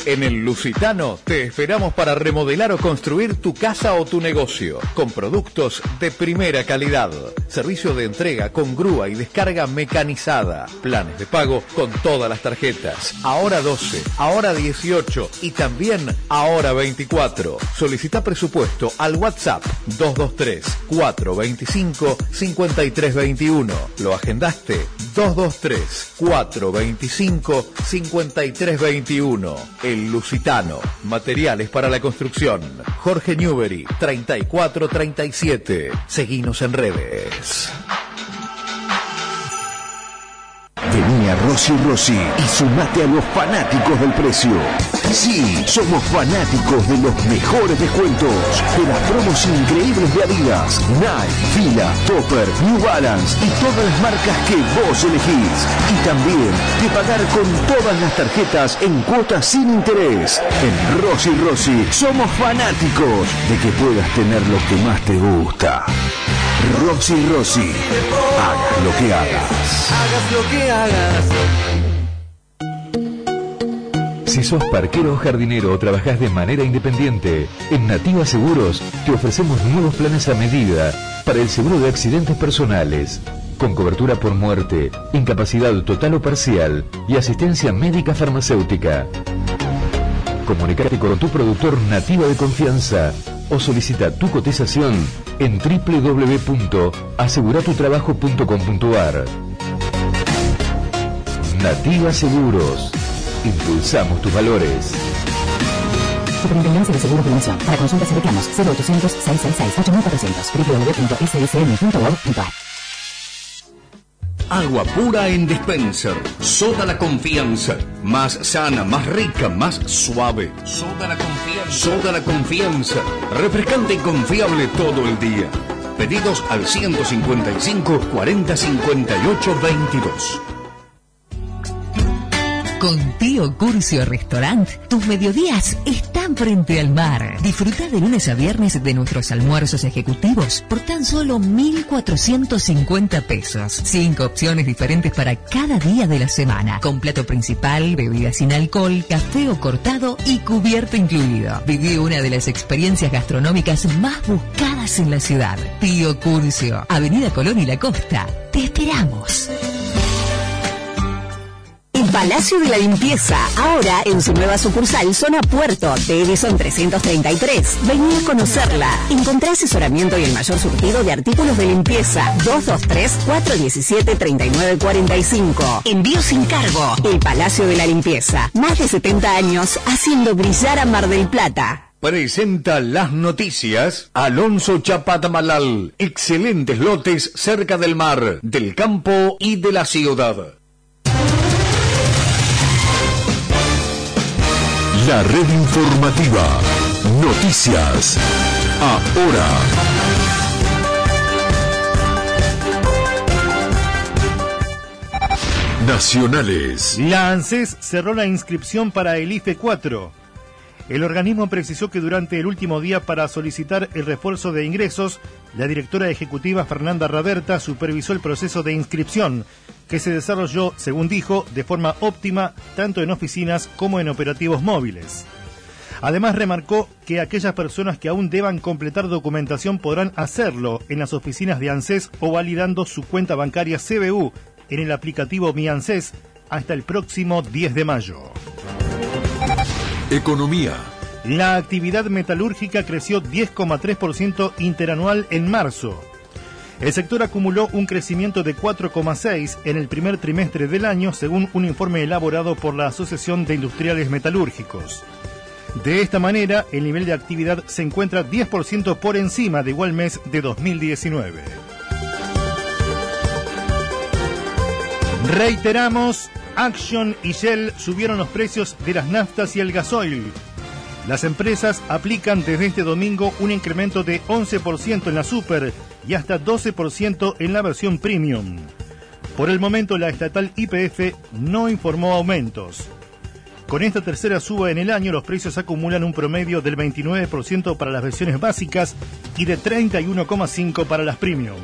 En el Lusitano te esperamos para remodelar o construir tu casa o tu negocio con productos de primera calidad. Servicio de entrega con grúa y descarga mecanizada. Planes de pago con todas las tarjetas. Ahora 12, ahora 18 y también ahora 24. Solicita presupuesto al WhatsApp 223 425 5321. ¿Lo agendaste? 223 425 5321. El Lusitano. Materiales para la construcción. Jorge Newbery, 3437. Seguinos en redes. Vení a Rossi Rossi y sumate a los fanáticos del precio. Sí, somos fanáticos de los mejores descuentos, de las promos increíbles de Adidas, Nike, Fila, Topper, New Balance y todas las marcas que vos elegís. Y también de pagar con todas las tarjetas en cuotas sin interés. En Rossi Rossi somos fanáticos de que puedas tener lo que más te gusta. Rossi Rossi, hagas lo que hagas. Hagas lo que hagas. Si sos parquero o jardinero o trabajás de manera independiente, en Nativa Seguros te ofrecemos nuevos planes a medida para el seguro de accidentes personales, con cobertura por muerte, incapacidad total o parcial y asistencia médica farmacéutica. Comunicate con tu productor Nativa de confianza o solicita tu cotización en www.aseguratutrabajo.com.ar. Nativa Seguros. Impulsamos tus valores. Superintendencia de Seguros de la Nación. Para consultas y reclamos 0800 666 8400 www.ssn.org.ar Agua pura en dispenser. Soda la confianza. Más sana, más rica, más suave. Soda la confianza. Soda la confianza. Refrescante y confiable todo el día. Pedidos al 155 40 58 22. Con Tío Curcio Restaurant, tus mediodías están frente al mar. Disfruta de lunes a viernes de nuestros almuerzos ejecutivos por tan solo 1.450 pesos. Cinco opciones diferentes para cada día de la semana. Con plato principal, bebida sin alcohol, café o cortado y cubierto incluido. Viví una de las experiencias gastronómicas más buscadas en la ciudad. Tío Curcio, Avenida Colón y La Costa. Te esperamos. Palacio de la Limpieza, ahora en su nueva sucursal Zona Puerto de Edison 333. Vení a conocerla. Encontrá asesoramiento y el mayor surtido de artículos de limpieza. 223-417-3945. Envío sin cargo. El Palacio de la Limpieza. Más de 70 años haciendo brillar a Mar del Plata. Presenta las noticias Alonso Chapatamalal. Excelentes lotes cerca del mar, del campo y de la ciudad. La red informativa. Noticias. Ahora. Nacionales. La ANSES cerró la inscripción para el IFE 4. El organismo precisó que durante el último día para solicitar el refuerzo de ingresos, la directora ejecutiva Fernanda Raberta supervisó el proceso de inscripción, que se desarrolló, según dijo, de forma óptima tanto en oficinas como en operativos móviles. Además remarcó que aquellas personas que aún deban completar documentación podrán hacerlo en las oficinas de ANSES o validando su cuenta bancaria CBU en el aplicativo Mi ANSES hasta el próximo 10 de mayo. Economía. La actividad metalúrgica creció 10,3% interanual en marzo. El sector acumuló un crecimiento de 4,6 en el primer trimestre del año, según un informe elaborado por la Asociación de Industriales Metalúrgicos. De esta manera, el nivel de actividad se encuentra 10% por encima de igual mes de 2019. Reiteramos, Action y Shell subieron los precios de las naftas y el gasoil. Las empresas aplican desde este domingo un incremento de 11% en la super y hasta 12% en la versión premium. Por el momento la estatal IPF no informó aumentos. Con esta tercera suba en el año, los precios acumulan un promedio del 29% para las versiones básicas y de 31,5% para las premium.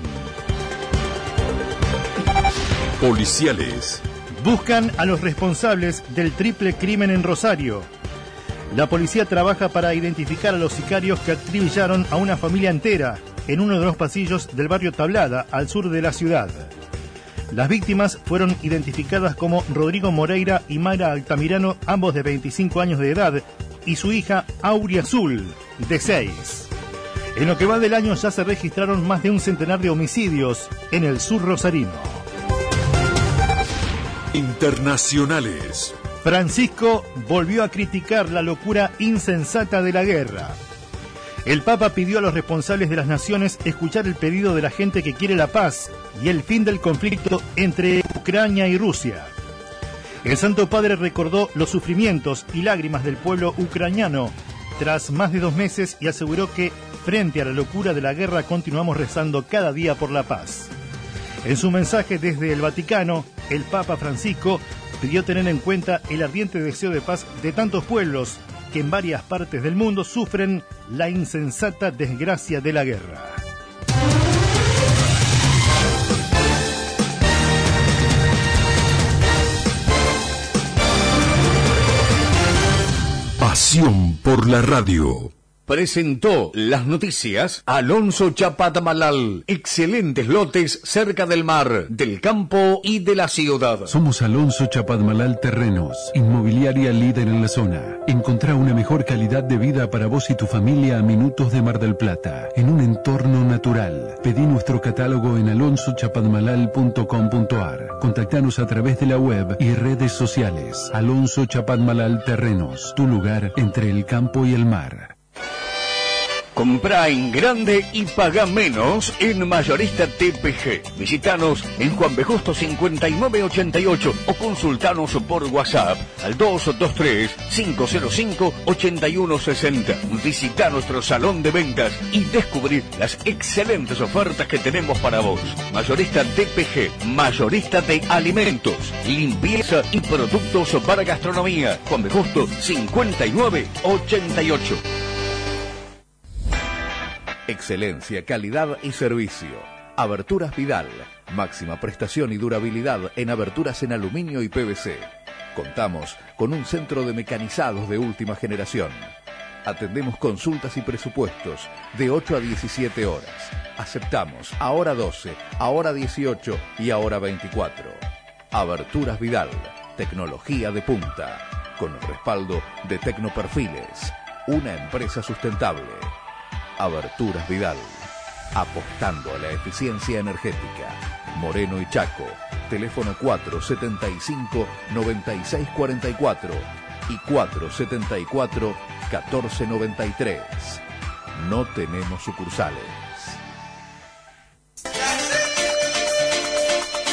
Policiales. Buscan a los responsables del triple crimen en Rosario. La policía trabaja para identificar a los sicarios que acribillaron a una familia entera en uno de los pasillos del barrio Tablada, al sur de la ciudad. Las víctimas fueron identificadas como Rodrigo Moreira y Mayra Altamirano, ambos de 25 años de edad, y su hija Aurea Azul, de 6. En lo que va del año ya se registraron más de un centenar de homicidios en el sur rosarino. Internacionales. Francisco volvió a criticar la locura insensata de la guerra. El Papa pidió a los responsables de las naciones escuchar el pedido de la gente que quiere la paz y el fin del conflicto entre Ucrania y Rusia. El Santo Padre recordó los sufrimientos y lágrimas del pueblo ucraniano tras más de dos meses y aseguró que, frente a la locura de la guerra, continuamos rezando cada día por la paz. En su mensaje desde el Vaticano, el Papa Francisco pidió tener en cuenta el ardiente deseo de paz de tantos pueblos que en varias partes del mundo sufren la insensata desgracia de la guerra. Pasión por la radio. Presentó las noticias Alonso Chapatamalal. Excelentes lotes cerca del mar, del campo y de la ciudad. Somos Alonso Chapadmalal Terrenos, inmobiliaria líder en la zona. Encontrá una mejor calidad de vida para vos y tu familia a minutos de Mar del Plata, en un entorno natural. Pedí nuestro catálogo en alonsochapadmalal.com.ar. Contactanos a través de la web y redes sociales. Alonso Chapadmalal Terrenos, tu lugar entre el campo y el mar. Comprá en grande y paga menos en Mayorista TPG. Visítanos en Juan B. Justo 5988 o consultanos por WhatsApp al 223-505-8160. Visita nuestro salón de ventas y descubrir las excelentes ofertas que tenemos para vos. Mayorista TPG, mayorista de alimentos, limpieza y productos para gastronomía. Juan B. Justo 5988. Excelencia, calidad y servicio. Aberturas Vidal. Máxima prestación y durabilidad en aberturas en aluminio y PVC. Contamos con un centro de mecanizados de última generación. Atendemos consultas y presupuestos de 8 a 17 horas. Aceptamos ahora 12, ahora 18 y ahora 24. Aberturas Vidal. Tecnología de punta. Con el respaldo de Tecnoperfiles. Una empresa sustentable. Aberturas Vidal. Apostando a la eficiencia energética. Moreno y Chaco. Teléfono 475-9644 y 474-1493. No tenemos sucursales.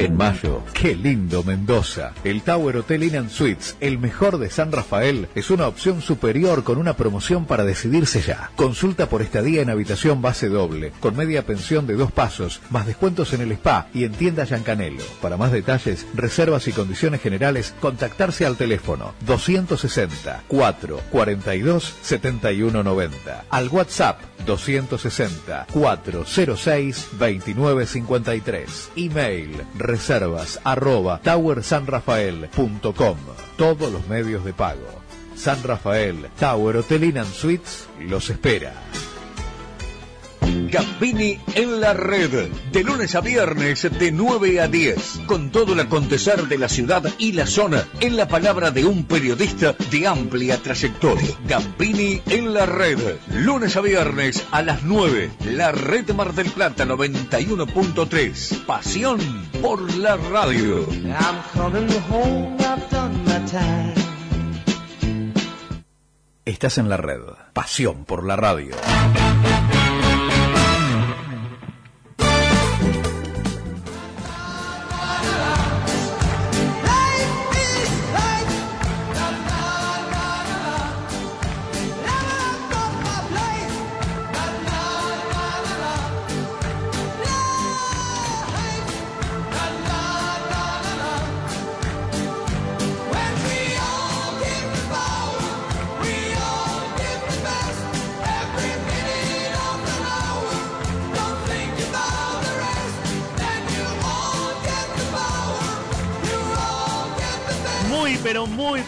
En mayo, qué lindo Mendoza. El Tower Hotel Inn Suites, el mejor de San Rafael, es una opción superior con una promoción para decidirse ya. Consulta por estadía en habitación base doble, con media pensión de dos pasos, más descuentos en el spa y en tienda Yancanelo. Para más detalles, reservas y condiciones generales, contactarse al teléfono 260 4 42 71 90. Al WhatsApp 260 406 29 53. Email reservas arroba towersanrafael.com. Todos los medios de pago. San Rafael Tower Hotel Suites los espera. Gambini en la red, de lunes a viernes de 9 a 10, con todo el acontecer de la ciudad y la zona, en la palabra de un periodista de amplia trayectoria. Gambini en la red, lunes a viernes a las 9, la red Mar del Plata 91.3, pasión por la radio. I'm coming home, I've done my time. Estás en la red. Pasión por la radio.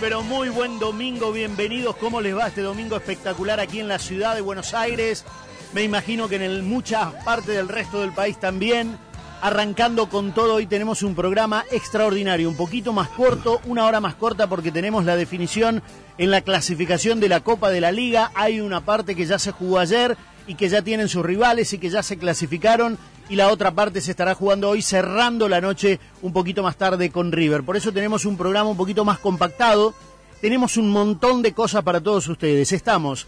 Pero muy, buen domingo. Bienvenidos. ¿Cómo les va este domingo espectacular aquí en la ciudad de Buenos Aires? Me imagino que en muchas partes del resto del país también. Arrancando con todo, hoy tenemos un programa extraordinario, un poquito más corto, una hora más corta porque tenemos la definición en la clasificación de la Copa de la Liga. Hay una parte que ya se jugó ayer y que ya tienen sus rivales y que ya se clasificaron y la otra parte se estará jugando hoy cerrando la noche un poquito más tarde con River. Por eso tenemos un programa un poquito más compactado. Tenemos un montón de cosas para todos ustedes. Estamos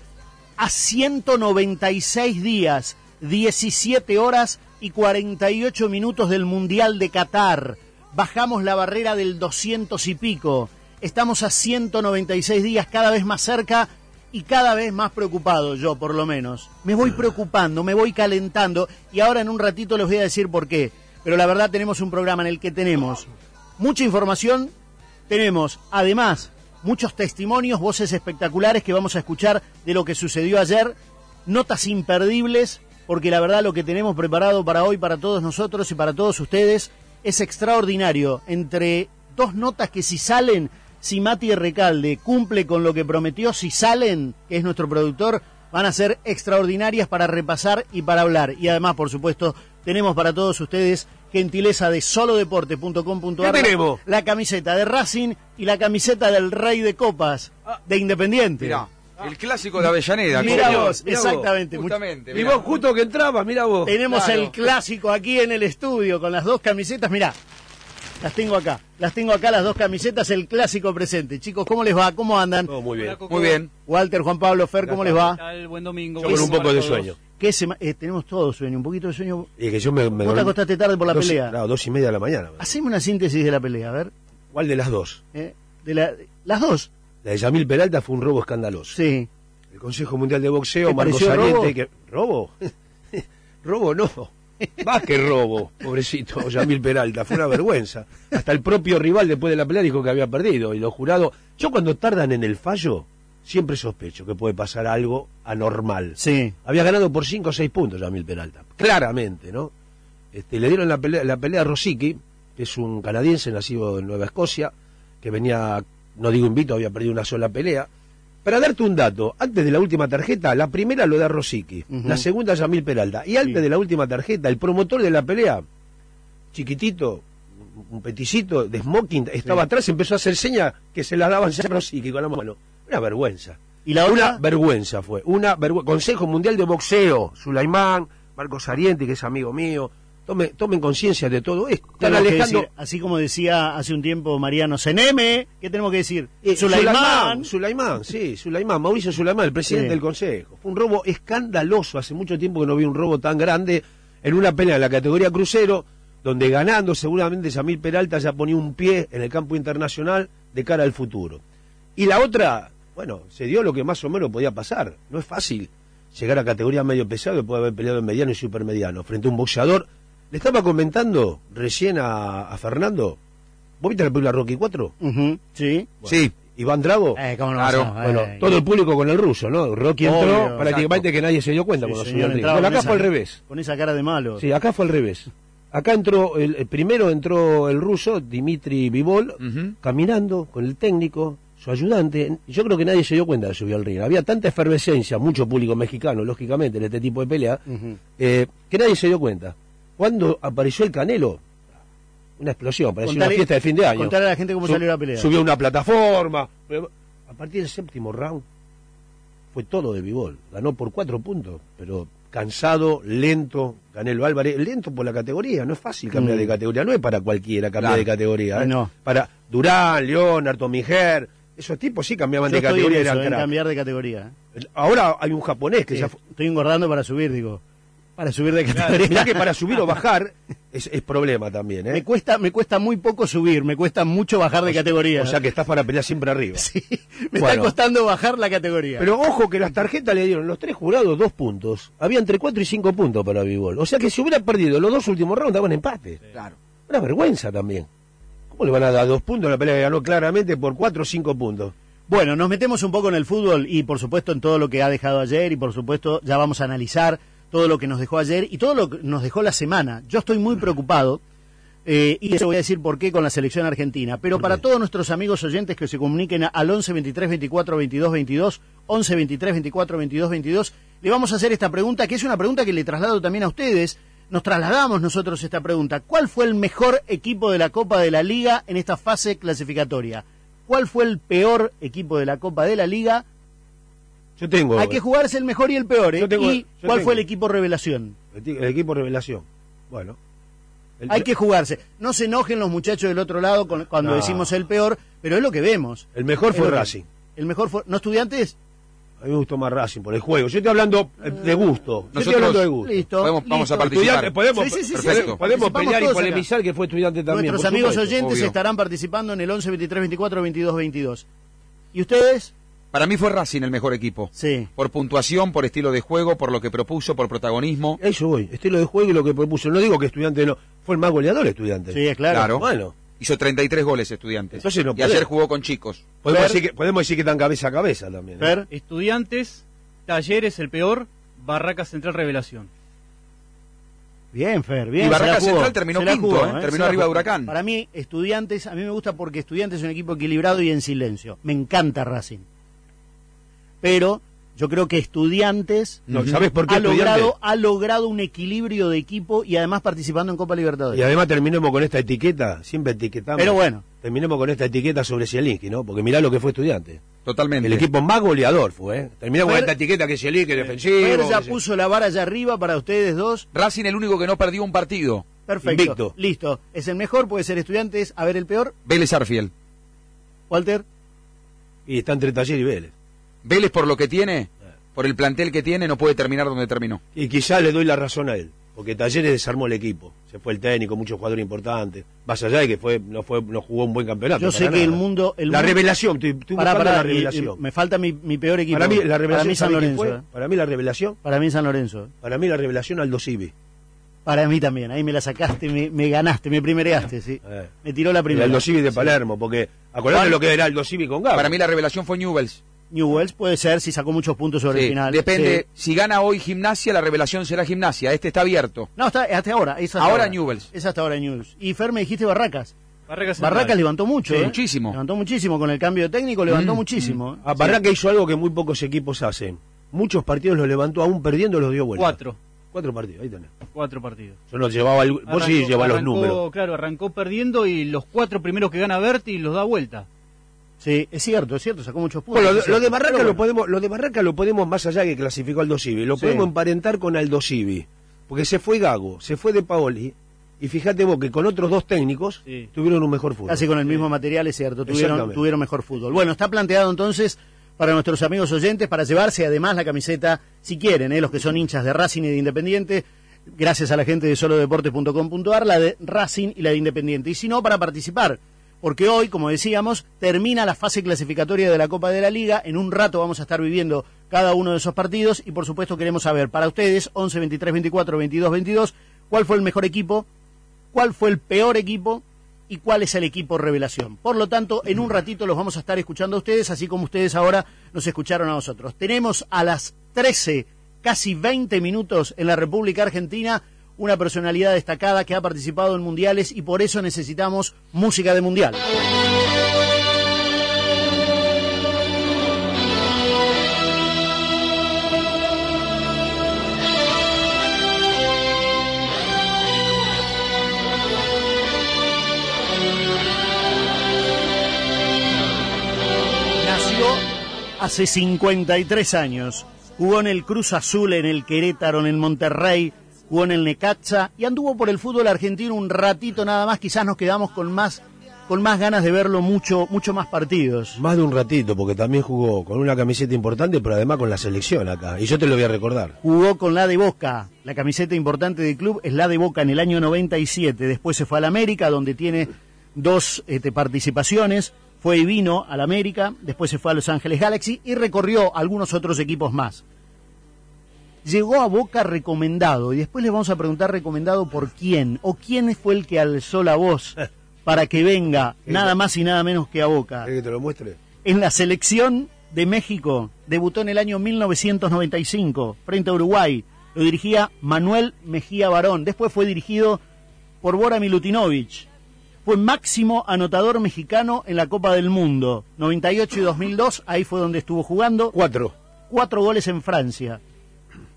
a 196 días, 17 horas y 48 minutos del Mundial de Qatar. Bajamos la barrera del 200 y pico. Estamos a 196 días, cada vez más cerca y cada vez más preocupado, yo por lo menos. Me voy preocupando, me voy calentando y ahora en un ratito les voy a decir por qué. Pero la verdad tenemos un programa en el que tenemos mucha información, tenemos además muchos testimonios, voces espectaculares que vamos a escuchar de lo que sucedió ayer, notas imperdibles, porque la verdad lo que tenemos preparado para hoy, para todos nosotros y para todos ustedes, es extraordinario. Entre dos notas que si salen si Mati Recalde cumple con lo que prometió, si salen, que es nuestro productor, van a ser extraordinarias para repasar y para hablar. Y además, por supuesto, tenemos para todos ustedes gentileza de solodeporte.com.ar ¿Qué tenemos? la camiseta de Racing y la camiseta del Rey de Copas de Independiente. Mirá, el clásico de Avellaneda. Mira vos, Mirá exactamente. Justamente. Y mirá. vos justo que entraba, mira vos. Tenemos Claro. el clásico aquí en el estudio con las dos camisetas. Mirá, las tengo acá. Las tengo acá las dos camisetas, el clásico presente. Chicos, ¿cómo les va? ¿Cómo andan? muy bien. Muy bien. Walter, Juan Pablo, Fer, ¿cómo les va? Buen domingo. Yo con un poco de sueño. ¿Qué sema- eh, tenemos todos sueño, un poquito de sueño. Y que yo me, me Vos te acostaste tarde por la dos- pelea. Claro, dos y media de la mañana. Haceme una síntesis de la pelea, a ver. ¿Cuál de las dos? eh, de la- las dos. La de Yamil Peralta fue un robo escandaloso. Sí. El Consejo Mundial de Boxeo, ¿Te Marcos robo? Saliente, que... ¿Robo? robo no. Más que robo, pobrecito Yamil Peralta, fue una vergüenza. Hasta el propio rival después de la pelea dijo que había perdido. Y los jurados... Yo cuando tardan en el fallo, siempre sospecho que puede pasar algo anormal. Sí. Había ganado por 5 o 6 puntos Yamil Peralta. Claramente, ¿no? Este, le dieron la pelea, la pelea a Rosicky, que es un canadiense nacido en Nueva Escocia, que venía, no digo invito, había perdido una sola pelea. Para darte un dato, antes de la última tarjeta, la primera lo da Rosicky, la segunda Yamil Peralta, y antes de la última tarjeta, el promotor de la pelea, chiquitito, un peticito de smoking, estaba atrás, empezó a hacer señas que se las daban ya a Rosicky con la mano. Una vergüenza. ¿Y la Una vergüenza fue. Una vergüenza. Consejo Mundial de Boxeo, Sulaimán, Marcos Ariente, que es amigo mío. Tome, tomen conciencia de todo esto. Están alejando. decir, así como decía hace un tiempo Mariano Seneme, ¿qué tenemos que decir? Eh, Sulaimán. Sulaimán, sí, Sulaimán, Mauricio Sulaimán, el presidente Sí. del Consejo. Fue un robo escandaloso, hace mucho tiempo que no vi un robo tan grande en una pelea en la categoría crucero, donde ganando seguramente Samir Peralta ya ponía un pie en el campo internacional de cara al futuro. Y la otra, bueno, se dio lo que más o menos podía pasar. No es fácil llegar a categoría medio pesado después de haber peleado en mediano y supermediano frente a un boxeador. Le estaba comentando recién a, a Fernando, ¿vos viste la película Rocky 4? sí. Sí. Iván Drago. Eh, cómo no claro. a- bueno, eh, todo el público con el ruso, ¿no? Rocky entró prácticamente exacto. que nadie se dio cuenta Sí, cuando señor, subió al Bueno, acá fue al revés. Con esa cara de malo. Sí, acá fue al revés. Acá entró, el, el primero entró el ruso, Dimitri Vivol, caminando con el técnico, su ayudante. Yo creo que nadie se dio cuenta de subir al ring. Había tanta efervescencia, mucho público mexicano, lógicamente, en este tipo de pelea, eh, que nadie se dio cuenta. Cuando apareció el Canelo, una explosión, parecía una Contale- fiesta de fin de año. contale a la gente cómo salió la pelea. Subió una plataforma. a partir del séptimo round fue todo de Vivol. Ganó por cuatro puntos, pero cansado, lento, Canelo Álvarez, lento por la categoría, no es fácil cambiar Mm. de categoría, no es para cualquiera cambiar Claro. de categoría. ¿eh? No. Para Durán, Leonard, Tomijer, esos tipos sí cambiaban Yo de estoy en categoría y eso, eran en cambiar de categoría. Ahora hay un japonés que Sí, ya fue- Estoy engordando para subir, digo. Para subir de categoría. Mirá que para subir o bajar es, es problema también, ¿eh? Me cuesta, me cuesta muy poco subir, me cuesta mucho bajar de categoría. O sea que estás para pelear siempre arriba. me bueno. está costando bajar la categoría. Pero ojo que las tarjetas le dieron los tres jurados dos puntos. Había entre cuatro y cinco puntos para Vivol. O sea que si hubiera perdido los dos últimos rounds daban empate. Claro. Una vergüenza también. ¿Cómo le van a dar dos puntos a una pelea que ganó claramente por cuatro o cinco puntos? Bueno, nos metemos un poco en el fútbol y por supuesto en todo lo que ha dejado ayer y por supuesto ya vamos a analizar todo lo que nos dejó ayer y todo lo que nos dejó la semana. Yo estoy muy preocupado eh, y eso voy a decir por qué con la selección argentina. Pero para todos nuestros amigos oyentes que se comuniquen al 11 23 24 22 22, 11 23 24 22 22, le vamos a hacer esta pregunta que es una pregunta que le traslado también a ustedes. Nos trasladamos nosotros esta pregunta. ¿Cuál fue el mejor equipo de la Copa de la Liga en esta fase clasificatoria? ¿Cuál fue el peor equipo de la Copa de la Liga? Yo tengo. Hay que jugarse el mejor y el peor. ¿eh? Yo tengo- ¿Y yo cuál tengo. fue el equipo revelación? El, equipo revelación. Bueno. El- Hay que jugarse. No se enojen los muchachos del otro lado con- cuando No. decimos el peor, pero es lo que vemos. El mejor Es fue que- Racing. El mejor fue. ¿No estudiantes? A mí me gustó más Racing por el juego. Yo estoy hablando eh, de gusto. Yo estoy Nosotros hablando de gusto. Listo. Podemos- vamos a participar. Podemos, Sí, sí, sí, podemos pelear y acá. polemizar que fue estudiante también. Nuestros amigos supuesto. oyentes obvio. estarán participando en el 11 23 24 22 22. ¿Y ustedes? Para mí fue Racing el mejor equipo. Sí. Por puntuación, por estilo de juego, por lo que propuso, por protagonismo. Eso voy. Estilo de juego y lo que propuso. No digo que estudiante no. Fue el más goleador estudiante. Sí, es claro. Claro. Bueno. Hizo 33 goles estudiantes. Entonces no y puede. ayer jugó con chicos. Podemos Fer. decir, que, podemos decir que están cabeza a cabeza también. ¿eh? Fer. Estudiantes, Talleres el peor, Barraca Central Revelación. Bien, Fer, bien. Y Barraca Central terminó quinto, jugó, ¿eh? Se Terminó arriba de. Huracán. Para mí, Estudiantes, a mí me gusta porque Estudiantes es un equipo equilibrado y en silencio. Me encanta Racing. Pero yo creo que Estudiantes No, ¿Sabes por qué ha Estudiantes? logrado, ha logrado un equilibrio de equipo y además participando en Copa Libertadores. Y además terminemos con esta etiqueta, siempre etiquetamos. Pero bueno. Terminemos con esta etiqueta sobre Zielinski, ¿no? Porque mirá lo que fue estudiante. Totalmente. El equipo más goleador fue, ¿eh? Terminamos con esta etiqueta que Zielinski defensivo. Fer ya puso la vara allá arriba para ustedes dos. Racing el único que no perdió un partido. Perfecto. Invicto. Listo. Es el mejor, puede ser Estudiantes. A ver el peor. Vélez Arfiel. Walter. Y está entre Taller y Vélez. Vélez por lo que tiene, por el plantel que tiene, no puede terminar donde terminó. Y quizá le doy la razón a él. Porque Talleres desarmó el equipo. Se fue el técnico, muchos jugadores importantes. Más allá de que fue, no fue, no jugó un buen campeonato. Yo sé que el mundo. El la mundo- revelación, estoy, estoy Pará, buscando pará, la y- y revelación. me falta mi, mi peor equipo. Para mí la revelación, Para mí San ¿sabe quién Lorenzo. eh. Para mí la revelación, Para mí San Lorenzo. para mí la revelación Aldo Civi. Para mí también. Ahí me la sacaste, me, me ganaste, me primereaste, sí. Eh. Me tiró la El primera. Aldo Civi de Sí. Palermo, porque acordate lo que era Aldo Civi con Gabo. Para mí la revelación fue Newells. Newells puede ser si sacó muchos puntos sobre Sí, el final. Depende, Sí. si gana hoy gimnasia, la revelación será gimnasia. Este está abierto. No, está hasta ahora. es hasta Ahora Newell's. Es hasta ahora Newells. Y Fer me dijiste Barracas. Barracas levantó mucho. Sí, ¿eh? muchísimo. Levantó muchísimo. Con el cambio de técnico levantó Mm, muchísimo. A Barraca hizo algo que muy pocos equipos hacen. Muchos partidos los levantó aún perdiendo, los dio vuelta. Cuatro. Cuatro partidos, ahí tenés. Cuatro partidos. Yo no llevaba el, vos sí llevas los números. Claro, arrancó perdiendo y los cuatro primeros que gana Berti los da vuelta. Sí, es cierto, es cierto, sacó muchos puntos. Bueno, lo, lo de. Barraca lo podemos, lo de Barraca lo podemos más allá que clasificó Aldo Civi, lo Sí. podemos emparentar con Aldo Civi, porque se fue Gago, se fue De Paoli, y fíjate vos que con otros dos técnicos tuvieron un mejor fútbol. Casi con el mismo material, es cierto, tuvieron, tuvieron mejor fútbol. Bueno, está planteado entonces para nuestros amigos oyentes, para llevarse además la camiseta, si quieren, ¿eh? los que son hinchas de Racing y de Independiente, gracias a la gente de solodeportes.com.ar, la de Racing y la de Independiente. Y si no, para participar, porque hoy, como decíamos, termina la fase clasificatoria de la Copa de la Liga. En un rato vamos a estar viviendo cada uno de esos partidos y por supuesto queremos saber para ustedes, 11 23 24 22 22, cuál fue el mejor equipo, cuál fue el peor equipo y cuál es el equipo revelación. Por lo tanto, en un ratito los vamos a estar escuchando a ustedes, así como ustedes ahora nos escucharon a nosotros. Tenemos a las 13, casi 20 minutos en la República Argentina, una personalidad destacada que ha participado en mundiales y por eso necesitamos música de mundial. Nació hace 53 años. Jugó en el Cruz Azul, en el Querétaro, en el Monterrey, jugó en el Necaxa y anduvo por el fútbol argentino un ratito nada más. Quizás nos quedamos con más, con más ganas de verlo mucho, mucho más partidos. Más de un ratito, porque también jugó con una camiseta importante, pero además con la selección acá. Y yo te lo voy a recordar. Jugó con la de Boca. La camiseta importante del club es la de Boca en el año 97. Después se fue al América, donde tiene dos este, participaciones. Fue y vino al América. Después se fue a Los Ángeles Galaxy y recorrió algunos otros equipos más. Llegó a Boca recomendado y después le vamos a preguntar recomendado por quién o quién fue el que alzó la voz para que venga nada más y nada menos que a Boca. ¿Querés que te lo muestre? En la selección de México debutó en el año 1995 frente a Uruguay. Lo dirigía Manuel Mejía Barón. Después fue dirigido por Bora Milutinovic. Fue máximo anotador mexicano en la Copa del Mundo. 98 y 2002, ahí fue donde estuvo jugando. Cuatro. Cuatro goles en Francia.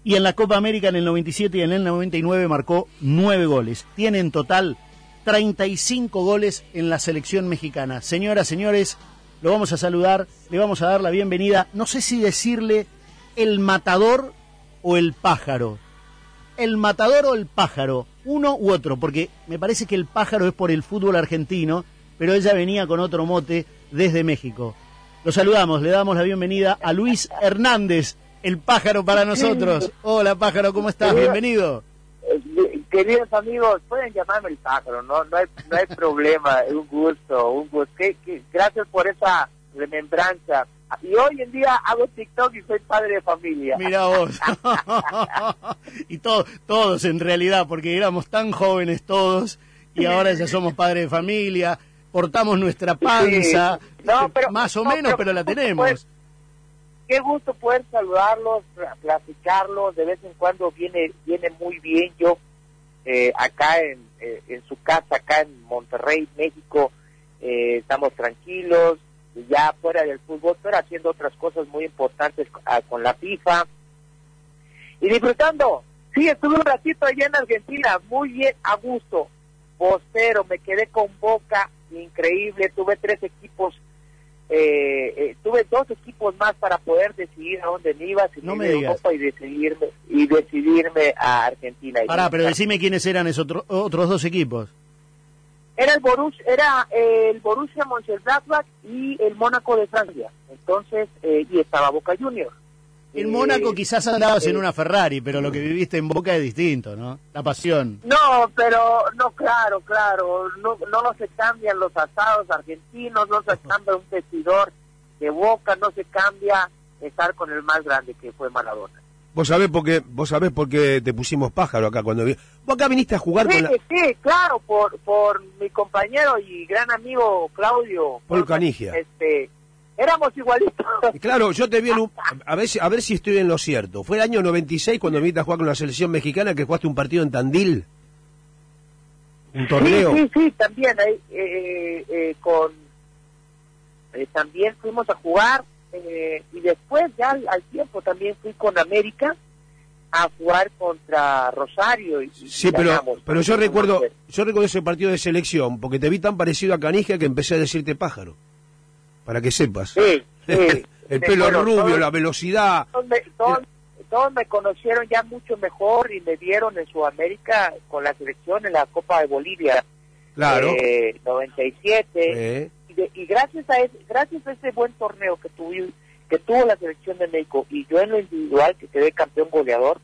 Y en la Copa América en el 97 y en el 99 marcó nueve goles. Tiene en total 35 goles en la selección mexicana. Señoras, señores, lo vamos a saludar, le vamos a dar la bienvenida. No sé si decirle el matador o el pájaro. El matador o el pájaro, uno u otro, porque me parece que el pájaro es por el fútbol argentino, pero ella venía con otro mote desde México. Lo saludamos, le damos la bienvenida a Luis Hernández, el pájaro para nosotros. Hola pájaro, ¿cómo estás? Bienvenido. Eh, Queridos amigos, pueden llamarme el pájaro, no, no hay, no hay problema, es un gusto, un gusto. Gracias por esa remembranza. Y hoy en día hago TikTok y soy padre de familia. Mira vos. y to- todos en realidad, porque éramos tan jóvenes todos y ahora ya somos padres de familia, portamos nuestra panza, Sí. No, pero- más o no, menos, pero- pero la pues, tenemos. Qué gusto poder saludarlos, pla- platicarlos, de vez en cuando viene viene muy bien. Yo eh, acá en, eh, su casa, acá en Monterrey, México, eh, estamos tranquilos, ya fuera del fútbol, pero haciendo otras cosas muy importantes ah, con la FIFA. Y disfrutando. Sí, estuve un ratito allá en Argentina, muy bien, a gusto, postero, me quedé con boca, increíble, tuve tres equipos eh, eh, tuve dos equipos más para poder decidir a dónde me iba, si No me. Europa y decidirme y decidirme a Argentina. Y pero me- decime quiénes eran esos otro- otros dos equipos. Era el Borussia, era eh, el Borussia Mönchengladbach y el Mónaco de Francia. Entonces, eh, y estaba Boca Juniors. En Eh, Mónaco quizás andabas en eh, una Ferrari, pero lo que viviste en Boca es distinto, ¿no? La pasión. No, pero no, claro, claro, no, no se cambian los asados argentinos, no se cambia un vestidor de Boca, no se cambia estar con el más grande que fue Maradona. Vos sabés por qué, vos sabés por qué te pusimos pájaro acá cuando vi- Vos acá viniste a jugar Sí, con la... sí, claro, por, por mi compañero y gran amigo Claudio. Paul Canigia. Este, éramos igualitos. Claro, yo te vi en un... A ver, si, a ver si estoy en lo cierto. Fue el año 96 cuando viniste a jugar con la selección mexicana que jugaste un partido en Tandil. Un torneo. Sí, sí, sí, también ahí, eh, eh, con eh, también fuimos a jugar eh, y después ya al, al tiempo también fui con América a jugar contra Rosario y, y Sí, pero, ganamos. pero yo recuerdo, yo recuerdo ese partido de selección, porque te vi tan parecido a Canija que empecé a decirte pájaro. Para que sepas. Sí, sí. El pelo bueno, rubio, todos- la velocidad. todos me, todos- todos me conocieron ya mucho mejor y me vieron en Sudamérica con la selección en la Copa de Bolivia. Claro. eh, 97. Eh, Y, de- y gracias a ese, gracias a ese buen torneo que tuvi- que tuvo la selección de México y yo en lo individual que quedé campeón goleador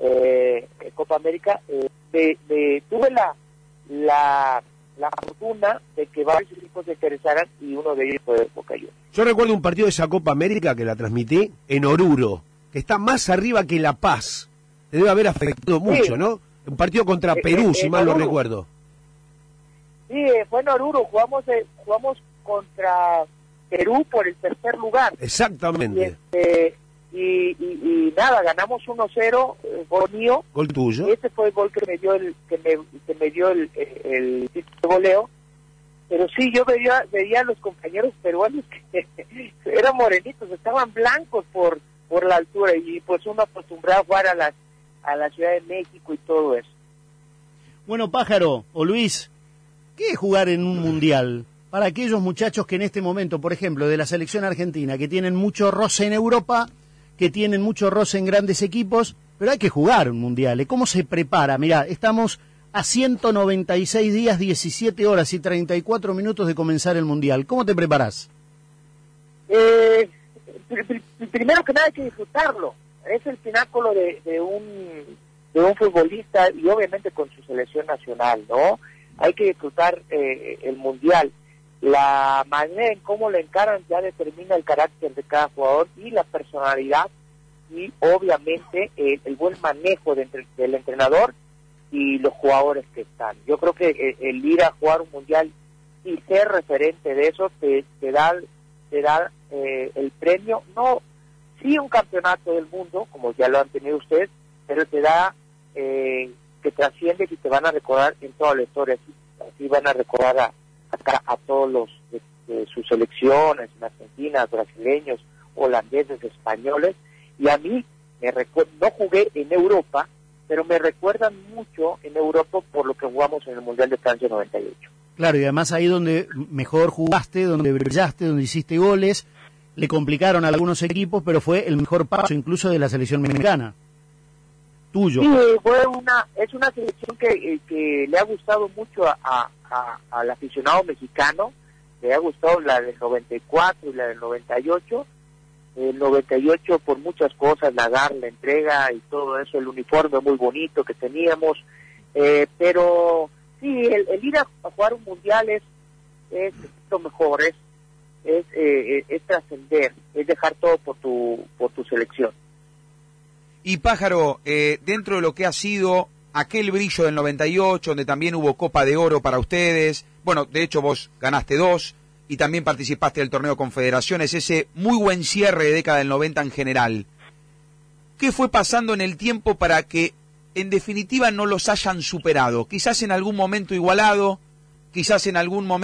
eh, en Copa América eh, me- me- tuve la, la la fortuna de que varios equipos se interesaran y uno de ellos fue Boca Juniors. Yo recuerdo un partido de esa Copa América que la transmití en Oruro, que está más arriba que La Paz. Te debe haber afectado mucho, ¿no? Un partido contra Eh, Perú, eh, si mal no recuerdo. Sí, eh, fue en Oruro, jugamos eh, jugamos contra Perú por el tercer lugar. Y, Exactamente. este, y, y- y nada, ganamos 1-0, eh, gol mío. Gol tuyo. Y ese fue el gol que me dio el que me, que me dio el, el, de goleo. Pero sí, yo veía, veía a los compañeros peruanos que eran morenitos, estaban blancos por por la altura y pues uno acostumbrado a jugar a la, a la Ciudad de México y todo eso. Bueno, Pájaro o Luis, ¿qué es jugar en un mundial? Para aquellos muchachos que en este momento, por ejemplo, de la selección argentina, que tienen mucho roce en Europa, que tienen mucho roce en grandes equipos, pero hay que jugar un mundial. ¿eh? ¿Cómo se prepara? Mirá, estamos a 196 días, 17 horas y 34 minutos de comenzar el mundial. ¿Cómo te preparás? Eh, pri- pri- primero que nada hay que disfrutarlo. Es el pináculo de, de un de un futbolista y obviamente con su selección nacional, ¿no? Hay que disfrutar eh, el mundial. La manera en cómo lo encaran ya determina el carácter de cada jugador y la personalidad y obviamente el buen manejo del entrenador y los jugadores que están. Yo creo que el ir a jugar un mundial y ser referente de eso te, te da te da eh, el premio, no, sí un campeonato del mundo, como ya lo han tenido ustedes, pero te da eh, que trasciende y te van a recordar en toda la historia, así, así van a recordar a, a todos los de, de sus selecciones, en Argentina, brasileños, holandeses, españoles, y a mí me no jugué en Europa, pero me recuerdan mucho en Europa por lo que jugamos en el Mundial de Francia 98. Claro, y además ahí donde mejor jugaste, donde brillaste, donde hiciste goles, le complicaron a algunos equipos, pero fue el mejor paso incluso de la selección mexicana. Tuyo. Sí, fue una, es una selección que, eh, que le ha gustado mucho a, al aficionado mexicano, le ha gustado la del 94 y la del 98. El 98 por muchas cosas, la dar, la entrega y todo eso, el uniforme muy bonito que teníamos, eh, pero sí, el, ir a, a jugar un mundial es, es lo mejor, es, es, eh, eh, es trascender, es dejar todo por tu, por tu selección. Y Pájaro, eh, dentro de lo que ha sido aquel brillo del 98, donde también hubo Copa de Oro para ustedes, bueno, de hecho vos ganaste dos y también participaste del torneo Confederaciones, ese muy buen cierre de década del 90 en general. ¿Qué fue pasando en el tiempo para que en definitiva no los hayan superado? Quizás en algún momento igualado, quizás en algún momento